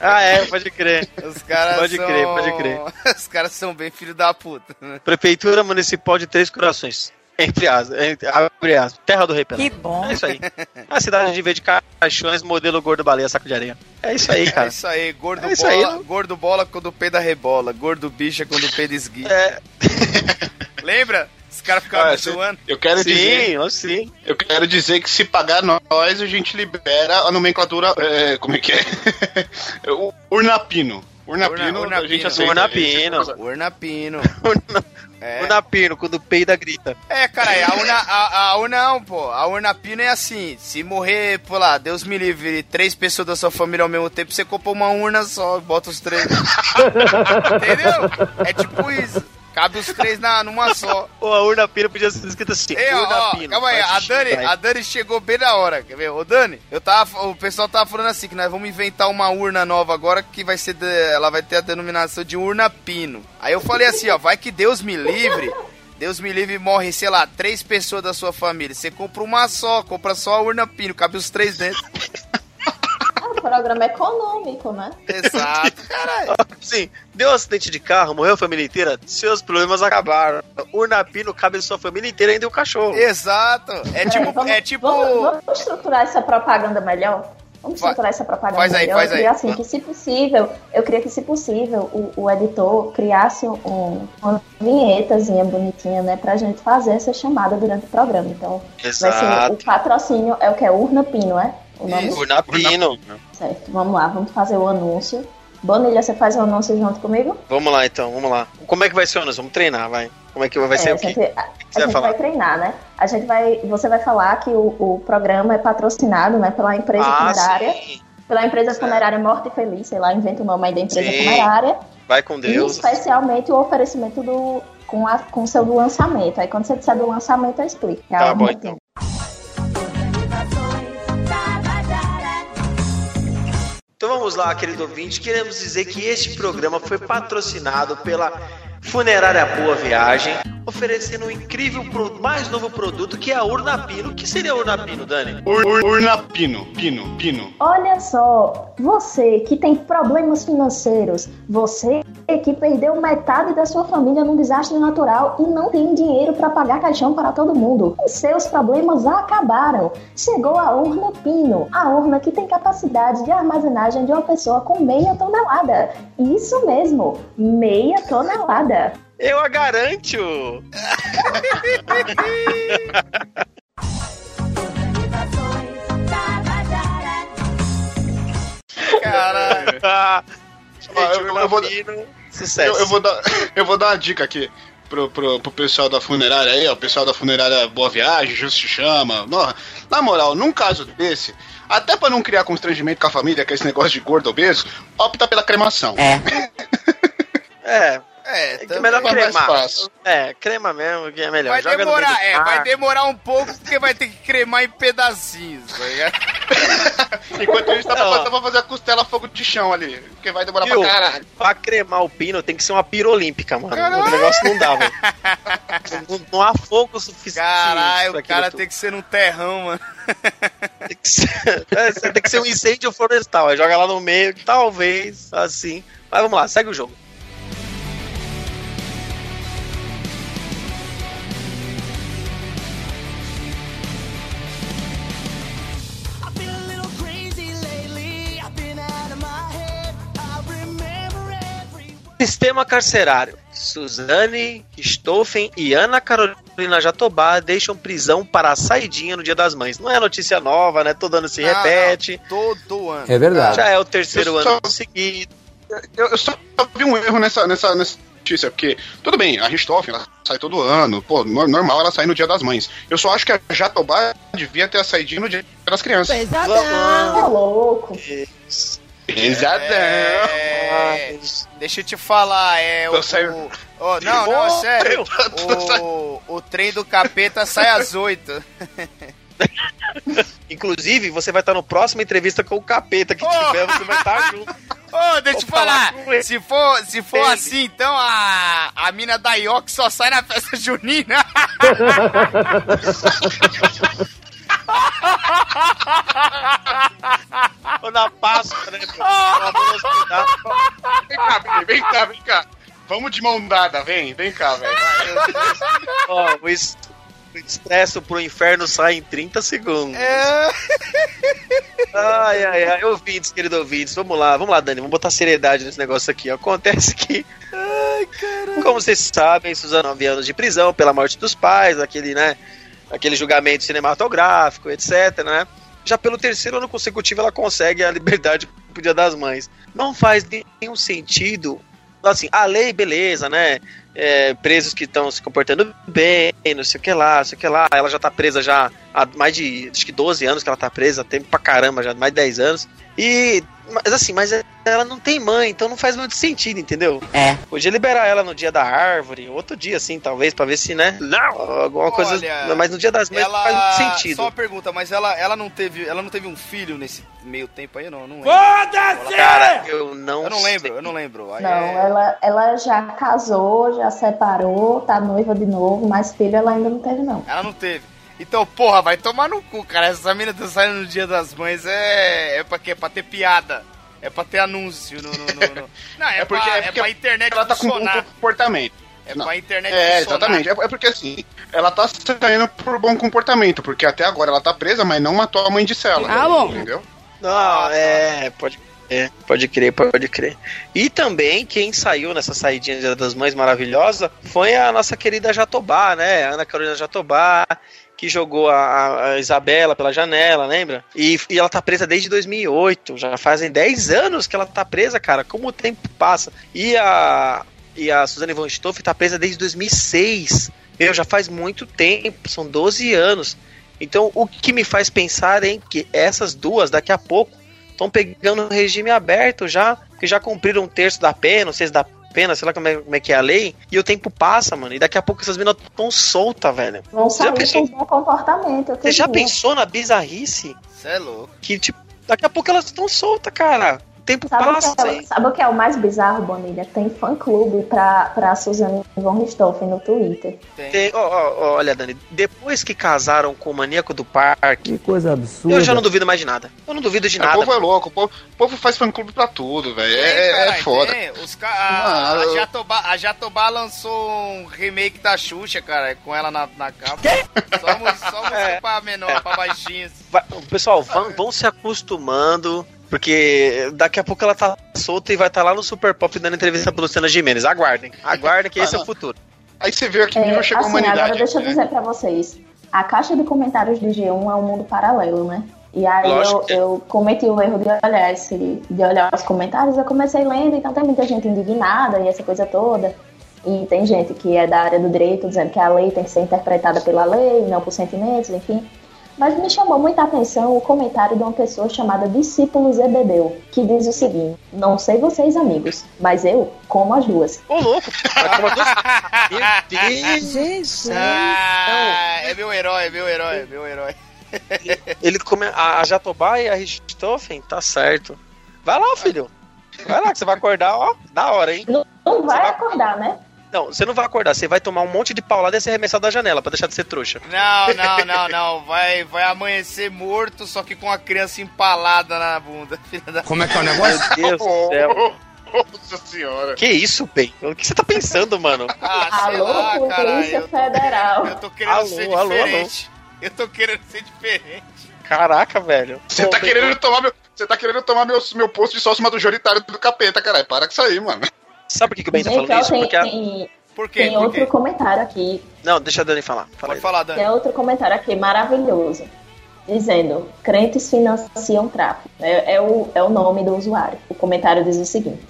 [SPEAKER 1] Ah, é, pode crer.
[SPEAKER 2] Os caras
[SPEAKER 1] Pode
[SPEAKER 2] são...
[SPEAKER 1] crer, pode crer.
[SPEAKER 2] Os caras são bem filho da puta, né?
[SPEAKER 1] Prefeitura Municipal de Três Corações. Entre aspas, entre, abre aspas. Terra do Repelé.
[SPEAKER 6] Que bom.
[SPEAKER 1] É isso aí. A cidade de vez de caixões, modelo gordo baleia, saco de areia. É isso aí,
[SPEAKER 2] É
[SPEAKER 1] cara.
[SPEAKER 2] isso aí, gordo
[SPEAKER 1] É isso
[SPEAKER 2] bola,
[SPEAKER 1] aí, né?
[SPEAKER 2] gordo bola quando peida rebola, gordo bicha quando peida esguia.
[SPEAKER 1] É,
[SPEAKER 2] Lembra? Os caras ficavam
[SPEAKER 4] Ah,
[SPEAKER 2] zoando.
[SPEAKER 4] Eu quero dizer.
[SPEAKER 1] sim, ó, sim.
[SPEAKER 4] Eu quero dizer que se pagar nós, a gente libera a nomenclatura. é, como é que é? Urnapino. Urnapino,
[SPEAKER 2] Urna-
[SPEAKER 4] a gente
[SPEAKER 2] Urnapino.
[SPEAKER 4] aceita.
[SPEAKER 1] Urnapino.
[SPEAKER 2] Urnapino. É.
[SPEAKER 1] Urnapino, quando peida grita.
[SPEAKER 2] É, cara, a urna, a, a urna não, pô. A urna pino é assim. Se morrer, pô lá, Deus me livre, três pessoas da sua família ao mesmo tempo, você compra uma urna só e bota os três. Entendeu? É tipo isso. Cabe os três na, numa só.
[SPEAKER 1] Pô, a Urnapino podia ser escrita assim.
[SPEAKER 2] Ei, ó, ó,
[SPEAKER 1] Urnapino.
[SPEAKER 2] calma aí, a Dani, a Dani chegou bem na hora, quer ver? Ô Dani, eu tava, o pessoal tava falando assim, que nós vamos inventar uma urna nova agora, que vai ser, de- ela vai ter a denominação de urna pino. Aí eu falei assim, ó, vai que Deus me livre, Deus me livre e morre, sei lá, três pessoas da sua família, você compra uma só, compra só a urna pino, cabe os três dentro.
[SPEAKER 3] É programa econômico, né?
[SPEAKER 2] Exato, caralho.
[SPEAKER 1] Sim, deu um acidente de carro, morreu a família inteira, seus problemas acabaram. Urnapino cabe a sua família inteira, ainda o cachorro.
[SPEAKER 2] Exato, é tipo,
[SPEAKER 3] vamos,
[SPEAKER 2] é tipo...
[SPEAKER 3] Vamos, vamos estruturar essa propaganda melhor? Vamos
[SPEAKER 2] Vai-
[SPEAKER 3] estruturar essa propaganda
[SPEAKER 2] faz aí,
[SPEAKER 3] melhor.
[SPEAKER 2] faz
[SPEAKER 3] eu queria,
[SPEAKER 2] aí.
[SPEAKER 3] assim, que se possível, eu queria que, se possível, o, o editor criasse um, uma vinhetazinha bonitinha, né? Pra gente fazer essa chamada durante o programa. Então, vai ser
[SPEAKER 1] Exato.
[SPEAKER 3] o patrocínio, é o que? É Urna Pino, é? O nome?
[SPEAKER 2] Isso.
[SPEAKER 1] Urnapino.
[SPEAKER 3] Certo, vamos lá, vamos fazer o anúncio. Bonilha, você faz o anúncio junto comigo?
[SPEAKER 1] Vamos lá então, vamos lá. Como é que vai ser, Nós Vamos treinar, vai. Como é que vai ser
[SPEAKER 3] É,
[SPEAKER 1] o
[SPEAKER 3] a
[SPEAKER 1] quê?
[SPEAKER 3] gente, a,
[SPEAKER 1] vai
[SPEAKER 3] gente
[SPEAKER 1] falar?
[SPEAKER 3] vai treinar, né? A gente vai, você vai falar que o, o programa é patrocinado, né, pela empresa
[SPEAKER 1] Ah,
[SPEAKER 3] funerária,
[SPEAKER 1] sim.
[SPEAKER 3] pela empresa funerária Morte e Feliz, sei lá, inventa o nome aí da empresa
[SPEAKER 1] Sim.
[SPEAKER 3] funerária,
[SPEAKER 1] Vai com
[SPEAKER 3] e
[SPEAKER 1] Deus.
[SPEAKER 3] especialmente o oferecimento do com a com o seu do lançamento. Aí quando você disser do lançamento, eu explico.
[SPEAKER 1] Tá
[SPEAKER 3] Ah,
[SPEAKER 1] bom, então. Então vamos lá, querido ouvinte. Queremos dizer que este programa foi patrocinado pela Funerária Boa Viagem, oferecendo um incrível, pro- mais novo produto que é a Urnapino. O que seria a Urnapino, Dani?
[SPEAKER 4] Ur, ur, urnapino, pino, pino.
[SPEAKER 3] Olha só, você que tem problemas financeiros, você que perdeu metade da sua família num desastre natural e não tem dinheiro para pagar caixão para todo mundo. Os seus problemas acabaram. Chegou a urna Pino, a urna que tem capacidade de armazenagem de uma pessoa com meia tonelada. Isso mesmo, meia tonelada.
[SPEAKER 1] Eu a garanto!
[SPEAKER 2] Caralho.
[SPEAKER 1] Ah,
[SPEAKER 4] Ó, eu- eu vou-
[SPEAKER 1] sucesso.
[SPEAKER 4] Eu, eu vou dar, eu vou dar uma dica aqui pro, pro, pro pessoal da funerária aí, ó. O pessoal da funerária Boa Viagem, Justo se chama. No- na moral, num caso desse, até pra não criar constrangimento com a família, que é esse negócio de gordo obeso, opta pela cremação.
[SPEAKER 1] É,
[SPEAKER 2] É,
[SPEAKER 1] é que é melhor
[SPEAKER 4] É mais
[SPEAKER 1] cremar.
[SPEAKER 4] fácil.
[SPEAKER 1] É, crema mesmo, que é melhor.
[SPEAKER 2] Vai
[SPEAKER 1] Joga
[SPEAKER 2] demorar, é, vai demorar um pouco porque vai ter que cremar em pedacinhos, tá ligado?
[SPEAKER 4] Enquanto isso, dá pra, dá pra fazer a costela fogo de chão ali, porque vai demorar
[SPEAKER 1] Viu?
[SPEAKER 4] pra caralho.
[SPEAKER 1] Pra cremar o pino tem que ser uma pira olímpica, mano.
[SPEAKER 2] Caralho.
[SPEAKER 1] O negócio não dá, velho. não, não há fogo suficiente.
[SPEAKER 2] Caralho, o cara
[SPEAKER 1] aquilo
[SPEAKER 2] tem que ser num terrão, mano.
[SPEAKER 1] tudo. tem que ser, é, tem que ser um incêndio florestal. Aí joga lá no meio, talvez, assim. Mas vamos lá, segue o jogo. Sistema carcerário. Suzane, Stoffen e Ana Carolina Jatobá deixam prisão para a saidinha no Dia das Mães. Não é notícia nova, né? Todo ano se
[SPEAKER 2] Não,
[SPEAKER 1] repete.
[SPEAKER 2] não, todo ano.
[SPEAKER 6] É verdade.
[SPEAKER 1] Já é o terceiro
[SPEAKER 4] Eu
[SPEAKER 1] ano
[SPEAKER 4] só-
[SPEAKER 1] seguido.
[SPEAKER 4] Eu, eu só vi um erro nessa, nessa, nessa notícia, porque, tudo bem, a ela sai todo ano, pô, no- normal ela sair no dia das mães. Eu só acho que a Jatobá devia ter a saidinha no dia das crianças.
[SPEAKER 3] Ô, louco.
[SPEAKER 4] Pesadão!
[SPEAKER 2] É, deixa eu te falar, é o.
[SPEAKER 4] Eu saio-
[SPEAKER 2] o- oh, não, não,
[SPEAKER 1] Oh,
[SPEAKER 2] sério. O, o trem do capeta sai às oito.
[SPEAKER 1] Inclusive, você vai estar no próximo entrevista com o capeta que
[SPEAKER 2] Oh!
[SPEAKER 1] tiver, você vai estar junto.
[SPEAKER 2] Ô, deixa eu te
[SPEAKER 1] falar
[SPEAKER 2] falar. Se for, se for
[SPEAKER 1] Ele.
[SPEAKER 2] assim, então a, a mina da Ioki só sai na festa junina.
[SPEAKER 1] Ou na Páscoa, né? hospedada.
[SPEAKER 4] Vem cá, vem cá, vem cá. Vamos de mão dada, vem, vem cá, velho.
[SPEAKER 1] Ó, o es- o expresso pro inferno sai em 30 segundos.
[SPEAKER 2] É.
[SPEAKER 1] Ai, ai, ai. Ouvintes, querido ouvintes, vamos lá, vamos lá, Dani, vamos botar seriedade nesse negócio aqui. Acontece que, como vocês sabem, Suzana, 9 anos de prisão pela morte dos pais, aquele, né, aquele julgamento cinematográfico, etc, né? Já pelo terceiro ano consecutivo ela consegue a liberdade pro Dia das Mães. não faz nenhum sentido. Assim, a lei, beleza, né? É, presos que estão se comportando bem, não sei o que lá, não sei o que lá. Ela já tá presa já há mais de, acho que 12 anos que ela tá presa, tempo pra caramba, já mais de 10 anos. E, mas assim, mas ela não tem mãe, então não faz muito sentido, entendeu?
[SPEAKER 6] É.
[SPEAKER 1] Podia liberar ela no dia da árvore, outro dia, assim, talvez, pra ver se, né? Não! Alguma coisa.
[SPEAKER 2] Olha,
[SPEAKER 1] Mas no dia das mães
[SPEAKER 2] ela...
[SPEAKER 1] faz muito sentido.
[SPEAKER 2] Só uma pergunta, mas ela, ela, não teve, ela não teve um filho nesse meio tempo aí, não? Não lembro.
[SPEAKER 1] Cara, eu não
[SPEAKER 2] Eu não
[SPEAKER 1] sei.
[SPEAKER 2] lembro, eu não lembro. Aí
[SPEAKER 3] Não,
[SPEAKER 2] é-
[SPEAKER 3] ela, ela já casou, já separou, tá noiva de novo, mas filho ela ainda não teve, não.
[SPEAKER 2] Ela não teve. Então, porra, vai tomar no cu, cara. Essa mina tá saindo no dia das mães é. É pra quê? É pra ter piada. É pra ter anúncio no. no, no- no- Não, é,
[SPEAKER 4] É porque-
[SPEAKER 2] pra,
[SPEAKER 4] é
[SPEAKER 2] é
[SPEAKER 4] porque
[SPEAKER 2] pra internet
[SPEAKER 4] Ela tá com um comportamento.
[SPEAKER 2] É
[SPEAKER 4] Não.
[SPEAKER 2] pra internet
[SPEAKER 4] É,
[SPEAKER 2] funcionar.
[SPEAKER 4] exatamente. É, é porque assim, ela tá saindo por bom comportamento, porque até agora ela tá presa, mas não matou a mãe de cela.
[SPEAKER 6] Ah, bom.
[SPEAKER 4] Entendeu?
[SPEAKER 1] Não, é, pode, é, pode crer, pode crer. E também quem saiu nessa saidinha Dia das Mães maravilhosa foi a nossa querida Jatobá, né? Ana Carolina Jatobá, que jogou a, a Isabela pela janela, lembra? E, e ela tá presa desde 2008, já fazem 10 anos que ela tá presa, cara. Como o tempo passa. E a, e a Suzane von Stoff tá presa desde 2006. Meu, já faz muito tempo, são 12 anos. Então, o que me faz pensar em que essas duas, daqui a pouco, estão pegando regime aberto já, que já cumpriram um terço da pena, não sei se da pena, sei lá como é, como é que é a lei, e o tempo passa, mano, e daqui a pouco essas minas estão soltas, velho.
[SPEAKER 3] Vão
[SPEAKER 1] Você já
[SPEAKER 3] sair
[SPEAKER 1] pensou-
[SPEAKER 3] por bom comportamento.
[SPEAKER 1] Você já pensou na bizarrice?
[SPEAKER 2] Você é louco.
[SPEAKER 1] Que, tipo, daqui a pouco elas estão soltas, cara. O tempo
[SPEAKER 3] Sabe,
[SPEAKER 1] passa,
[SPEAKER 3] o que é,
[SPEAKER 1] hein?
[SPEAKER 3] sabe o que é o mais bizarro, Bonilha? Tem fã-clube pra, pra Suzane von Richthofen no Twitter.
[SPEAKER 2] Tem.
[SPEAKER 1] Ó, ó, olha, Dani, depois que casaram com o maníaco do parque,
[SPEAKER 7] Que coisa absurda.
[SPEAKER 1] eu já não duvido mais de nada. Eu não duvido de
[SPEAKER 4] O
[SPEAKER 1] nada.
[SPEAKER 4] povo é louco, o povo, o povo faz fã-clube pra tudo, velho. É, é- é foda.
[SPEAKER 2] tem. Os ca... a,
[SPEAKER 4] Mano,
[SPEAKER 2] a, Jatobá, a Jatobá lançou um remake da Xuxa, cara, com ela na, na capa. Só, mu- só música
[SPEAKER 1] É.
[SPEAKER 2] pra menor, pra baixinhos.
[SPEAKER 1] Pessoal, vão, vão se acostumando, porque daqui a pouco ela tá solta e vai estar lá no Super Pop dando entrevista pro Luciana Gimenez. Aguardem, aguardem que esse é o futuro.
[SPEAKER 4] Aí você vê a que
[SPEAKER 3] É,
[SPEAKER 4] nível chegou a
[SPEAKER 3] assim,
[SPEAKER 4] humanidade.
[SPEAKER 3] agora deixa eu
[SPEAKER 4] né?
[SPEAKER 3] dizer pra vocês. A caixa de comentários do G1 é um mundo paralelo, né? E aí eu,
[SPEAKER 1] que é.
[SPEAKER 3] eu cometi o erro de olhar, esse, de olhar os comentários, eu comecei lendo, então tem muita gente indignada e essa coisa toda. E tem gente que é da área do direito dizendo que a lei tem que ser interpretada pela lei, não por sentimentos, enfim. Mas me chamou muita atenção o comentário de uma pessoa chamada Discípulo Zebedeu, que diz o seguinte: Não sei vocês, amigos, mas eu como as duas.
[SPEAKER 1] Ô, louco! Meu Deus!
[SPEAKER 2] Ah, é meu herói, é meu herói, é meu herói.
[SPEAKER 1] Ele come... A a Jatobá e a Richthofen, tá certo. Vai lá, filho. Vai lá que você vai acordar, ó, da hora, hein?
[SPEAKER 3] Não, não vai
[SPEAKER 1] vai-
[SPEAKER 3] acordar, né?
[SPEAKER 1] Não, você não vai acordar, você vai tomar um monte de paulada e ser arremessado da janela pra deixar de ser trouxa.
[SPEAKER 2] Não, não, não, não. Vai, vai amanhecer morto, só que com a criança empalada na bunda. Filha da...
[SPEAKER 7] Como é que é o negócio?
[SPEAKER 1] Meu Deus do céu.
[SPEAKER 4] Nossa senhora.
[SPEAKER 1] Que isso, Ben? O que você tá pensando, mano?
[SPEAKER 2] Ah,
[SPEAKER 3] Alô,
[SPEAKER 2] lá,
[SPEAKER 3] Polícia
[SPEAKER 2] caralho. Eu tô,
[SPEAKER 3] Federal.
[SPEAKER 2] eu tô querendo
[SPEAKER 1] Alô,
[SPEAKER 2] ser
[SPEAKER 1] alô,
[SPEAKER 2] diferente. Eu tô querendo ser diferente.
[SPEAKER 1] Caraca, velho.
[SPEAKER 4] Você tá querendo tomar meu. Você tá querendo tomar meu, meu posto de sócio majoritário do capeta, caralho. Para com isso aí, mano.
[SPEAKER 1] Sabe por que, que o Ben tá falando isso?
[SPEAKER 3] tem,
[SPEAKER 1] Porque a...
[SPEAKER 3] tem,
[SPEAKER 2] Por quê?
[SPEAKER 3] tem
[SPEAKER 2] Por
[SPEAKER 3] outro
[SPEAKER 2] quê?
[SPEAKER 3] comentário aqui.
[SPEAKER 1] Não, deixa a Dani falar. Fala
[SPEAKER 2] Pode falar, Dani.
[SPEAKER 3] Tem outro comentário aqui maravilhoso. Dizendo, crentes financiam tráfico. É, é o, é o nome do usuário. O comentário diz o seguinte.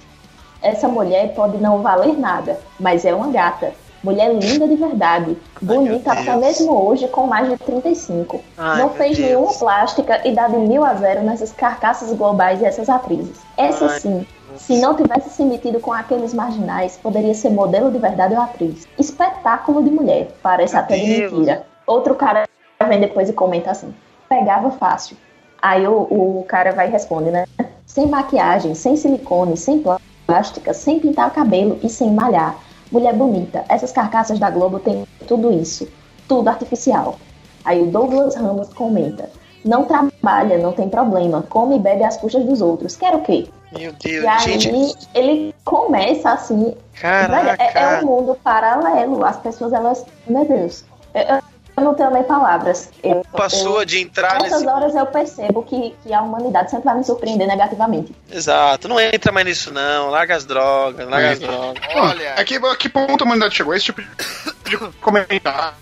[SPEAKER 3] Essa mulher pode não valer nada, mas é uma gata. Mulher linda de verdade. Bonita até mesmo hoje, com mais de 35.
[SPEAKER 1] Ai,
[SPEAKER 3] não fez
[SPEAKER 1] Deus.
[SPEAKER 3] nenhuma plástica e dá de mil a zero nessas carcaças globais e essas atrizes. Essa
[SPEAKER 1] Ai,
[SPEAKER 3] sim, se não tivesse se metido com aqueles marginais, poderia ser modelo de verdade ou atriz. Espetáculo de mulher, parece
[SPEAKER 1] Meu
[SPEAKER 3] até de mentira. Outro cara vem depois e comenta assim: pegava fácil. Aí o, o cara vai e responde, né? Sem maquiagem, sem silicone, sem plástica, sem pintar o cabelo e sem malhar. Mulher bonita, essas carcaças da Globo têm tudo isso. Tudo artificial. Aí o Douglas Ramos comenta: não trabalha, não tem problema, come e bebe às custas dos outros. Quer o quê?
[SPEAKER 1] Meu Deus,
[SPEAKER 3] E aí
[SPEAKER 1] gente.
[SPEAKER 3] ele começa assim. Velho,
[SPEAKER 1] Caraca.
[SPEAKER 3] é, é um mundo paralelo. As pessoas, elas. Meu Deus. Eu, eu- não tenho nem palavras. Eu,
[SPEAKER 1] Passou
[SPEAKER 3] eu,
[SPEAKER 1] de entrar
[SPEAKER 3] Nessas
[SPEAKER 1] nesse.
[SPEAKER 3] horas eu percebo que, que a humanidade sempre vai me surpreender negativamente.
[SPEAKER 1] Exato, não entra mais nisso, não. Larga as drogas, larga as drogas.
[SPEAKER 2] Olha,
[SPEAKER 4] A que, a que ponto a humanidade chegou? Esse tipo de comentário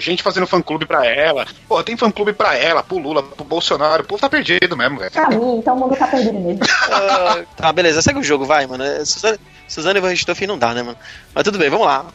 [SPEAKER 4] gente fazendo fã-clube pra ela. Pô, tem fã-clube pra ela, pro Lula, pro Bolsonaro. O povo tá perdido mesmo, velho.
[SPEAKER 3] Pra mim, então o mundo tá perdido mesmo.
[SPEAKER 1] Ah, tá, beleza, segue o jogo, vai, mano. É, Suzane Van Richthofen não dá, né, mano? Mas tudo bem, vamos lá.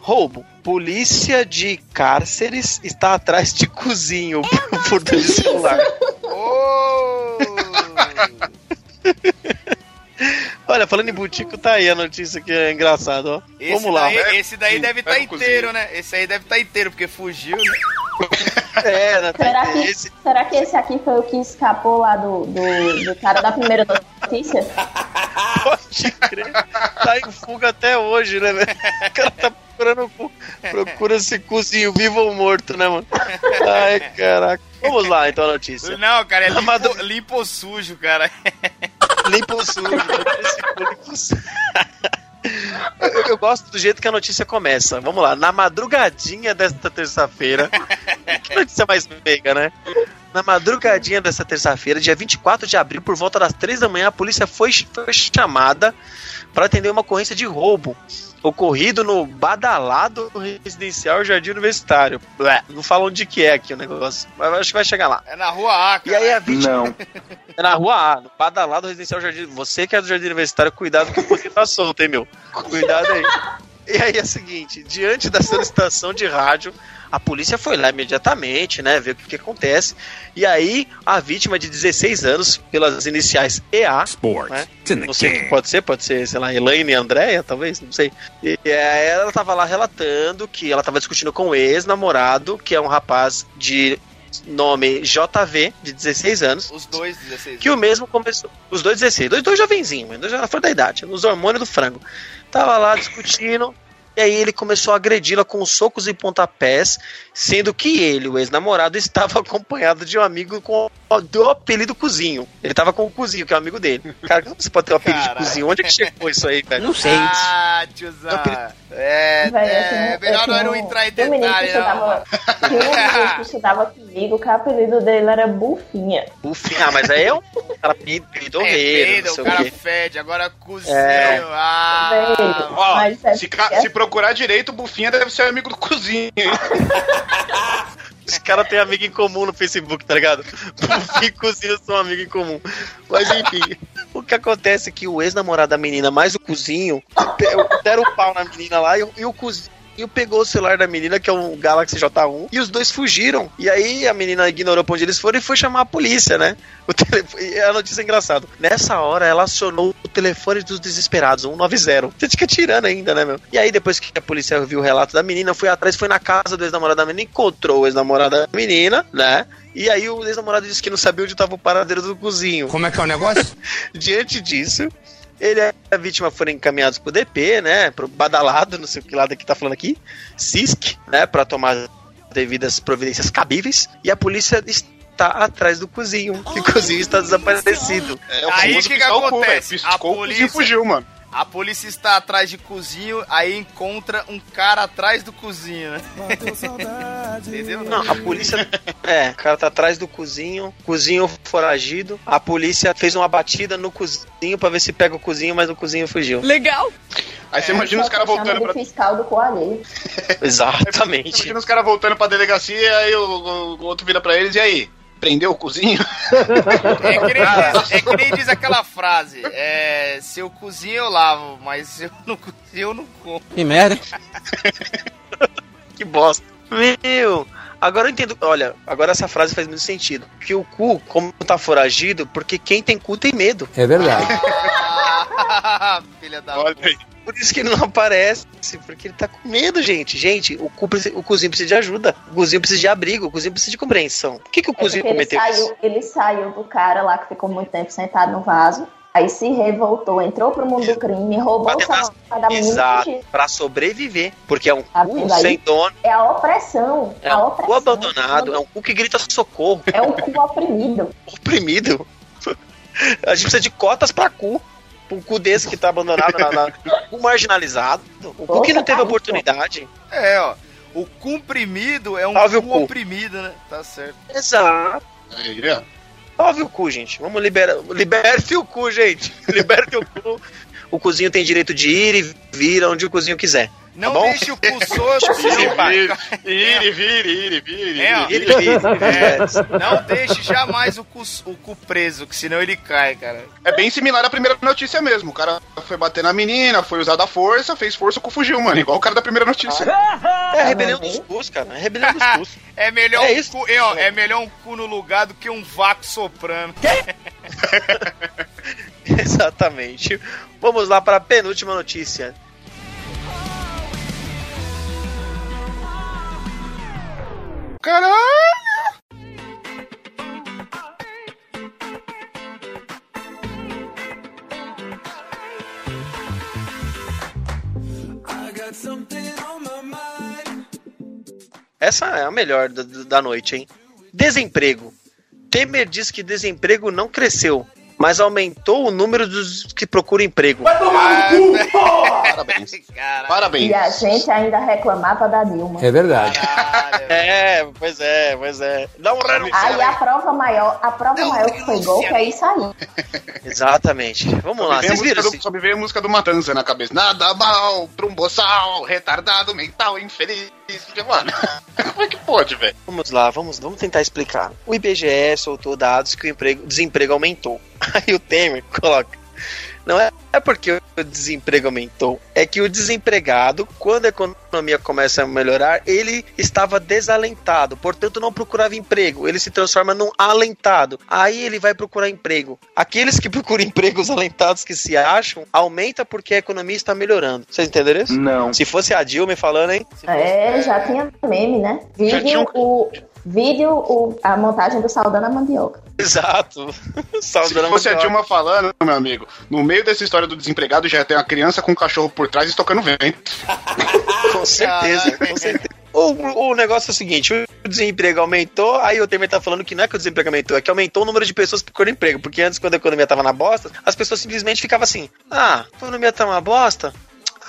[SPEAKER 1] Roubo. Polícia de cárceres está atrás de cozinho por furto de celular.
[SPEAKER 2] Ô!
[SPEAKER 1] Olha, falando em butico, tá aí a notícia que é engraçado, ó.
[SPEAKER 2] Esse
[SPEAKER 1] Vamos lá.
[SPEAKER 2] daí, esse daí
[SPEAKER 4] Sim,
[SPEAKER 2] deve estar
[SPEAKER 4] o
[SPEAKER 2] inteiro,
[SPEAKER 4] cozinho.
[SPEAKER 2] né? Esse aí deve estar inteiro, porque fugiu, né?
[SPEAKER 1] É, né, tá-
[SPEAKER 3] Será que,
[SPEAKER 1] esse-
[SPEAKER 3] será que esse aqui foi o que escapou lá do, do, do cara da primeira notícia?
[SPEAKER 1] Pode crer. Tá em fuga até hoje, né, velho? O cara tá procurando. cu- Procura esse cozinho vivo ou morto, né, mano? Ai, caraca. Vamos lá, então, a notícia.
[SPEAKER 2] Não, cara, é limpo,
[SPEAKER 1] Amado-
[SPEAKER 2] limpo ou sujo, cara.
[SPEAKER 1] Limpa o sujo. esse cu limpa o sujo. Eu, gosto do jeito que a notícia começa. Vamos lá. Na madrugadinha desta terça-feira. Que notícia mais meiga, né? Na madrugadinha dessa terça-feira, dia 24 de abril, por volta das 3 da manhã, a polícia foi, foi chamada para atender uma ocorrência de roubo ocorrido no badalado residencial Jardim Universitário. Ué, não falam de que é aqui o negócio, mas acho que vai chegar lá.
[SPEAKER 2] É na rua A,
[SPEAKER 1] E
[SPEAKER 2] cara.
[SPEAKER 1] aí a vítima
[SPEAKER 5] Não.
[SPEAKER 1] é na rua A, no badalado residencial Jardim. Você que é do Jardim Universitário, cuidado que o poder tá solto, hein, meu? Cuidado aí. E aí é o seguinte, diante da solicitação de rádio, a polícia foi lá imediatamente, né, ver o que, que acontece. E aí a vítima de 16 anos, pelas iniciais EA,
[SPEAKER 6] Sports.
[SPEAKER 1] né? Não sei o que pode ser, pode ser, sei lá, Elaine e Andréia, talvez, não sei. E é, ela tava lá relatando que ela tava discutindo com o ex-namorado, que é um rapaz de nome JV, de 16 anos,
[SPEAKER 2] Os dois 16.
[SPEAKER 1] que o mesmo começou. Os dois 16, dois, dois jovenzinhos, mas dois já fora da idade, nos hormônios do frango. Tava lá discutindo. E aí ele começou a agredi-la com socos e pontapés, sendo que ele, o ex-namorado, estava acompanhado de um amigo com o apelido Cozinho. Ele tava com o Cozinho, que é um amigo dele. Cara, como você pode ter o apelido
[SPEAKER 2] Caralho.
[SPEAKER 1] de Cozinho? Onde é que chegou isso aí, velho?
[SPEAKER 6] Não sei.
[SPEAKER 2] Ah, tiozão. É, é
[SPEAKER 3] tenho-
[SPEAKER 2] melhor não
[SPEAKER 3] tenho-
[SPEAKER 2] entrar em
[SPEAKER 3] tem um menino que
[SPEAKER 2] detalhe, não.
[SPEAKER 3] estudava, tinha um menino que estudava comigo, que o apelido dele era Bufinha.
[SPEAKER 1] Bufinho. Ah, mas aí é um cara
[SPEAKER 2] É,
[SPEAKER 1] pidorreiro,
[SPEAKER 2] peida,
[SPEAKER 1] não
[SPEAKER 2] o
[SPEAKER 1] sei o
[SPEAKER 2] cara
[SPEAKER 1] quê.
[SPEAKER 2] fede, agora cozinho.
[SPEAKER 1] É.
[SPEAKER 2] Ah,
[SPEAKER 3] Velho,
[SPEAKER 4] Ó,
[SPEAKER 3] mas é
[SPEAKER 4] se, ca-
[SPEAKER 3] porque-
[SPEAKER 4] se procurar direito, o Bufinha deve ser amigo do cozinho.
[SPEAKER 1] Os caras têm amigo em comum no Facebook, tá ligado? Bufinho e Cozinho são amigo em comum. Mas enfim, o que acontece é que o ex-namorado da menina mais o Cozinho deram o pau na menina lá e, e o Cozinho pegou o celular da menina, que é um Galaxy J1, e os dois fugiram. E aí a menina ignorou pra onde eles foram e foi chamar a polícia, né? O telefone, e a notícia é engraçada. Nessa hora ela acionou o telefone dos desesperados, 190. Você fica tirando ainda, né, meu? E aí depois que a polícia viu o relato da menina, foi atrás, foi na casa do ex-namorado da menina, encontrou o ex-namorado da menina, né? E aí o ex-namorado disse que não sabia onde estava o paradeiro do cozinho.
[SPEAKER 6] Como é que é o negócio?
[SPEAKER 1] Diante disso, ele e a vítima foram encaminhados pro DP, né? Pro badalado, não sei o que lado que tá falando aqui, CISC, né? Pra tomar devidas providências cabíveis. E a polícia está atrás do cozinho. Que o cozinho está desaparecido.
[SPEAKER 4] É o
[SPEAKER 2] Aí que que
[SPEAKER 4] cu,
[SPEAKER 2] acontece?
[SPEAKER 4] Piscou,
[SPEAKER 2] A
[SPEAKER 4] o cozinho
[SPEAKER 2] polícia-
[SPEAKER 4] fugiu, mano.
[SPEAKER 2] A polícia está atrás de cozinho, aí encontra um cara atrás do cozinho, né? Entendeu?
[SPEAKER 1] Não, a polícia. É, o cara tá atrás do cozinho, cozinho foragido. A polícia fez uma batida no cozinho pra ver se pega o cozinho, mas o cozinho fugiu.
[SPEAKER 6] Legal.
[SPEAKER 4] Aí você imagina os caras voltando pra.
[SPEAKER 3] fiscal do coalheiro.
[SPEAKER 4] Você
[SPEAKER 1] Exatamente.
[SPEAKER 4] imagina os caras voltando pra delegacia, aí o, o- o outro vira pra eles, e aí? Prendeu o cozinho?
[SPEAKER 2] É que, nem diz, é que nem diz aquela frase: é, se eu cozinho eu lavo, mas se eu não cozinho eu não como.
[SPEAKER 6] Que merda.
[SPEAKER 1] Que bosta. Meu, agora eu entendo. Olha, agora essa frase faz muito sentido. Que o cu, como tá foragido, porque quem tem cu tem medo.
[SPEAKER 6] É verdade.
[SPEAKER 2] Ah, Filha da
[SPEAKER 4] Olha
[SPEAKER 2] puta.
[SPEAKER 4] aí.
[SPEAKER 1] Por isso que ele não aparece, porque ele tá com medo, gente. Gente, o, cu, o cozinho precisa de ajuda. O cozinho precisa de abrigo, o cozinho precisa de compreensão. Por que, que o
[SPEAKER 3] É
[SPEAKER 1] cozinho
[SPEAKER 3] porque ele
[SPEAKER 1] cometeu isso?
[SPEAKER 3] saiu, ele saiu do cara lá que ficou muito tempo sentado no vaso. Aí se revoltou, entrou pro mundo do crime, roubou o celular da menina
[SPEAKER 1] Exato, pra sobreviver. Porque é um
[SPEAKER 3] Tá
[SPEAKER 1] cu sem dono,
[SPEAKER 3] É a opressão.
[SPEAKER 1] é
[SPEAKER 3] a
[SPEAKER 1] um
[SPEAKER 3] opressão.
[SPEAKER 1] cu abandonado, é um cu que grita socorro,
[SPEAKER 3] É um cu oprimido.
[SPEAKER 1] oprimido. A gente precisa de cotas pra cu. Um cu desse que tá abandonado, na, na, cu marginalizado, um cu que não teve
[SPEAKER 3] Nossa,
[SPEAKER 1] oportunidade.
[SPEAKER 2] É, ó. O comprimido é um
[SPEAKER 1] Salve
[SPEAKER 2] cu
[SPEAKER 1] cu.
[SPEAKER 2] oprimido, né? Tá certo.
[SPEAKER 1] Exato.
[SPEAKER 4] Aí, ó.
[SPEAKER 1] Salve o cu, gente. Vamos liberar. Liberte o cu, gente. Liberte o cu. O cozinho tem direito de ir e vir onde o cozinho quiser.
[SPEAKER 2] Não
[SPEAKER 1] Tá bom?
[SPEAKER 2] deixe o
[SPEAKER 4] ire, vire.
[SPEAKER 2] É, ó.
[SPEAKER 1] Ir e vir.
[SPEAKER 2] É, não deixe jamais o cu, o cu preso, que senão ele cai, cara.
[SPEAKER 4] É bem similar à primeira notícia mesmo. O cara foi bater na menina, foi usar da força, fez força, o cu fugiu, mano. Igual o cara da primeira notícia.
[SPEAKER 1] É a rebelião dos cus, cara. É a rebelião dos cus.
[SPEAKER 2] É melhor,
[SPEAKER 1] É
[SPEAKER 2] um
[SPEAKER 1] isso.
[SPEAKER 2] cu, é, ó, é melhor um cu no lugar do que um vácuo soprando.
[SPEAKER 1] Exatamente. Vamos lá para a penúltima notícia.
[SPEAKER 4] Caralho!
[SPEAKER 1] Essa é a melhor da noite, hein? Desemprego. Temer diz que desemprego não cresceu, mas aumentou o número dos que procuram emprego.
[SPEAKER 4] Parabéns.
[SPEAKER 2] Caralho.
[SPEAKER 4] Parabéns.
[SPEAKER 3] E a gente ainda reclamava da Dilma.
[SPEAKER 6] É verdade.
[SPEAKER 2] Caralho.
[SPEAKER 1] É, pois é, pois é. Dá um renúncia.
[SPEAKER 3] Aí a prova maior, a prova
[SPEAKER 2] Não,
[SPEAKER 3] maior que foi gol, que é isso aí.
[SPEAKER 1] Exatamente. Vamos
[SPEAKER 4] Só
[SPEAKER 1] lá, vocês
[SPEAKER 4] música
[SPEAKER 1] viram?
[SPEAKER 4] do, só me veio a música do Matanza na cabeça. Nada mal pra boçal, retardado, mental, infeliz. Mano, como é que pode, velho?
[SPEAKER 1] Vamos lá, vamos, vamos tentar explicar. O IBGE soltou dados que o emprego, desemprego aumentou. Aí o Temer coloca. Não é, é porque o desemprego aumentou, é que o desempregado, quando a economia começa a melhorar, ele estava desalentado, portanto não procurava emprego, ele se transforma num alentado. Aí ele vai procurar emprego. Aqueles que procuram empregos alentados que se acham, aumenta porque a economia está melhorando. Vocês entenderam isso?
[SPEAKER 4] Não.
[SPEAKER 1] Se fosse a Dilma falando, hein?
[SPEAKER 3] É, já tinha meme, né?
[SPEAKER 4] Já tinha
[SPEAKER 3] Vídeo,
[SPEAKER 4] um-
[SPEAKER 3] o, vídeo o, a montagem do Saudando a Mandioca.
[SPEAKER 1] Exato.
[SPEAKER 4] Se
[SPEAKER 1] Saudando
[SPEAKER 4] fosse a
[SPEAKER 1] mandioca.
[SPEAKER 4] Dilma falando, meu amigo, no meio dessa história do desempregado já tem uma criança com um cachorro por trás estocando vento.
[SPEAKER 1] Com certeza, com certeza. O, o negócio é o seguinte, o desemprego aumentou, aí o Temer tá falando que não é que o desemprego aumentou, é que aumentou o número de pessoas procurando emprego, porque antes, quando a economia tava na bosta, as pessoas simplesmente ficavam assim, ah, a economia tá uma bosta,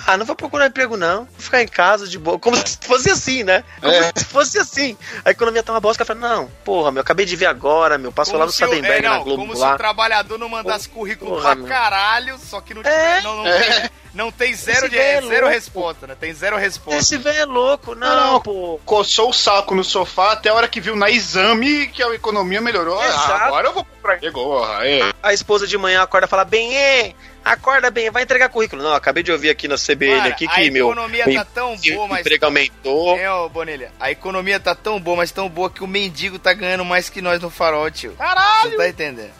[SPEAKER 1] ah, não vou procurar emprego não, vou ficar em casa de boa, como se fosse assim, né? Como
[SPEAKER 4] É.
[SPEAKER 1] se fosse assim. A economia tá uma bosta, fala, não, porra, meu, acabei de ver agora, meu, passou lá no
[SPEAKER 2] se
[SPEAKER 1] Sadenberg
[SPEAKER 2] é,
[SPEAKER 1] na
[SPEAKER 2] não,
[SPEAKER 1] Globo
[SPEAKER 2] como se
[SPEAKER 1] lá.
[SPEAKER 2] o trabalhador não mandasse currículo
[SPEAKER 1] Porra,
[SPEAKER 2] pra
[SPEAKER 1] meu.
[SPEAKER 2] caralho, só que não,
[SPEAKER 1] É.
[SPEAKER 2] não, não, tem, não tem zero,
[SPEAKER 1] Esse
[SPEAKER 2] de,
[SPEAKER 1] é
[SPEAKER 2] zero resposta, né? Tem zero resposta.
[SPEAKER 1] Esse velho é louco, não,
[SPEAKER 4] Não.
[SPEAKER 1] pô.
[SPEAKER 4] Coçou o saco no sofá até a hora que viu na exame que a economia melhorou. Ah, agora eu vou comprar. Chegou, é.
[SPEAKER 1] a esposa de manhã acorda e fala, bem, é, acorda bem, vai entregar currículo. Não, acabei de ouvir aqui na CBN
[SPEAKER 2] Cara,
[SPEAKER 1] aqui
[SPEAKER 2] a
[SPEAKER 1] que meu
[SPEAKER 2] economia
[SPEAKER 1] o
[SPEAKER 2] tá tão boa, mas...
[SPEAKER 1] emprego aumentou.
[SPEAKER 2] É, ô Bonilha, a economia tá tão boa, mas tão boa que o mendigo tá ganhando mais que nós no farol, tio. Caralho! Você tá entendendo?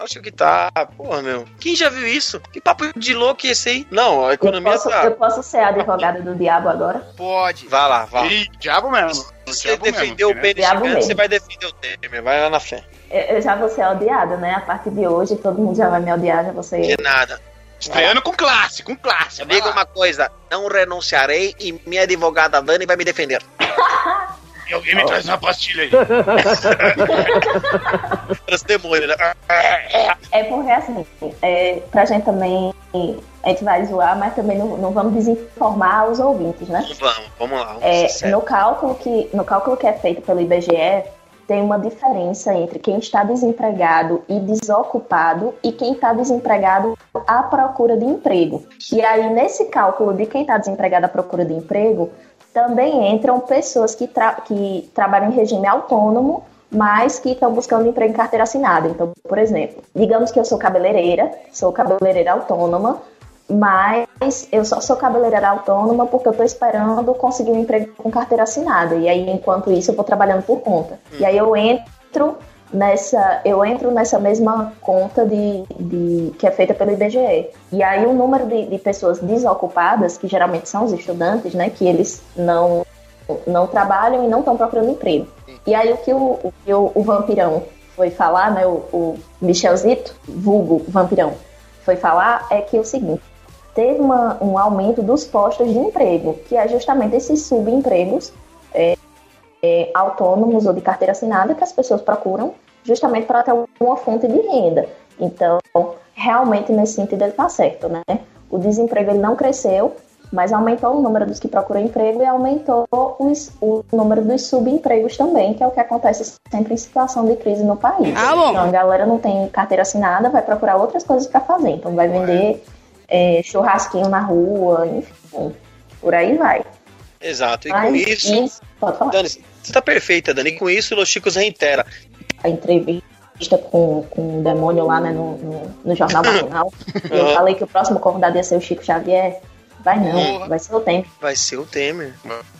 [SPEAKER 1] Acho que tá, porra, meu. Quem já viu isso? Que papo de louco é esse aí? Não, a
[SPEAKER 3] Eu
[SPEAKER 1] economia
[SPEAKER 3] posso,
[SPEAKER 1] tá.
[SPEAKER 3] eu posso ser a advogada do diabo agora?
[SPEAKER 2] Pode.
[SPEAKER 1] Vai lá, vai.
[SPEAKER 4] Ih, diabo mesmo.
[SPEAKER 1] Você defendeu o
[SPEAKER 4] mesmo, né?
[SPEAKER 1] pênis gigante, você vai defender o Temer, vai lá na fé.
[SPEAKER 3] Eu, já vou ser odiada, né? A partir de hoje todo mundo já vai me odiar, já vou ser.
[SPEAKER 1] Que nada.
[SPEAKER 4] Estreando com classe, com classe.
[SPEAKER 1] Diga uma coisa, não renunciarei e minha advogada Dani vai me defender.
[SPEAKER 4] E alguém me traz uma pastilha aí.
[SPEAKER 1] Os demônios, né?
[SPEAKER 3] É porque assim, é, pra gente também. A gente vai zoar, mas também não, não vamos desinformar os ouvintes, né?
[SPEAKER 1] Vamos, vamos lá. Vamos
[SPEAKER 3] É, no, cálculo que, no cálculo que é feito pelo IBGE, tem uma diferença entre quem está desempregado e desocupado e quem está desempregado à procura de emprego. E aí, nesse cálculo de quem está desempregado à procura de emprego, também entram pessoas que, tra- que trabalham em regime autônomo, mas que estão buscando emprego em carteira assinada. Então, por exemplo, digamos que eu sou cabeleireira, sou cabeleireira autônoma, mas eu só sou cabeleireira autônoma porque eu tô esperando conseguir um emprego com carteira assinada. E aí, enquanto isso, eu vou trabalhando por conta. E aí eu entro nessa, eu entro nessa mesma conta de, de- que é feita pelo IBGE. E aí o número de, de pessoas desocupadas, que geralmente são os estudantes, né, que eles não não trabalham e não estão procurando emprego. E aí o que o, o, o, o vampirão foi falar, né, o, o Michelzito, vulgo vampirão, foi falar é que é o seguinte, teve uma, um aumento dos postos de emprego, que é justamente esses subempregos é, é, autônomos ou de carteira assinada que as pessoas procuram justamente para ter uma fonte de renda. Então, realmente, nesse sentido, ele está certo, né? O desemprego ele não cresceu, Mas aumentou o número dos que procuram emprego e aumentou os, o número dos subempregos também, que é o que acontece sempre em situação de crise no país.
[SPEAKER 6] Ah, bom.
[SPEAKER 3] Então a galera não tem carteira assinada, vai procurar outras coisas para fazer. Então vai vender é, churrasquinho na rua, enfim, por aí vai.
[SPEAKER 1] Exato. E com
[SPEAKER 3] Mas
[SPEAKER 1] isso,
[SPEAKER 3] pode falar.
[SPEAKER 1] Dani, você tá perfeita, Dani. E com isso, o Los Chicos reitera.
[SPEAKER 3] a entrevista com, com o demônio lá né, no, no, no Jornal Nacional. Eu
[SPEAKER 1] Uhum.
[SPEAKER 3] falei que o próximo convidado ia ser o Chico Xavier. Vai não,
[SPEAKER 2] Porra.
[SPEAKER 3] vai ser o tempo.
[SPEAKER 1] Vai ser o Temer.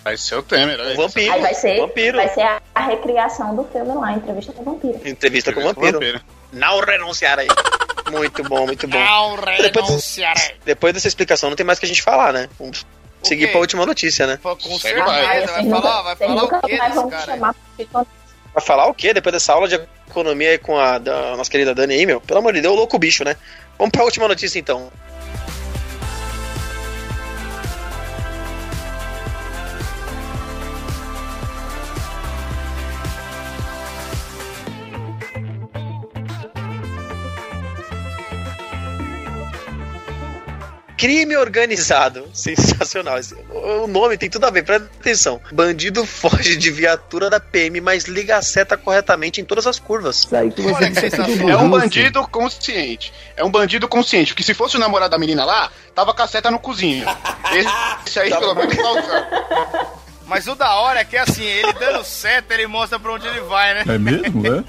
[SPEAKER 4] Vai ser o Temer. olha
[SPEAKER 1] O
[SPEAKER 4] aí.
[SPEAKER 1] vampiro.
[SPEAKER 3] Aí vai ser,
[SPEAKER 1] Vampiro.
[SPEAKER 3] vai ser a, a recriação do filme lá, entrevista com o vampiro.
[SPEAKER 1] Entrevista com o vampiro. Não renunciarei. Muito bom, muito bom.
[SPEAKER 2] Não
[SPEAKER 1] Depois-
[SPEAKER 2] renunciarei.
[SPEAKER 1] Depois dessa explicação, não tem mais o que a gente falar, né? Vamos
[SPEAKER 2] O
[SPEAKER 1] seguir pra última notícia, né?
[SPEAKER 2] Com
[SPEAKER 4] vai.
[SPEAKER 2] Certeza, vai
[SPEAKER 3] vocês
[SPEAKER 2] falar, vai falar
[SPEAKER 3] nunca
[SPEAKER 2] o quê
[SPEAKER 3] mais
[SPEAKER 2] desse cara?
[SPEAKER 1] Vai falar o quê? Depois dessa aula de economia aí com a da nossa querida Dani aí, meu? Pelo amor de Deus, louco bicho, né? Vamos pra última notícia então. Crime organizado. Sensacional. O nome tem tudo a ver, presta atenção. Bandido foge de viatura da PM, mas liga a seta corretamente em todas as curvas.
[SPEAKER 2] Olha que sensacional.
[SPEAKER 4] É um bandido consciente. É um bandido consciente. Porque se fosse o namorado da menina lá, tava com a seta no cozinho. Esse aí, pelo menos, tá usando.
[SPEAKER 2] Mas o da hora é que assim, ele dando seta, ele mostra pra onde ele vai, né?
[SPEAKER 7] É mesmo, é?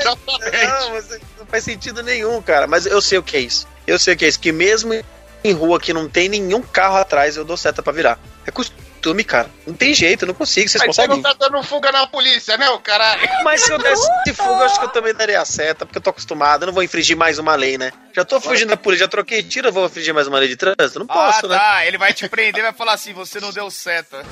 [SPEAKER 4] Exatamente.
[SPEAKER 1] Não, não faz sentido nenhum, cara. Mas eu sei o que é isso. Eu sei o que é isso. Que mesmo em rua que não tem nenhum carro atrás, eu dou seta pra virar. É costume, cara. Não tem jeito, eu não consigo. Vocês
[SPEAKER 4] Mas você
[SPEAKER 1] conseguem?
[SPEAKER 4] não tá dando fuga na polícia, né, o caralho?
[SPEAKER 1] Mas se eu desse de fuga, eu acho que eu também daria a seta, porque eu tô acostumado. Eu não vou infringir mais uma lei, né? Já tô fugindo da polícia, já troquei tiro, eu vou infringir mais uma lei de trânsito? Não posso,
[SPEAKER 2] ah,
[SPEAKER 1] né?
[SPEAKER 2] tá. Ele vai te prender e vai falar assim: você não deu seta.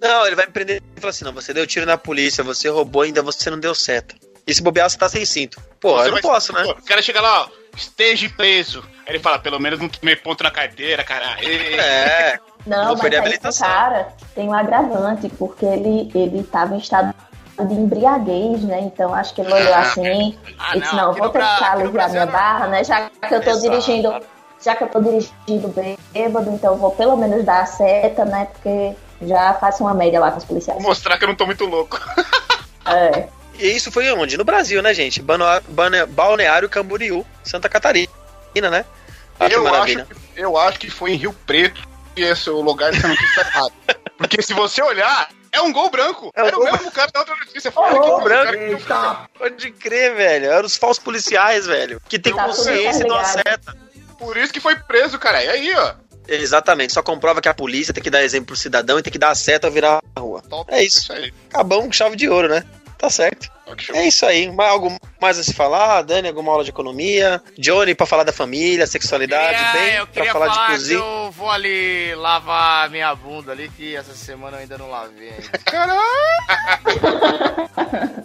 [SPEAKER 1] Não, ele vai me prender e falar assim: não, você deu tiro na polícia, você roubou, ainda você não deu seta. E se bobear, você tá sem cinto. Pô,
[SPEAKER 4] Você
[SPEAKER 1] eu não
[SPEAKER 4] vai-
[SPEAKER 1] posso, né?
[SPEAKER 4] Pô, O cara chega lá, ó, esteja preso. Aí ele fala, pelo menos não tomei ponto na carteira, caralho.
[SPEAKER 1] É.
[SPEAKER 3] Não, mas aí esse
[SPEAKER 1] habilitação.
[SPEAKER 3] cara tem um agravante, porque ele, ele tava em estado de embriaguez, né? Então acho que ele olhou assim
[SPEAKER 2] Ah,
[SPEAKER 3] e disse,
[SPEAKER 2] não,
[SPEAKER 3] vou tentar aliviar minha barra, né? Já que eu tô
[SPEAKER 1] Exato.
[SPEAKER 3] dirigindo, já que eu tô dirigindo bêbado, então eu vou pelo menos dar a seta, né? Porque já faço uma média lá com os policiais.
[SPEAKER 4] Vou mostrar que eu não tô muito louco.
[SPEAKER 3] É.
[SPEAKER 1] E isso foi onde? No Brasil, né, gente? Balneário Camboriú, Santa Catarina, né? Ah, que
[SPEAKER 4] eu, acho, que- eu acho que foi em Rio Preto e esse é o lugar dessa notícia tá errado. Porque se você olhar, é um gol branco.
[SPEAKER 1] É um
[SPEAKER 4] Era
[SPEAKER 1] gol
[SPEAKER 4] o mesmo cara da outra notícia. Foi
[SPEAKER 3] Ô,
[SPEAKER 4] aquele
[SPEAKER 3] gol
[SPEAKER 1] branco.
[SPEAKER 4] que-
[SPEAKER 1] Pode crer, velho. Eram os falsos policiais, velho. Que tem
[SPEAKER 3] Tá
[SPEAKER 1] consciência e não acerta.
[SPEAKER 4] Por isso que foi preso, cara. E aí, ó.
[SPEAKER 1] Exatamente. Só comprova que a polícia tem que dar exemplo pro cidadão e tem que dar a seta ao virar a rua.
[SPEAKER 4] Top.
[SPEAKER 1] É isso.
[SPEAKER 4] aí.
[SPEAKER 1] Acabamos com chave de ouro, né? Tá certo. É isso aí. Mais, algo mais a se falar? Dani, alguma aula de economia? Johnny pra falar da família, sexualidade,
[SPEAKER 2] Queria-
[SPEAKER 1] bem?
[SPEAKER 2] eu
[SPEAKER 1] pra
[SPEAKER 2] queria
[SPEAKER 1] falar,
[SPEAKER 2] falar,
[SPEAKER 1] de
[SPEAKER 2] que
[SPEAKER 1] cozinha.
[SPEAKER 2] eu vou ali lavar minha bunda ali, que essa semana eu ainda não lavei ainda.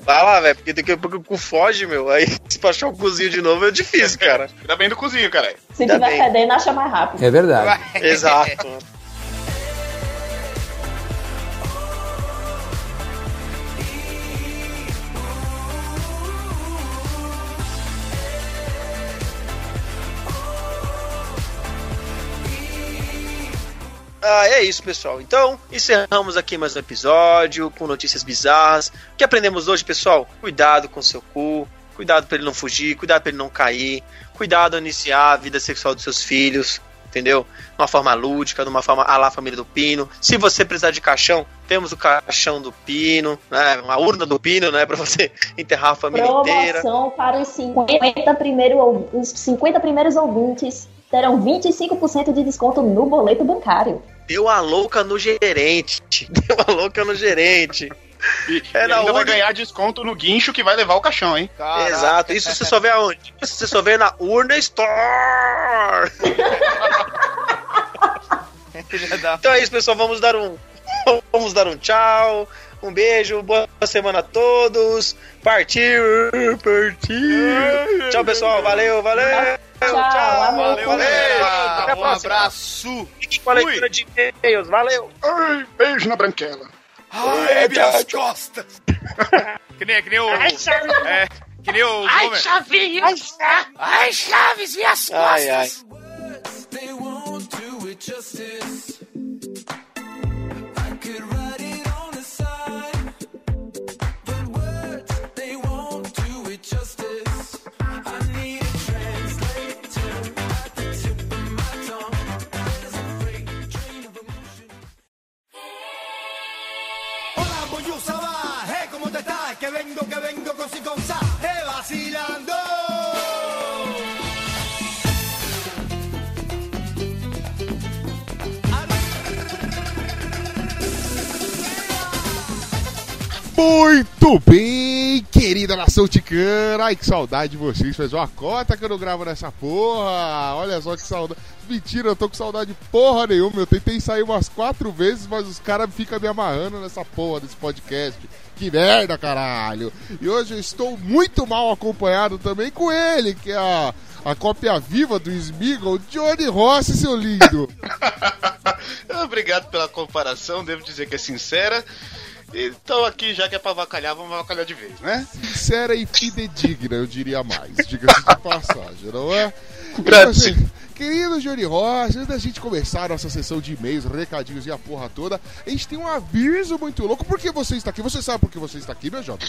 [SPEAKER 1] Vai lá, velho, porque daqui a pouco o cu foge, meu. Aí se pra achar o cozinho de novo é difícil, cara.
[SPEAKER 4] Ainda bem do cozinho, cara.
[SPEAKER 3] Se tiver fedendo, acha mais rápido.
[SPEAKER 9] É verdade.
[SPEAKER 1] Exato. Ah, é isso, pessoal. Então, encerramos aqui mais um episódio com notícias bizarras. O que aprendemos hoje, pessoal? Cuidado com seu cu, cuidado pra ele não fugir, cuidado pra ele não cair, cuidado ao iniciar a vida sexual dos seus filhos, entendeu? De uma forma lúdica, de uma forma à la família do Pino. Se você precisar de caixão, temos o caixão do Pino, né? Uma urna do Pino, né? Pra você enterrar a família inteira.
[SPEAKER 3] Promoção para os 50, primeiro, os 50 primeiros ouvintes terão 25% de desconto no boleto bancário.
[SPEAKER 1] Deu a louca no gerente. Deu a louca no gerente.
[SPEAKER 4] E,
[SPEAKER 1] É
[SPEAKER 4] e ainda vai
[SPEAKER 1] onde?
[SPEAKER 4] ganhar desconto no guincho que vai levar o caixão, hein?
[SPEAKER 2] Caraca.
[SPEAKER 1] Exato. Isso você só vê aonde? Isso você só vê na Urna Store. Então é isso, pessoal. Vamos dar um. Vamos dar um tchau. Um beijo. Boa semana a todos. Partiu. Partiu. Tchau, pessoal. Valeu, valeu.
[SPEAKER 3] Tchau, amor.
[SPEAKER 2] Valeu,
[SPEAKER 1] Valeu. Até a
[SPEAKER 2] Um
[SPEAKER 1] próxima.
[SPEAKER 2] abraço.
[SPEAKER 1] Fiquem com a leitura de e-mails. Valeu.
[SPEAKER 4] Ai, beijo na branquela.
[SPEAKER 2] Ai, minhas costas. que nem, que nem o... É, que nem o... Ai, Chaves. Ai, Chaves, minhas
[SPEAKER 1] Ai, ai.
[SPEAKER 8] They won't do it it justice.
[SPEAKER 6] che vengo, que vengo così con sa.
[SPEAKER 7] Muito bem, querida nação ticana. Ai, que saudade de vocês. Faz uma cota que eu não gravo nessa porra. Olha só que saudade. Mentira, eu tô com saudade de porra nenhuma. Eu tentei sair umas quatro vezes, mas os caras ficam me amarrando nessa porra desse podcast. Que merda, caralho. E hoje eu estou muito mal acompanhado também com ele, que é a, a cópia viva do Smigol, Johnny Rossi, seu lindo.
[SPEAKER 4] Obrigado pela comparação, devo dizer que é sincera. Então aqui, já que é pra avacalhar, vamos avacalhar de vez, né?
[SPEAKER 7] Sincera e fidedigna, eu diria mais. Diga-se de passagem, não é? Então, assim, Querido Johnny Rocha, antes da gente começar a nossa sessão de e-mails, recadinhos e a porra toda, a gente tem um aviso muito louco. Por que você está aqui? Você sabe por que você está aqui, meu jovem?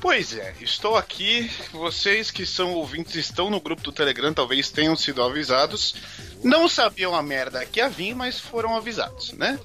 [SPEAKER 4] Pois é, estou aqui. Vocês que são ouvintes estão no grupo do Telegram, talvez tenham sido avisados. Não sabiam a merda que ia vir, mas foram avisados, né?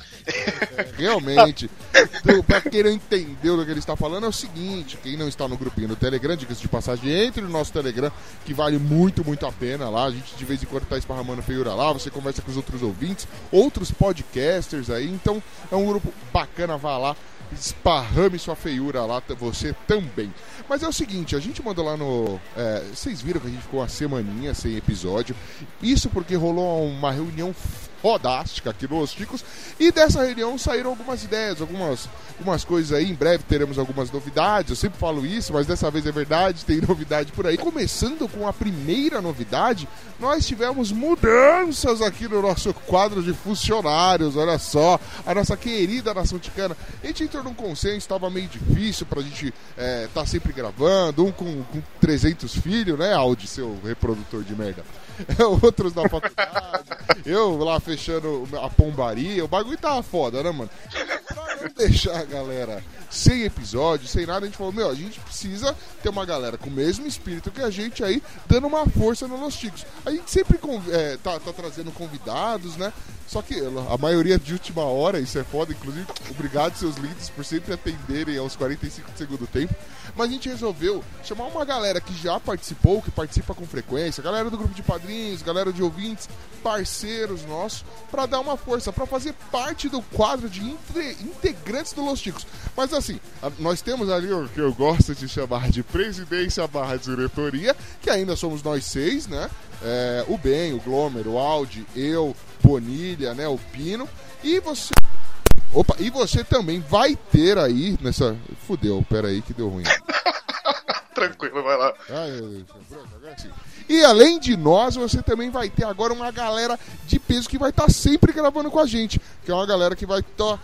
[SPEAKER 7] Realmente. Então, pra quem não entendeu do que ele está falando, é o seguinte: quem não está no grupinho do Telegram, diga-se de passagem, entre no nosso Telegram, que vale muito, muito a pena lá. A gente de vez em quando tá esparramando feiura lá, você conversa com os outros ouvintes, outros podcasters aí. Então é um grupo bacana, vá lá. Esparrame sua feiura lá, você também. Mas é o seguinte, a gente mandou lá no. é, vocês viram que a gente ficou uma semaninha sem episódio. Isso porque rolou uma reunião fodástica aqui nos Chicos. E dessa reunião saíram algumas ideias, algumas, algumas coisas aí. Em breve teremos algumas novidades. Eu sempre falo isso, mas dessa vez é verdade, tem novidade por aí. Começando com a primeira novidade, nós tivemos mudanças aqui no nosso quadro de funcionários. Olha só, a nossa querida nação ticana. A gente entrou num consenso, estava meio difícil pra gente estar sempre gravando. Um com, com 300 filhos, né, Audi, seu reprodutor de merda. Outros da faculdade. Eu lá fechando a pombaria. O bagulho tava foda, né, mano? Pra não deixar a galera sem episódio, sem nada, a gente falou, meu, a gente precisa ter uma galera com o mesmo espírito que a gente aí, dando uma força no Los Ticos. A gente sempre é, tá, tá trazendo convidados, né? Só que a maioria de última hora, isso é foda, inclusive, obrigado seus lindos por sempre atenderem aos 45 do segundo tempo. Mas a gente resolveu chamar uma galera que já participou, que participa com frequência, galera do grupo de padrinhos, galera de ouvintes, parceiros nossos, pra dar uma força, pra fazer parte do quadro de entre- integrantes do Los Ticos. Mas assim, nós temos ali o que eu gosto de chamar de presidência barra diretoria, que ainda somos nós seis, né? É, o Ben, o Glomer, o Audi, eu, Bonilha, né? O Pino. E você. Opa, e você também vai ter aí nessa. Fudeu, pera aí que deu ruim.
[SPEAKER 4] Tranquilo, vai lá.
[SPEAKER 7] Ai, sim. E além de nós, você também vai ter agora uma galera de peso que vai estar sempre gravando com a gente. Que é uma galera que vai estar.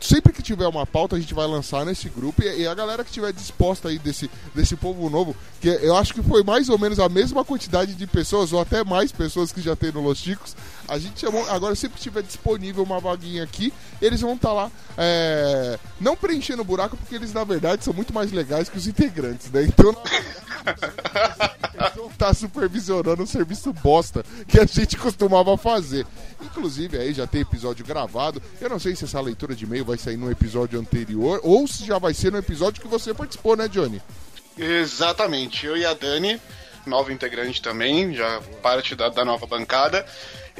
[SPEAKER 7] sempre que tiver uma pauta, a gente vai lançar nesse grupo. E, e a galera que estiver disposta aí desse, desse povo novo, que eu acho que foi mais ou menos a mesma quantidade de pessoas, ou até mais pessoas que já tem no Los Chicos. A gente chamou. Agora, sempre que tiver disponível uma vaguinha aqui, eles vão estar lá. é, não preenchendo o buraco, porque eles, na verdade, são muito mais legais que os integrantes, né? Então, eles vão estar supervisionando o serviço bosta que a gente costumava fazer. Inclusive, aí já tem episódio gravado. Eu não sei se essa leitura de e-mail vai sair no episódio anterior ou se já vai ser no episódio que você participou, né, Johnny?
[SPEAKER 4] Exatamente, eu e a Dani, nova integrante também, já parte da, da nova bancada.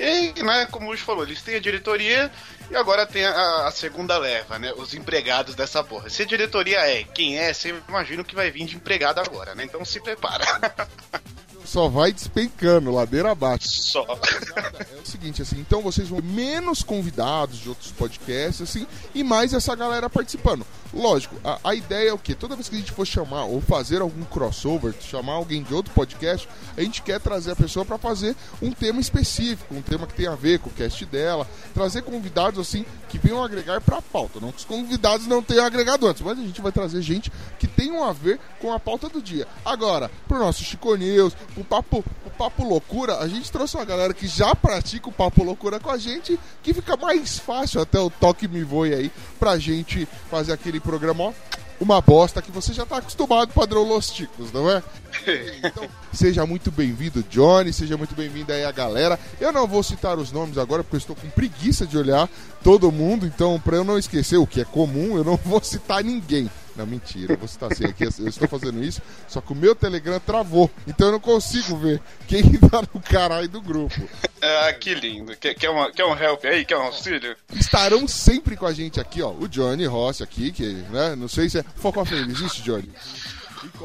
[SPEAKER 4] E, né, como o Luiz falou, eles têm a diretoria e agora tem a, a segunda leva, né? Os empregados dessa porra. Se a diretoria é quem é, você imagina o que vai vir de empregado agora, né? Então se prepara.
[SPEAKER 7] Só vai despencando, ladeira abaixo.
[SPEAKER 4] Só.
[SPEAKER 7] É o seguinte, assim, então vocês vão menos convidados de outros podcasts, assim, e mais essa galera participando. Lógico, a, a ideia é o quê? Toda vez que a gente for chamar ou fazer algum crossover, chamar alguém de outro podcast, a gente quer trazer a pessoa para fazer um tema específico, um tema que tem a ver com o cast dela, trazer convidados assim que venham agregar para a pauta. Não que os convidados não tenham agregado antes, mas a gente vai trazer gente que tenham a ver com a pauta do dia. Agora, pro nosso Chico News, o papo, o papo loucura, a gente trouxe uma galera que já pratica o papo loucura com a gente, que fica mais fácil até o toque me voe aí pra gente fazer aquele programa, ó, uma bosta que você já tá acostumado, padrão Los Ticos, não é? Então, seja muito bem-vindo, Johnny, seja muito bem-vindo aí a galera. Eu não vou citar os nomes agora porque eu estou com preguiça de olhar todo mundo, então para eu não esquecer o que é comum, eu não vou citar ninguém. Não, mentira, vou citar assim aqui, eu estou fazendo isso, só que o meu Telegram travou, então eu não consigo ver quem tá no caralho do grupo.
[SPEAKER 4] Ah, que lindo. Quer, quer, uma, quer um help aí? Quer um auxílio?
[SPEAKER 7] Estarão sempre com a gente aqui, ó, o Johnny Rossi aqui, que, né, não sei se é... Foco Feliz, existe, Johnny?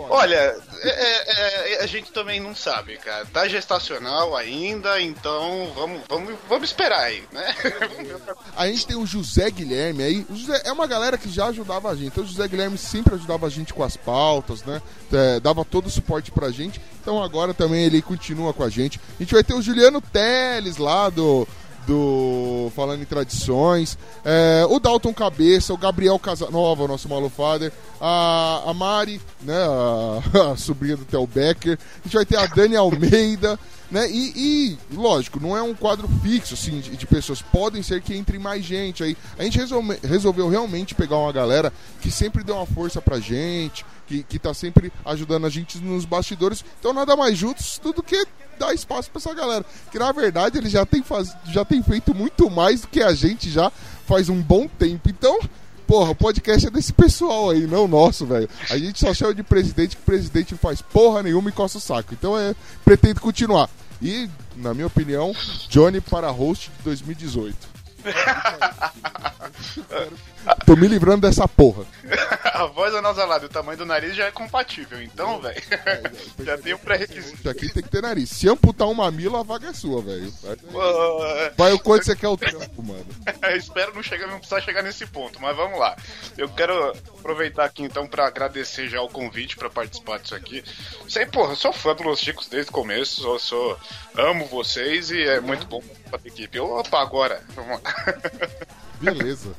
[SPEAKER 4] Olha, é- é- é- a gente também não sabe, cara. Tá gestacional ainda, então vamos, vamos, vamos esperar aí, né?
[SPEAKER 7] A gente tem o José Guilherme aí. O José é uma galera que já ajudava a gente. Então o José Guilherme sempre ajudava a gente com as pautas, né? É, dava todo o suporte pra gente. Então agora também ele continua com a gente. A gente vai ter o Juliano Teles lá do. Do Falando em Tradições, é, o Dalton Cabeça, o Gabriel Casanova, o nosso Malufader, a, a Mari, né, a, a sobrinha do Theo Becker, a gente vai ter a Dani Almeida, né? E, e, lógico, não é um quadro fixo assim, de, de pessoas. Podem ser que entre mais gente aí. A gente resolve- resolveu realmente pegar uma galera que sempre deu uma força pra gente, que, que tá sempre ajudando a gente nos bastidores. Então nada mais justo do que dar espaço pra essa galera. Que na verdade eles já têm faz, já tem feito muito mais do que a gente já faz um bom tempo. Então. Porra, o podcast é desse pessoal aí, não nosso, velho. A gente só chama de presidente que presidente não faz porra nenhuma e coça o saco. Então é, pretendo continuar. E, na minha opinião, Johnny para host de 2018. Tô me livrando dessa porra.
[SPEAKER 4] a voz anasalada e o tamanho do nariz já é compatível, então, velho. já tem um pré-requisito.
[SPEAKER 7] Isso aqui tem que ter nariz. Se amputar um mamilo, a vaga é sua, velho. Vai- o quanto você quer o trampo, mano.
[SPEAKER 4] Espero não, chegar, não precisar chegar nesse ponto, mas vamos lá. Eu quero aproveitar aqui então pra agradecer já o convite pra participar disso aqui. Sei, porra, eu sou fã dos Chicos desde o começo, eu sou, amo vocês e é muito bom pra equipe. Opa, agora, vamos lá.
[SPEAKER 7] Beleza.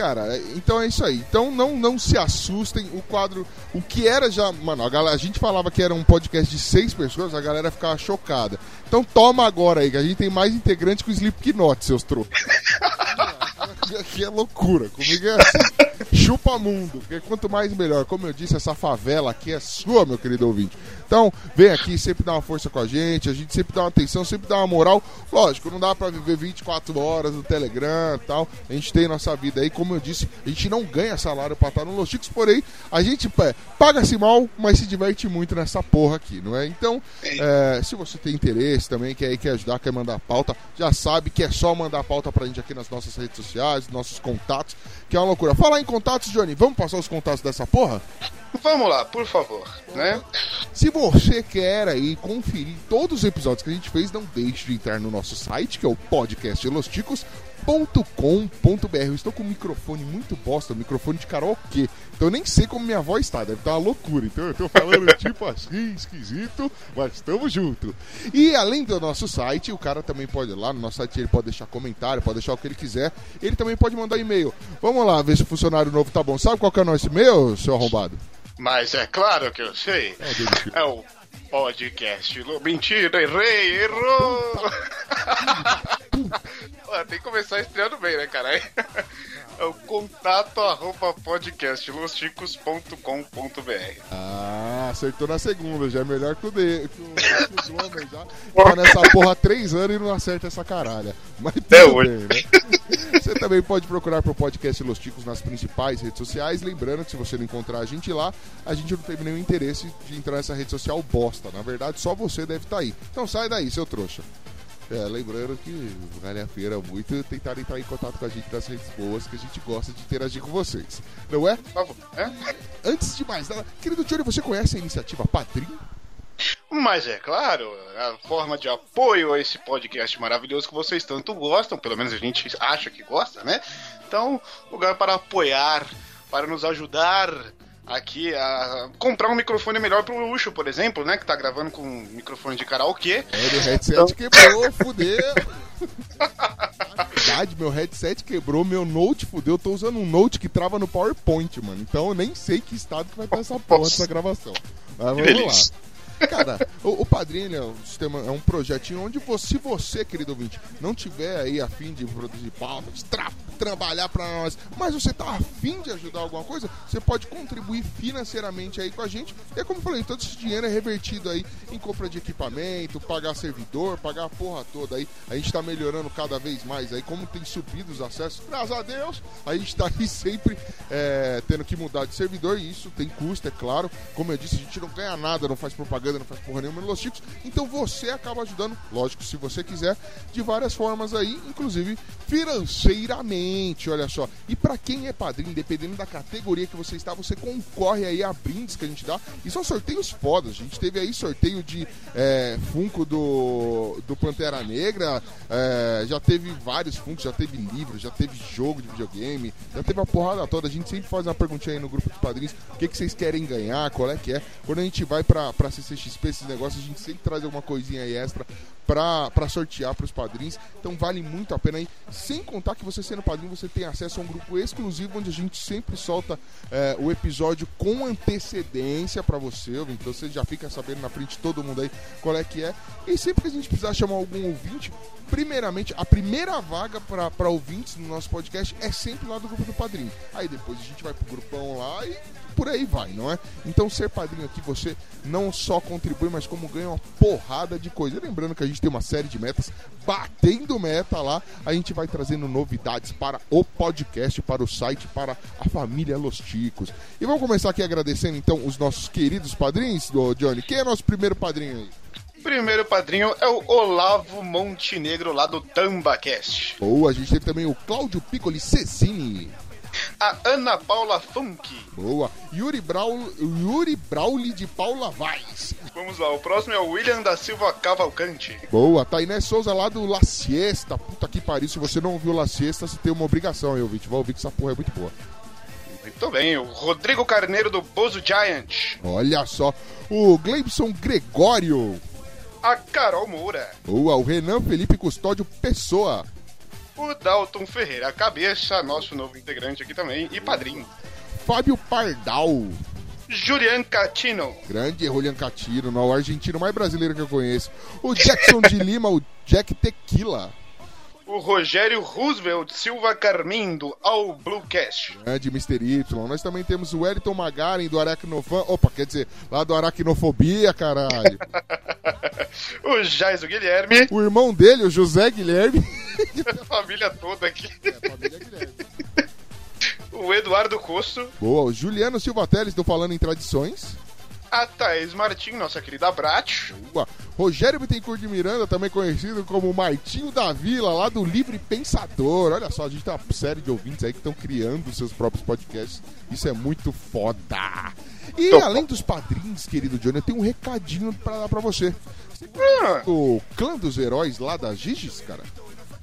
[SPEAKER 7] Cara, então é isso aí. Então não, não se assustem. O quadro, o que era já. Mano, a, galera, a gente falava que era um podcast de seis pessoas, a galera ficava chocada. Então toma agora aí, que a gente tem mais integrante que o Slipknot, seus trocos. Aqui é loucura. Comigo é assim. Chupa mundo. Porque quanto mais melhor. Como eu disse, essa favela aqui é sua, meu querido ouvinte. Então, vem aqui, sempre dá uma força com a gente. A gente sempre dá uma atenção, sempre dá uma moral. Lógico, não dá pra viver 24 horas no Telegram e tal. A gente tem nossa vida aí. Como eu disse, a gente não ganha salário pra estar no Los Chicos, porém, a gente é, paga-se mal, mas se diverte muito nessa porra aqui, não é? Então, é, se você tem interesse também, quer, quer ajudar, quer mandar pauta, já sabe que é só mandar pauta pra gente aqui nas nossas redes sociais, nossos contatos, que é uma loucura. Falar em contatos, Johnny, vamos passar os contatos dessa porra?
[SPEAKER 4] Vamos lá, por favor, né?
[SPEAKER 7] Se você quer aí conferir todos os episódios que a gente fez, não deixe de entrar no nosso site, que é o podcastlosticos.com.br. Eu estou com um microfone muito bosta, um microfone de karaokê. Então eu nem sei como minha voz está, deve estar uma loucura. Então eu estou falando tipo assim, esquisito, mas estamos junto. E além do nosso site, o cara também pode ir lá no nosso site, ele pode deixar comentário, pode deixar o que ele quiser. Ele também pode mandar e-mail. Vamos lá, ver se o funcionário novo tá bom. Sabe qual que é o nosso e-mail, seu arrombado?
[SPEAKER 4] Mas é claro que eu sei.
[SPEAKER 7] É.
[SPEAKER 4] É o podcast. Mentira, errei, errou! Ué, tem que começar estreando bem, né, cara? É o contato arroba podcastlosticos.com.br.
[SPEAKER 7] Ah, acertou na segunda, já é melhor que o de, que o, que o Glomer já. Tá nessa porra há três anos e não acerta essa caralha. Mas tudo
[SPEAKER 4] Até hoje.
[SPEAKER 7] bem, né? Você também pode procurar pro podcast Los Ticos nas principais redes sociais. Lembrando que se você não encontrar a gente lá, a gente não teve nenhum interesse de entrar nessa rede social bosta. Na verdade, só você deve estar aí. Então sai daí, seu trouxa. É, lembrando que vale a pena muito tentar entrar em contato com a gente nas redes boas, que a gente gosta de interagir com vocês. Não é?
[SPEAKER 4] Né?
[SPEAKER 7] Antes de mais nada, querido Johnny, você conhece a iniciativa Padrim?
[SPEAKER 4] Mas é claro, a forma de apoio a esse podcast maravilhoso que vocês tanto gostam, pelo menos a gente acha que gosta, né? Então, lugar para apoiar, para nos ajudar aqui a comprar um microfone melhor pro Luxo, por exemplo, né? Que tá gravando com um microfone de karaokê.
[SPEAKER 7] É, meu headset quebrou, fudeu. Verdade, meu headset quebrou, meu note fudeu. Eu tô usando um note que trava no PowerPoint, mano. Então eu nem sei que estado que vai estar essa porra dessa gravação. Mas vamos lá. Cara, o, o Padrinho é um sistema, é um projetinho onde você, se você, querido ouvinte, não tiver aí a fim de produzir pauta, de tra trabalhar pra nós, mas você tá afim de ajudar alguma coisa, você pode contribuir financeiramente aí com a gente. E é como eu falei, todo esse dinheiro é revertido aí em compra de equipamento, pagar servidor, pagar a porra toda aí. A gente tá melhorando cada vez mais aí, como tem subido os acessos, graças a Deus, a gente tá aí sempre é, tendo que mudar de servidor e isso tem custo, é claro. Como eu disse, a gente não ganha nada, não faz propaganda, não faz porra nenhuma nos Chicos. Então você acaba ajudando, lógico, se você quiser, de várias formas aí, inclusive financeiramente, olha só. E para quem é padrinho, dependendo da categoria que você está, você concorre aí a brindes que a gente dá. E são sorteios fodas. A gente teve aí sorteio de é, Funko do, do Pantera Negra, é, já teve vários Funkos, já teve livros, já teve jogo de videogame, já teve a porrada toda. A gente sempre faz uma perguntinha aí no grupo dos padrinhos: o que, que vocês querem ganhar, qual é que é. Quando a gente vai pra, pra CCXP, esses negócios, a gente sempre traz alguma coisinha aí extra pra, pra sortear pros padrinhos. Então vale muito a pena aí. Sem contar que você sendo padrinho, você tem acesso a um grupo exclusivo onde a gente sempre solta é, o episódio com antecedência pra você. Então você já fica sabendo na frente de todo mundo aí qual é que é. E sempre que a gente precisar chamar algum ouvinte, primeiramente, a primeira vaga para ouvintes no nosso podcast é sempre lá do grupo do padrinho. Aí depois a gente vai pro grupão lá e por aí vai, não é? Então ser padrinho aqui você não só contribui, mas como ganha uma porrada de coisa. E lembrando que a gente tem uma série de metas, batendo meta lá, a gente vai trazendo novidades para o podcast, para o site, para a família Los Ticos. E vamos começar aqui agradecendo então os nossos queridos padrinhos, do Johnny. Quem é nosso primeiro padrinho aí?
[SPEAKER 4] Primeiro padrinho é o Olavo Montenegro, lá do TambaCast.
[SPEAKER 7] Boa, a gente tem também o Cláudio Piccoli Cecini.
[SPEAKER 4] A Ana Paula Funk.
[SPEAKER 7] Boa. Yuri, Braul, Yuri Brauli de Paula Vaz.
[SPEAKER 4] Vamos lá, o próximo é o William da Silva Cavalcante.
[SPEAKER 7] Boa. Tainé Souza lá do La Siesta. Puta que pariu. Se você não ouviu La Siesta, você tem uma obrigação aí, ouvinte. Vai ouvir que essa porra é muito boa.
[SPEAKER 4] Muito bem, o Rodrigo Carneiro do Bozo Giant.
[SPEAKER 7] Olha só. O Gleibson Gregório.
[SPEAKER 4] A Carol Moura.
[SPEAKER 7] Boa. O Renan Felipe Custódio Pessoa.
[SPEAKER 4] O Dalton Ferreira Cabeça, nosso novo integrante aqui também, e padrinho.
[SPEAKER 7] Fábio Pardal.
[SPEAKER 4] Julian Catino.
[SPEAKER 7] Grande Julian Catino, o argentino mais brasileiro que eu conheço. O Jackson de Lima, o Jack Tequila.
[SPEAKER 4] O Rogério Roosevelt Silva Carmin, do All Bluecast.
[SPEAKER 7] Grande Mr. Y. Nós também temos o Wellington Magaren, do Aracnofan. Opa, quer dizer, lá do Aracnofobia, caralho.
[SPEAKER 4] o Jaiso Guilherme.
[SPEAKER 7] O irmão dele, o José Guilherme.
[SPEAKER 4] a família toda aqui.
[SPEAKER 7] É, a família Guilherme.
[SPEAKER 4] o Eduardo Costo.
[SPEAKER 7] Boa, o Juliano Silva Teles, do Falando em Tradições.
[SPEAKER 4] A Thaís Martim, nossa querida Brat.
[SPEAKER 7] Boa. Rogério Bittencourt de Miranda, também conhecido como Martinho da Vila, lá do Livre Pensador. Olha só, a gente tem uma série de ouvintes aí que estão criando seus próprios podcasts. Isso é muito foda. E
[SPEAKER 4] Tô.
[SPEAKER 7] além dos padrinhos, querido Johnny, eu tenho um recadinho pra dar pra você. Você
[SPEAKER 4] Ah,
[SPEAKER 7] O clã dos heróis lá da Giges, cara?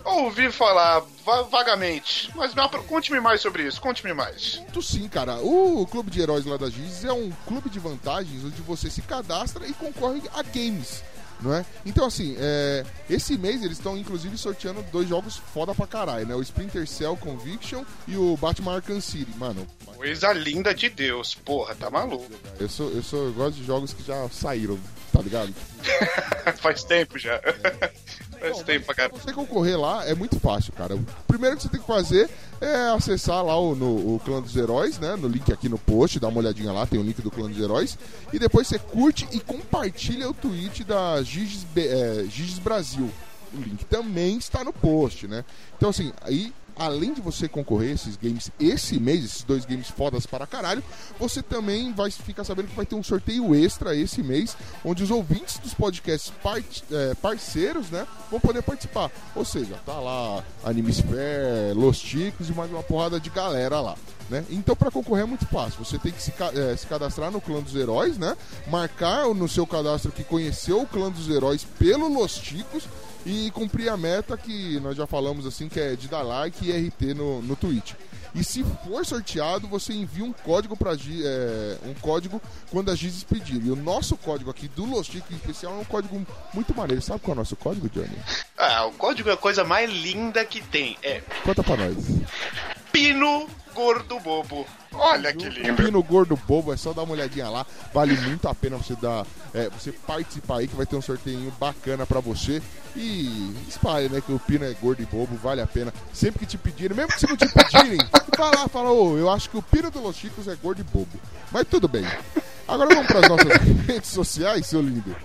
[SPEAKER 4] Ouvi falar va- vagamente, mas conte-me mais sobre isso, conte-me mais.
[SPEAKER 7] Muito sim, cara. O Clube de Heróis lá da Giz é um clube de vantagens onde você se cadastra e concorre a games. Não é? Então, assim, é, esse mês eles estão inclusive sorteando dois jogos foda pra caralho, né? O Splinter Cell Conviction e o Batman Arkham City. Mano,
[SPEAKER 4] Coisa linda de Deus, porra, tá maluco.
[SPEAKER 7] eu, sou, eu, sou, eu gosto de jogos que já saíram, tá ligado?
[SPEAKER 4] Faz tempo já. Faz tempo pra caralho.
[SPEAKER 7] você concorrer lá é muito fácil, cara. O primeiro que você tem que fazer é acessar lá o, no, o Clã dos Heróis, né? No link aqui no post, dá uma olhadinha lá, tem o link do Clã dos Heróis. E depois você curte e compartilha o tweet da Giges, é, Giges Brasil. O link também está no post, né? Então, assim, aí além de você concorrer esses games esse mês, esses dois games fodas para caralho, você também vai ficar sabendo que vai ter um sorteio extra esse mês, onde os ouvintes dos podcasts part- é, parceiros, né, vão poder participar. Ou seja, tá lá Animesphere, Los Ticos e mais uma porrada de galera lá. Né? Então, para concorrer é muito fácil. Você tem que se, eh, se cadastrar no Clã dos Heróis, né? Marcar no seu cadastro que conheceu o Clã dos Heróis pelo Los Ticos e cumprir a meta que nós já falamos assim, que é de dar like e RT no, no Twitch. E se for sorteado, você envia um código para um código quando a Giz pedir. E o nosso código aqui do Los Ticos em especial é um código muito maneiro. Sabe qual é o nosso código, Johnny?
[SPEAKER 4] Ah, o código é a coisa mais linda que tem. É
[SPEAKER 7] Conta pra nós.
[SPEAKER 4] Pino gordo bobo. Olha que lindo.
[SPEAKER 7] Pino Gordo Bobo, é só dar uma olhadinha lá. Vale muito a pena você dar, é, você participar aí, que vai ter um sorteio bacana pra você. E espalhe, né? Que o Pino é gordo e bobo, vale a pena. Sempre que te pedirem, mesmo que se não te pedirem, vai lá e fala, ô, eu acho que o Pino do Los Chicos é gordo e bobo. Mas tudo bem. Agora vamos pras nossas redes sociais, seu lindo.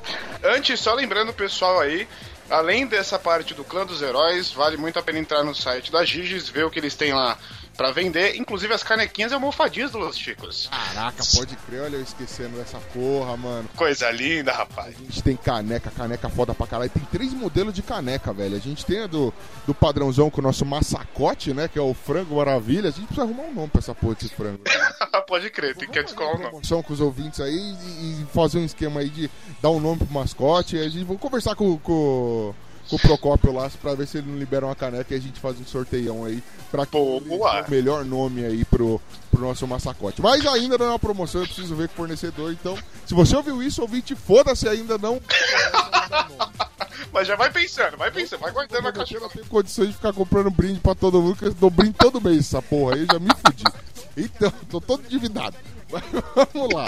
[SPEAKER 4] Antes, só lembrando o pessoal aí, além dessa parte do clã dos heróis, vale muito a pena entrar no site da Giges, ver o que eles têm lá pra vender, inclusive as canequinhas e almofadinhas do Los Chicos.
[SPEAKER 7] Caraca, pode crer, olha eu esquecendo dessa porra, mano.
[SPEAKER 4] Coisa linda, rapaz.
[SPEAKER 7] A gente tem caneca, caneca foda pra caralho. Tem três modelos de caneca, velho. A gente tem a do, do padrãozão com o nosso massacote, né? Que é o frango maravilha. A gente precisa arrumar um nome pra essa porra desse frango.
[SPEAKER 4] Pode crer, tem que descolar o nome.
[SPEAKER 7] Com os ouvintes aí e, e fazer um esquema aí de dar um nome pro mascote. E a gente vou conversar com, com, com o Procópio lá pra ver se ele não libera uma caneca e a gente faz um sorteião aí pra que o melhor nome aí pro, pro nosso massacote. Mas ainda não é uma promoção, eu preciso ver com o fornecedor. Então, se você ouviu isso, ouvinte, foda-se ainda não.
[SPEAKER 4] Mas já vai pensando, vai pensando, vai guardando
[SPEAKER 7] Eu
[SPEAKER 4] caixinha.
[SPEAKER 7] não tenho condições de ficar comprando brinde pra todo mundo, porque eu dou brinde todo mês essa porra aí, eu já me fudi. Então, tô todo endividado. Vamos lá.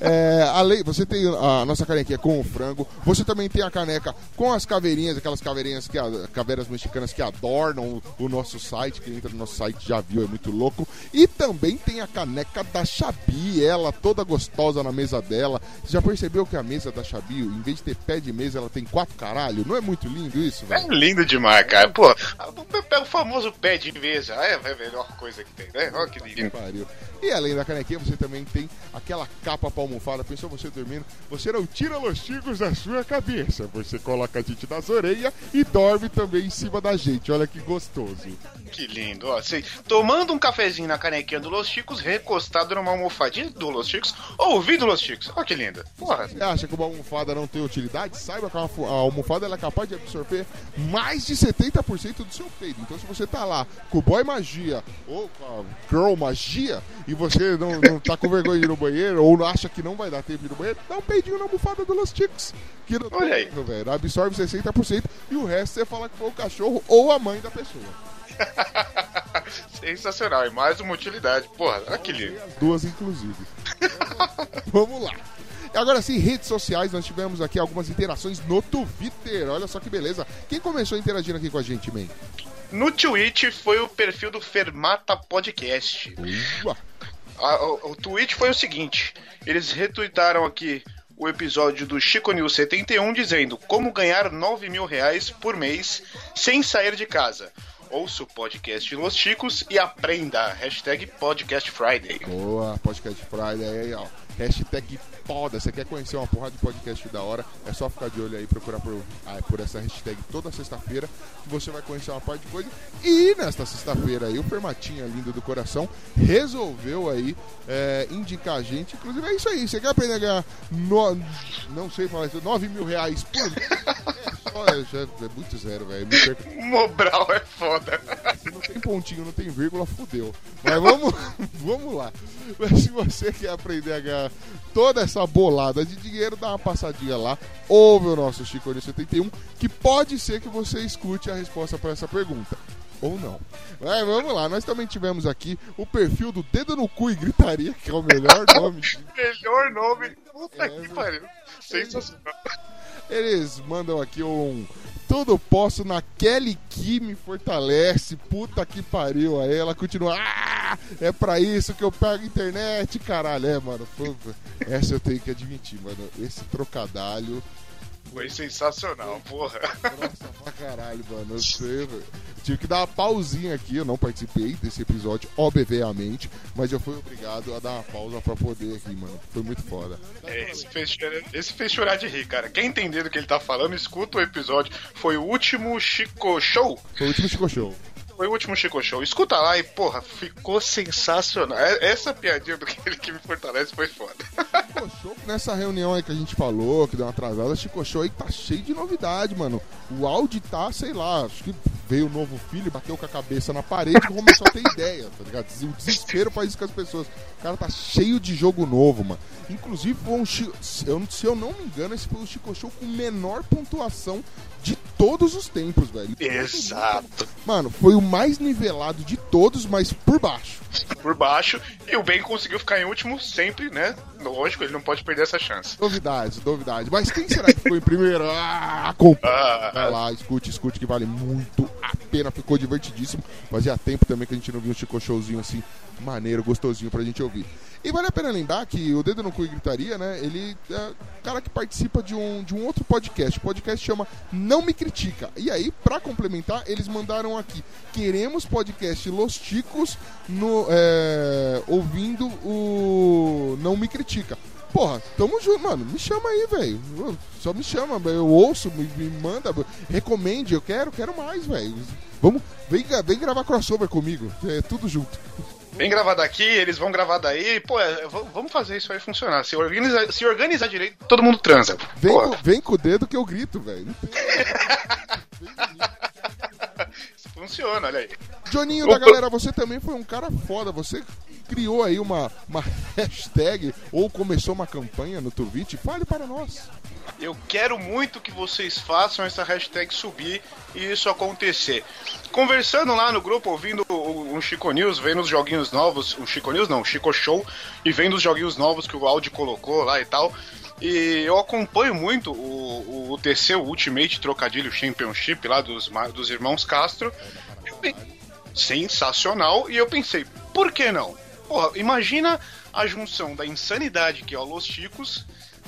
[SPEAKER 7] É, além, você tem a nossa canequinha com o frango. Você também tem a caneca com as caveirinhas, aquelas caveirinhas que a- caveiras mexicanas que adornam o, nosso site. Quem entra no nosso site já viu, é muito louco. E também tem a caneca da Xabi, ela toda gostosa na mesa dela. Você já percebeu que a mesa da Xabi, em vez de ter pé de mesa, ela tem quatro caralho? Não é muito lindo isso,
[SPEAKER 4] É
[SPEAKER 7] velho?
[SPEAKER 4] lindo demais, cara. Pô, o famoso pé de mesa é a melhor coisa que tem, né? Olha que lindo.
[SPEAKER 7] E além da canequinha, você também tem aquela capa pra almofada. Pensou você dormindo? Você não tira os tigos da sua cabeça. Você coloca a gente nas orelhas e dorme também em cima da gente. Olha que gostoso.
[SPEAKER 4] Que lindo, ó. Assim, tomando um cafezinho na canequinha do Los Chicos, recostado numa almofadinha do Los Chicos, ouvindo Los Chicos. Olha que linda. Porra.
[SPEAKER 7] Você acha que uma almofada não tem utilidade? Saiba que a almofada ela é capaz de absorver mais de 70% do seu peito. Então, se você tá lá com o boy magia ou com a girl magia e você não, não tá com vergonha de ir no banheiro ou acha que não vai dar tempo de ir no banheiro, dá um peidinho na almofada do Los Chicos. Que não
[SPEAKER 4] Olha aí.
[SPEAKER 7] velho. Absorve 60% e o resto você fala que foi o cachorro ou a mãe da pessoa.
[SPEAKER 4] Sensacional. E mais uma utilidade. Porra, olha que lindo.
[SPEAKER 7] As duas, inclusive. Vamos lá. Agora sim, redes sociais, nós tivemos aqui algumas interações no Twitter. Olha só que beleza. Quem começou a interagir aqui com a gente, man?
[SPEAKER 4] No Twitch foi o perfil do Fermata Podcast.
[SPEAKER 7] Ua.
[SPEAKER 4] A- o, o tweet foi o seguinte: eles retweetaram aqui o episódio do Chico News 71 dizendo como ganhar 9 mil reais por mês sem sair de casa. Ouça o podcast Los Chicos e aprenda. Hashtag Podcast Friday.
[SPEAKER 7] Boa, Podcast Friday aí, ó. Hashtag foda. Você quer conhecer uma porrada de podcast da hora? É só ficar de olho aí, procurar por, ah, por essa hashtag toda sexta-feira, que você vai conhecer uma parte de coisa. E nesta sexta-feira aí, o Fermatinha lindo do coração resolveu aí é, indicar a gente. Inclusive é isso aí. Você quer aprender a ganhar, no, não sei falar isso, 9 mil reais por mês? É, é, muito zero, velho.
[SPEAKER 4] Mobral é foda.
[SPEAKER 7] se não tem pontinho, não tem vírgula, fudeu. Mas vamos, vamos lá. Mas se você quer aprender a ganhar toda essa bolada de dinheiro, dá uma passadinha lá. Ouve o nosso Chico News 71, que pode ser que você escute a resposta para essa pergunta. Ou não. Mas vamos lá, nós também tivemos aqui o perfil do Dedo no Cu e Gritaria, que é o melhor nome.
[SPEAKER 4] Melhor nome. Puta
[SPEAKER 7] É,
[SPEAKER 4] que pariu. Sensacional.
[SPEAKER 7] Eles mandam aqui um tudo posso na Kelly que me fortalece. Puta que pariu. Aí ela continua. Ah, é pra isso que eu pego a internet, caralho. É, mano. pô, essa eu tenho que admitir, mano. Esse trocadalho.
[SPEAKER 4] Foi sensacional, porra.
[SPEAKER 7] Nossa, pra caralho, mano. Eu sei, velho. Tive que dar uma pausinha aqui. Eu não participei desse episódio, obviamente. Mas eu fui obrigado a dar uma pausa pra poder rir, mano. Foi muito foda.
[SPEAKER 4] É, esse, fez, esse fez chorar de rir, cara. Quem entender do que ele tá falando, escuta o episódio. Foi o último Chico Show.
[SPEAKER 7] Foi o último Chico Show.
[SPEAKER 4] Foi o último Chico Show. Escuta lá e, porra, ficou sensacional. É- Essa piadinha do que ele que me fortalece foi foda.
[SPEAKER 7] Chico Show, nessa reunião aí que a gente falou, que deu uma atrasada, Chico Show aí tá cheio de novidade, mano. O áudio tá, sei lá, acho que veio um novo filho, bateu com a cabeça na parede e começou a ter ideia, tá ligado? O desespero faz isso com as pessoas. O cara tá cheio de jogo novo, mano. Inclusive, foi um Chi- se eu, se eu não me engano, esse foi o Chico Show com menor pontuação de todos os tempos, velho.
[SPEAKER 4] Exato.
[SPEAKER 7] Mano, foi o mais nivelado de todos, mas por baixo.
[SPEAKER 4] por baixo. E o Ben conseguiu ficar em último sempre, né? Lógico, ele não pode perder essa chance.
[SPEAKER 7] Novidades, novidades. Mas quem será que ficou em primeiro? Ah, acompanha.
[SPEAKER 4] Ah.
[SPEAKER 7] Vai lá, escute, escute, que vale muito a pena. Ficou divertidíssimo. Fazia tempo também que a gente não viu um Chico Showzinho assim, maneiro, gostosinho pra gente ouvir. E vale a pena lembrar que o Dedo no Cu e Gritaria, né? Ele é um cara que participa de um, de um outro podcast. O podcast chama Não Me Critica. E aí, pra complementar, eles mandaram aqui: Queremos podcast Los Ticos no, é, ouvindo o Não Me Critica. Porra, tamo junto, mano. Me chama aí, velho. Só me chama, eu ouço, me, me manda, recomende, eu quero, quero mais, velho. Vamos, vem, vem gravar crossover comigo. É tudo junto.
[SPEAKER 4] Vem gravar daqui, eles vão gravar daí. Pô, é, vamos fazer isso aí funcionar. Se organizar, se organizar direito, todo mundo transa.
[SPEAKER 7] Vem, com, vem com o dedo que eu grito, velho.
[SPEAKER 4] funciona, olha aí.
[SPEAKER 7] Joninho da galera, você também foi um cara foda. Você criou aí uma, uma hashtag ou começou uma campanha no Twitch. Fale para nós.
[SPEAKER 4] Eu quero muito que vocês façam essa hashtag subir e isso acontecer. Conversando lá no grupo, ouvindo o- um Chico News, vendo os joguinhos novos, um Chico News não, um Chico Show, e vendo os joguinhos novos que o Audi colocou lá e tal. E eu acompanho muito o, o o Ultimate Trocadilho Championship lá dos, dos irmãos Castro. Sensacional, e eu pensei, por que não? Porra, imagina a junção da insanidade que é o Los Chicos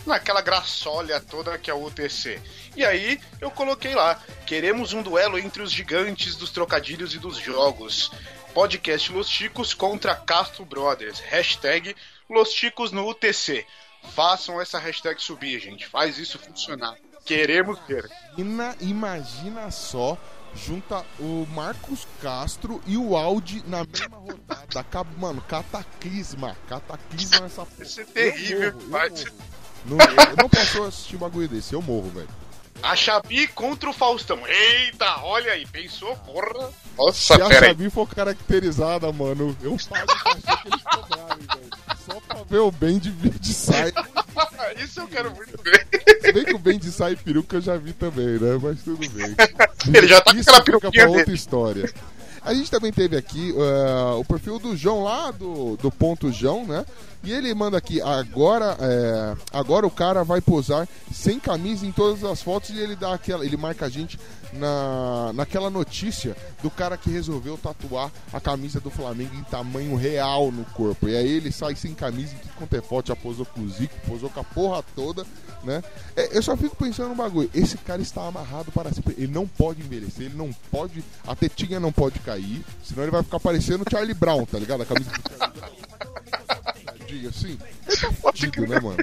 [SPEAKER 4] naquela graçolha toda que é o UTC. E aí eu coloquei lá: queremos um duelo entre os gigantes dos trocadilhos e dos jogos. Podcast Los Chicos contra Castro Brothers. Hashtag Los Chicos no UTC. Façam essa hashtag subir, gente. Faz isso funcionar. Queremos ver.
[SPEAKER 7] Ina- imagina só, junta o Marcos Castro e o Audi na mesma rodada. Acaba, mano, cataclisma. Cataclisma nessa porra.
[SPEAKER 4] Ser
[SPEAKER 7] Eu
[SPEAKER 4] terrível.
[SPEAKER 7] morro, eu morro. Não, eu não posso assistir um bagulho desse, eu morro, velho.
[SPEAKER 4] A Xabi contra o Faustão. Eita, olha aí. Pensou, porra. Nossa,
[SPEAKER 7] Se a. Xabi for caracterizada, mano, eu pago o cachê que eles cobrarem, velho. Só pra ver o bem de, de sai.
[SPEAKER 4] Isso eu quero muito ver.
[SPEAKER 7] Se bem que o bem de sai peruca eu já vi também, né? Mas tudo bem.
[SPEAKER 4] Ele já tá com
[SPEAKER 7] Isso
[SPEAKER 4] aquela
[SPEAKER 7] fica
[SPEAKER 4] peruquinha
[SPEAKER 7] pra outra
[SPEAKER 4] dele.
[SPEAKER 7] história. A gente também teve aqui eh, o perfil do João lá, do, do ponto João, né? E ele manda aqui, agora, é, agora o cara vai posar sem camisa em todas as fotos e ele dá aquela. Ele marca a gente na, naquela notícia do cara que resolveu tatuar a camisa do Flamengo em tamanho real no corpo. E aí ele sai sem camisa em tudo quanto é foto, já posou com o Zico, posou com a porra toda, né? É, eu só fico pensando no bagulho. Esse cara está amarrado para sempre. Ele não pode envelhecer, ele não pode. A tetinha não pode cair, senão ele vai ficar parecendo o Charlie Brown, tá ligado? A camisa do Charlie Brown. Assim. Ele tá fudido, né, mano?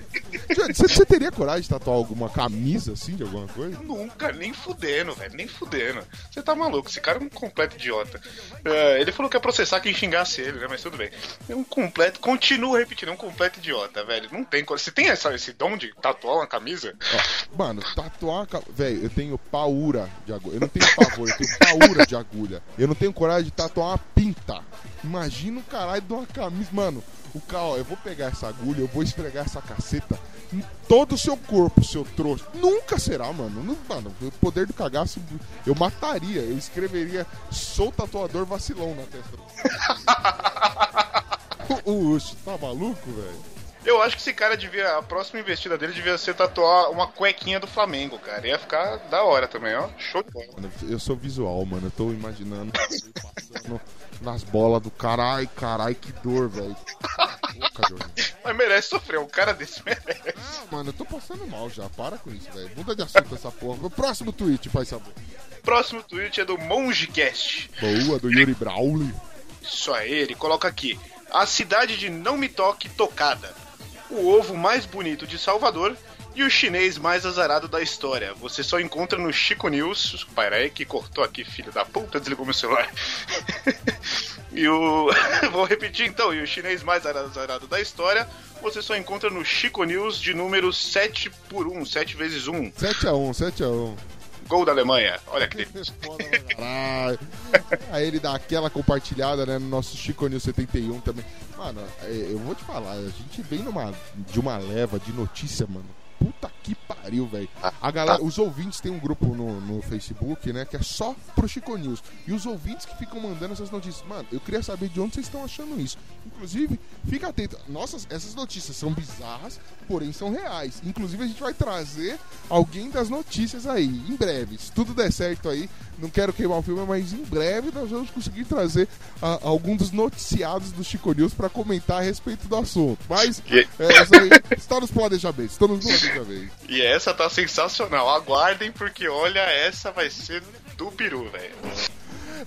[SPEAKER 7] Você, teria coragem de tatuar alguma camisa assim de alguma coisa?
[SPEAKER 4] Nunca, nem fudendo, velho, nem fudendo. Você tá maluco, esse cara é um completo idiota. É, ele falou que ia processar quem xingasse ele, né? Mas tudo bem. É um completo, continuo repetindo, é um completo idiota, velho. Não tem. Você tem essa, esse dom de tatuar uma camisa?
[SPEAKER 7] Ó, mano, tatuar. a ca- Velho, eu tenho paura de agulha. Eu não tenho pavor, eu tenho paura de agulha. Eu não tenho coragem de tatuar uma pinta. Imagina o caralho de uma camisa. Mano, o cara, ó, eu vou pegar essa agulha, eu vou esfregar essa caceta em todo o seu corpo, seu trouxa. Nunca será, mano. Não, mano, o poder do cagaço, eu mataria. Eu escreveria, sou tatuador vacilão na testa. o o Ucho, tá maluco, velho?
[SPEAKER 4] Eu acho que esse cara devia. A próxima investida dele devia ser tatuar uma cuequinha do Flamengo, cara. Ia ficar da hora também, ó. Show de bola.
[SPEAKER 7] Eu sou visual, mano. Eu tô imaginando passando nas bolas do caralho, caralho, que dor, velho.
[SPEAKER 4] Mas merece sofrer, um cara desse merece.
[SPEAKER 7] Ah, mano, eu tô passando mal já. Para com isso, velho. Muda de assunto essa porra. O próximo tweet, faz saber.
[SPEAKER 4] Próximo tweet é do MongeCast.
[SPEAKER 7] Boa, do Yuri Brawley.
[SPEAKER 4] Isso aí, ele coloca aqui. A cidade de Não Me Toque tocada. O ovo mais bonito de Salvador e o chinês mais azarado da história. Você só encontra no Chico News. Peraí, que cortou aqui, filho da puta, desligou meu celular. e o. Vou repetir então. E o chinês mais azarado da história. Você só encontra no Chico News de número 7 por 1, 7 vezes 1.
[SPEAKER 7] 7x1, 7x1.
[SPEAKER 4] Gol da Alemanha. Olha que delícia.
[SPEAKER 7] Aí ele dá aquela compartilhada, né, no nosso Chico News 71 também. Mano, é, eu vou te falar, a gente vem numa, de uma leva de notícia, mano. Puta que pariu, velho. A galera, os ouvintes têm um grupo no, no Facebook, né, que é só pro Chico News. E os ouvintes que ficam mandando essas notícias. Mano, eu queria saber de onde vocês estão achando isso. Inclusive, fica atento. Nossas, essas notícias são bizarras, porém são reais. Inclusive, a gente vai trazer alguém das notícias aí, em breve. Se tudo der certo aí, não quero queimar o filme, mas em breve nós vamos conseguir trazer ah, algum dos noticiados do Chico News pra comentar a respeito do assunto. Mas, é, essa aí está nos planejamentos. Está nos
[SPEAKER 4] E essa tá sensacional. Aguardem, porque olha, essa vai ser do peru, velho.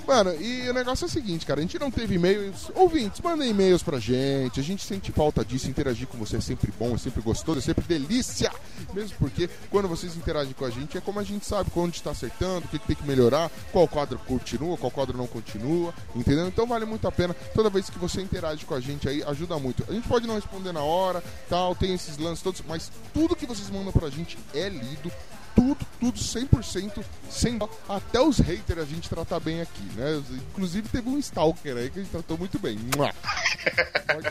[SPEAKER 7] Mano, e o negócio é o seguinte, cara, a gente não teve e-mails. Ouvintes, mandem e-mails pra gente. A gente sente falta disso. Interagir com você é sempre bom, é sempre gostoso, é sempre delícia. Mesmo porque quando vocês interagem com a gente, é como a gente sabe quando está acertando, o que, tem que melhorar, qual quadro continua, qual quadro não continua, entendeu? Então vale muito a pena. Toda vez que você interage com a gente aí, ajuda muito. A gente pode não responder na hora, tal, tem esses lances todos, mas tudo que vocês mandam pra gente é lido tudo, tudo 100%, sem. Até os haters a gente trata bem aqui, né? Inclusive teve um stalker aí que a gente tratou muito bem. Morte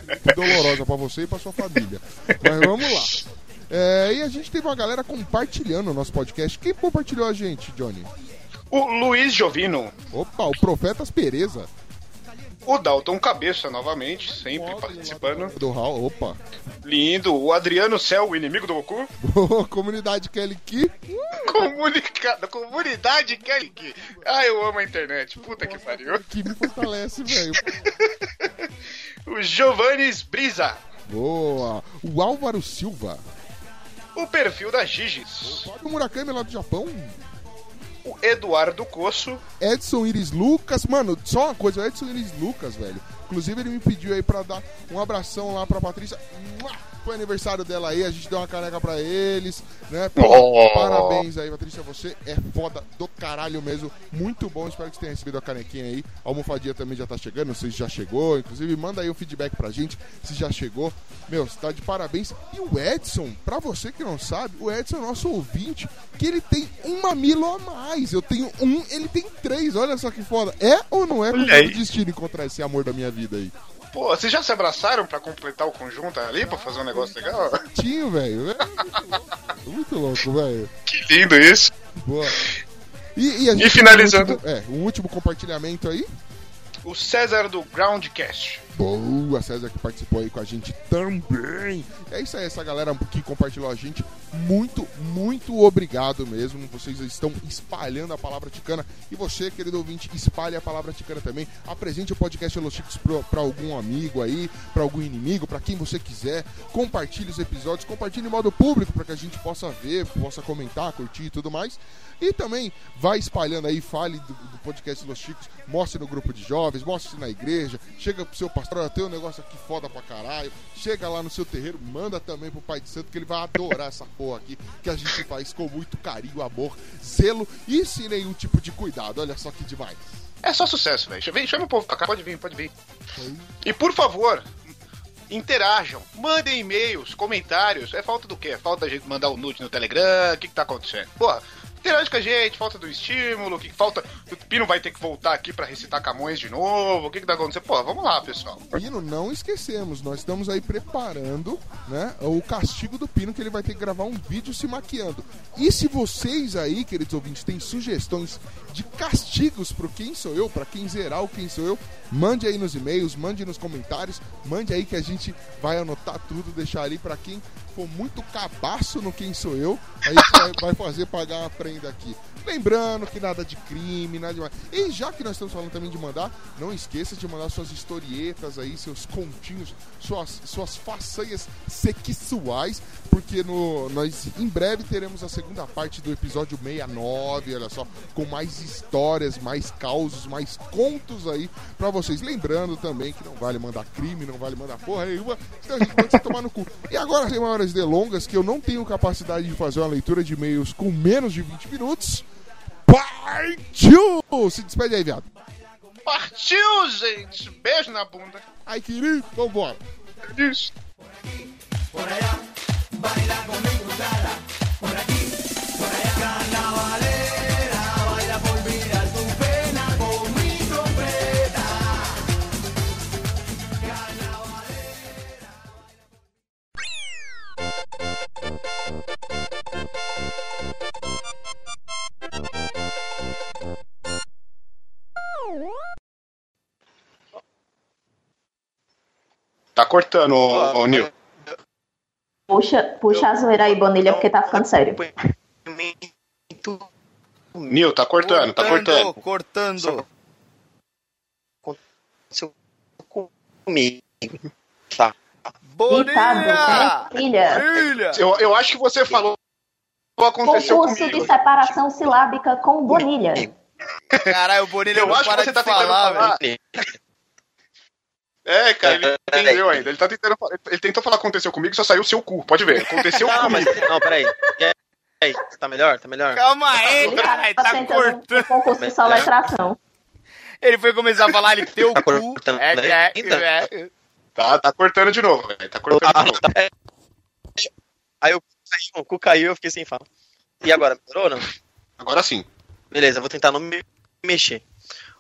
[SPEAKER 7] muito dolorosa pra você e pra sua família. Mas vamos lá. É, e a gente teve uma galera compartilhando o nosso podcast. Quem compartilhou a gente, Johnny?
[SPEAKER 4] O Luiz Jovino,
[SPEAKER 7] Opa, o Profetas Pereza.
[SPEAKER 4] O Dalton Cabeça novamente, sempre participando.
[SPEAKER 7] Do Raul, opa.
[SPEAKER 4] Lindo. O Adriano Cel, o inimigo do Goku.
[SPEAKER 7] Comunidade Kelly Ki.
[SPEAKER 4] Comunicada, comunidade Kelly Key. Ah, eu amo a internet. Puta que pariu.
[SPEAKER 7] Que me fortalece, velho.
[SPEAKER 4] O Giovannis Brisa.
[SPEAKER 7] Boa. O Álvaro Silva.
[SPEAKER 4] O perfil da Giges.
[SPEAKER 7] Fábio Murakami lá do Japão.
[SPEAKER 4] O Eduardo Coço.
[SPEAKER 7] Edson Iris Lucas, mano, só uma coisa, o Edson Iris Lucas, velho. Inclusive ele me pediu aí pra dar um abração lá pra Patrícia. Foi aniversário dela aí, a gente deu uma caneca pra eles, né? Pô,
[SPEAKER 4] Oh.
[SPEAKER 7] Parabéns aí, Patrícia, você é foda do caralho mesmo. Muito bom, espero que você tenha recebido a canequinha aí. A almofadinha também já tá chegando, se já chegou. Inclusive, manda aí o feedback pra gente se já chegou. Meu, você tá de parabéns. E o Edson, pra você que não sabe, o Edson é nosso ouvinte, que ele tem um mamilo a mais. Eu tenho um, ele tem três. Olha só que foda. É ou não é
[SPEAKER 4] Olha
[SPEAKER 7] pro
[SPEAKER 4] aí.
[SPEAKER 7] destino encontrar esse amor da minha vida aí?
[SPEAKER 4] Pô, vocês já se abraçaram pra completar o conjunto ali, pra fazer um negócio legal?
[SPEAKER 7] Tinho, velho. É muito louco, velho.
[SPEAKER 4] Que lindo isso.
[SPEAKER 7] Boa. E, e a gente
[SPEAKER 4] E finalizando.
[SPEAKER 7] último- é, um último compartilhamento aí.
[SPEAKER 4] O César do Groundcast.
[SPEAKER 7] Boa, César que participou aí com a gente também. É isso aí, essa galera que compartilhou a gente. Muito, muito obrigado mesmo. Vocês estão espalhando a palavra ticana. E você, querido ouvinte, espalhe a palavra ticana também. Apresente o podcast Los Chicos pra algum amigo aí, pra algum inimigo, pra quem você quiser. Compartilhe os episódios, compartilhe em modo público pra que a gente possa ver, possa comentar, curtir e tudo mais. E também vai espalhando aí, fale do, do podcast Los Chicos, mostre no grupo de jovens, mostre na igreja, chega pro seu pastor, "Olha, tem um negócio aqui foda pra caralho, chega lá no seu terreiro, manda também pro Pai de Santo, que ele vai adorar essa porra aqui, que a gente faz com muito carinho, amor, zelo e sem nenhum tipo de cuidado. Olha só que demais.
[SPEAKER 4] É só sucesso, velho. Vem, chama o povo pra cá. Pode vir, pode vir. E por favor, interajam. Mandem e-mails, comentários. É falta do quê? É falta da gente mandar o nude no Telegram? O que, que tá acontecendo? Porra, interage com a gente. Falta do estímulo. O que falta? O Pino vai ter que voltar aqui pra recitar Camões de novo. O que, que tá acontecendo? Pô, vamos lá, pessoal.
[SPEAKER 7] Pino, não esquecemos, nós estamos aí preparando né, o castigo do Pino, que ele vai ter que gravar um vídeo se maquiando. E se vocês aí, queridos ouvintes, têm sugestões de castigos pro Quem Sou Eu, pra quem zerar o Quem Sou Eu, mande aí nos e-mails, mande nos comentários, mande aí que a gente vai anotar tudo, deixar ali pra quem muito cabaço no Quem Sou Eu, aí vai, vai fazer pagar uma prenda aqui. Lembrando que nada de crime, nada demais. E já que nós estamos falando também de mandar, não esqueça de mandar suas historietas aí, seus continhos, suas, suas façanhas sexuais, porque no, nós em breve teremos a segunda parte do episódio 69, olha só, com mais histórias, mais causos, mais contos aí pra vocês. Lembrando também que não vale mandar crime, não vale mandar porra nenhuma, senão a gente pode se tomar no cu. E agora, sem maiores delongas, que eu não tenho capacidade de fazer uma leitura de e-mails com menos de 20 minutos. Partiu! Se despede aí, viado.
[SPEAKER 4] Partiu, gente! Beijo na bunda.
[SPEAKER 7] Ai, querido, vambora.
[SPEAKER 4] Isso. Por comigo, Por aqui, por allá. Carnavalera, baila vida pena Tá cortando, ô, ô Nil.
[SPEAKER 3] Puxa, puxa a zoeira aí, Bonilha, porque tá ficando sério.
[SPEAKER 4] Nil, tá cortando, cortando tá cortando.
[SPEAKER 2] Cortando.
[SPEAKER 1] Aconteceu comigo. Tá.
[SPEAKER 2] Bonilha!
[SPEAKER 3] Bonilha!
[SPEAKER 4] Eu, eu acho que você falou aconteceu
[SPEAKER 3] Concurso
[SPEAKER 4] comigo.
[SPEAKER 3] de separação silábica com Bonilha.
[SPEAKER 2] Caralho, o Bonilha
[SPEAKER 4] Eu
[SPEAKER 2] não
[SPEAKER 4] acho que
[SPEAKER 2] para
[SPEAKER 4] você
[SPEAKER 2] de
[SPEAKER 4] tá tentando
[SPEAKER 2] falar,
[SPEAKER 4] falar.
[SPEAKER 2] velho.
[SPEAKER 4] É, cara, ele entendeu ainda. Ele tá tentando falar. Ele tentou falar aconteceu comigo, só saiu o seu cu. Pode ver. Aconteceu
[SPEAKER 1] Não, mas.
[SPEAKER 4] comigo.
[SPEAKER 1] Não, peraí. E aí? Tá melhor? Tá melhor?
[SPEAKER 2] Calma aí,
[SPEAKER 3] Ele
[SPEAKER 2] caralho,
[SPEAKER 3] tá
[SPEAKER 2] tá cortando.
[SPEAKER 3] concurso de soletração.
[SPEAKER 2] Ele foi começar a falar, ele teu
[SPEAKER 1] Tá
[SPEAKER 2] cu.
[SPEAKER 1] cortando,
[SPEAKER 2] É,
[SPEAKER 1] né?
[SPEAKER 2] é,
[SPEAKER 1] Então.
[SPEAKER 2] é.
[SPEAKER 4] Tá, tá cortando de novo, velho. Tá cortando
[SPEAKER 1] Ah,
[SPEAKER 4] de novo.
[SPEAKER 1] tá. Aí o cu caiu, o cu caiu eu fiquei sem fala. E agora, melhorou ou não?
[SPEAKER 4] Agora sim.
[SPEAKER 1] Beleza, vou tentar não me mexer.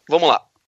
[SPEAKER 1] Vamos lá.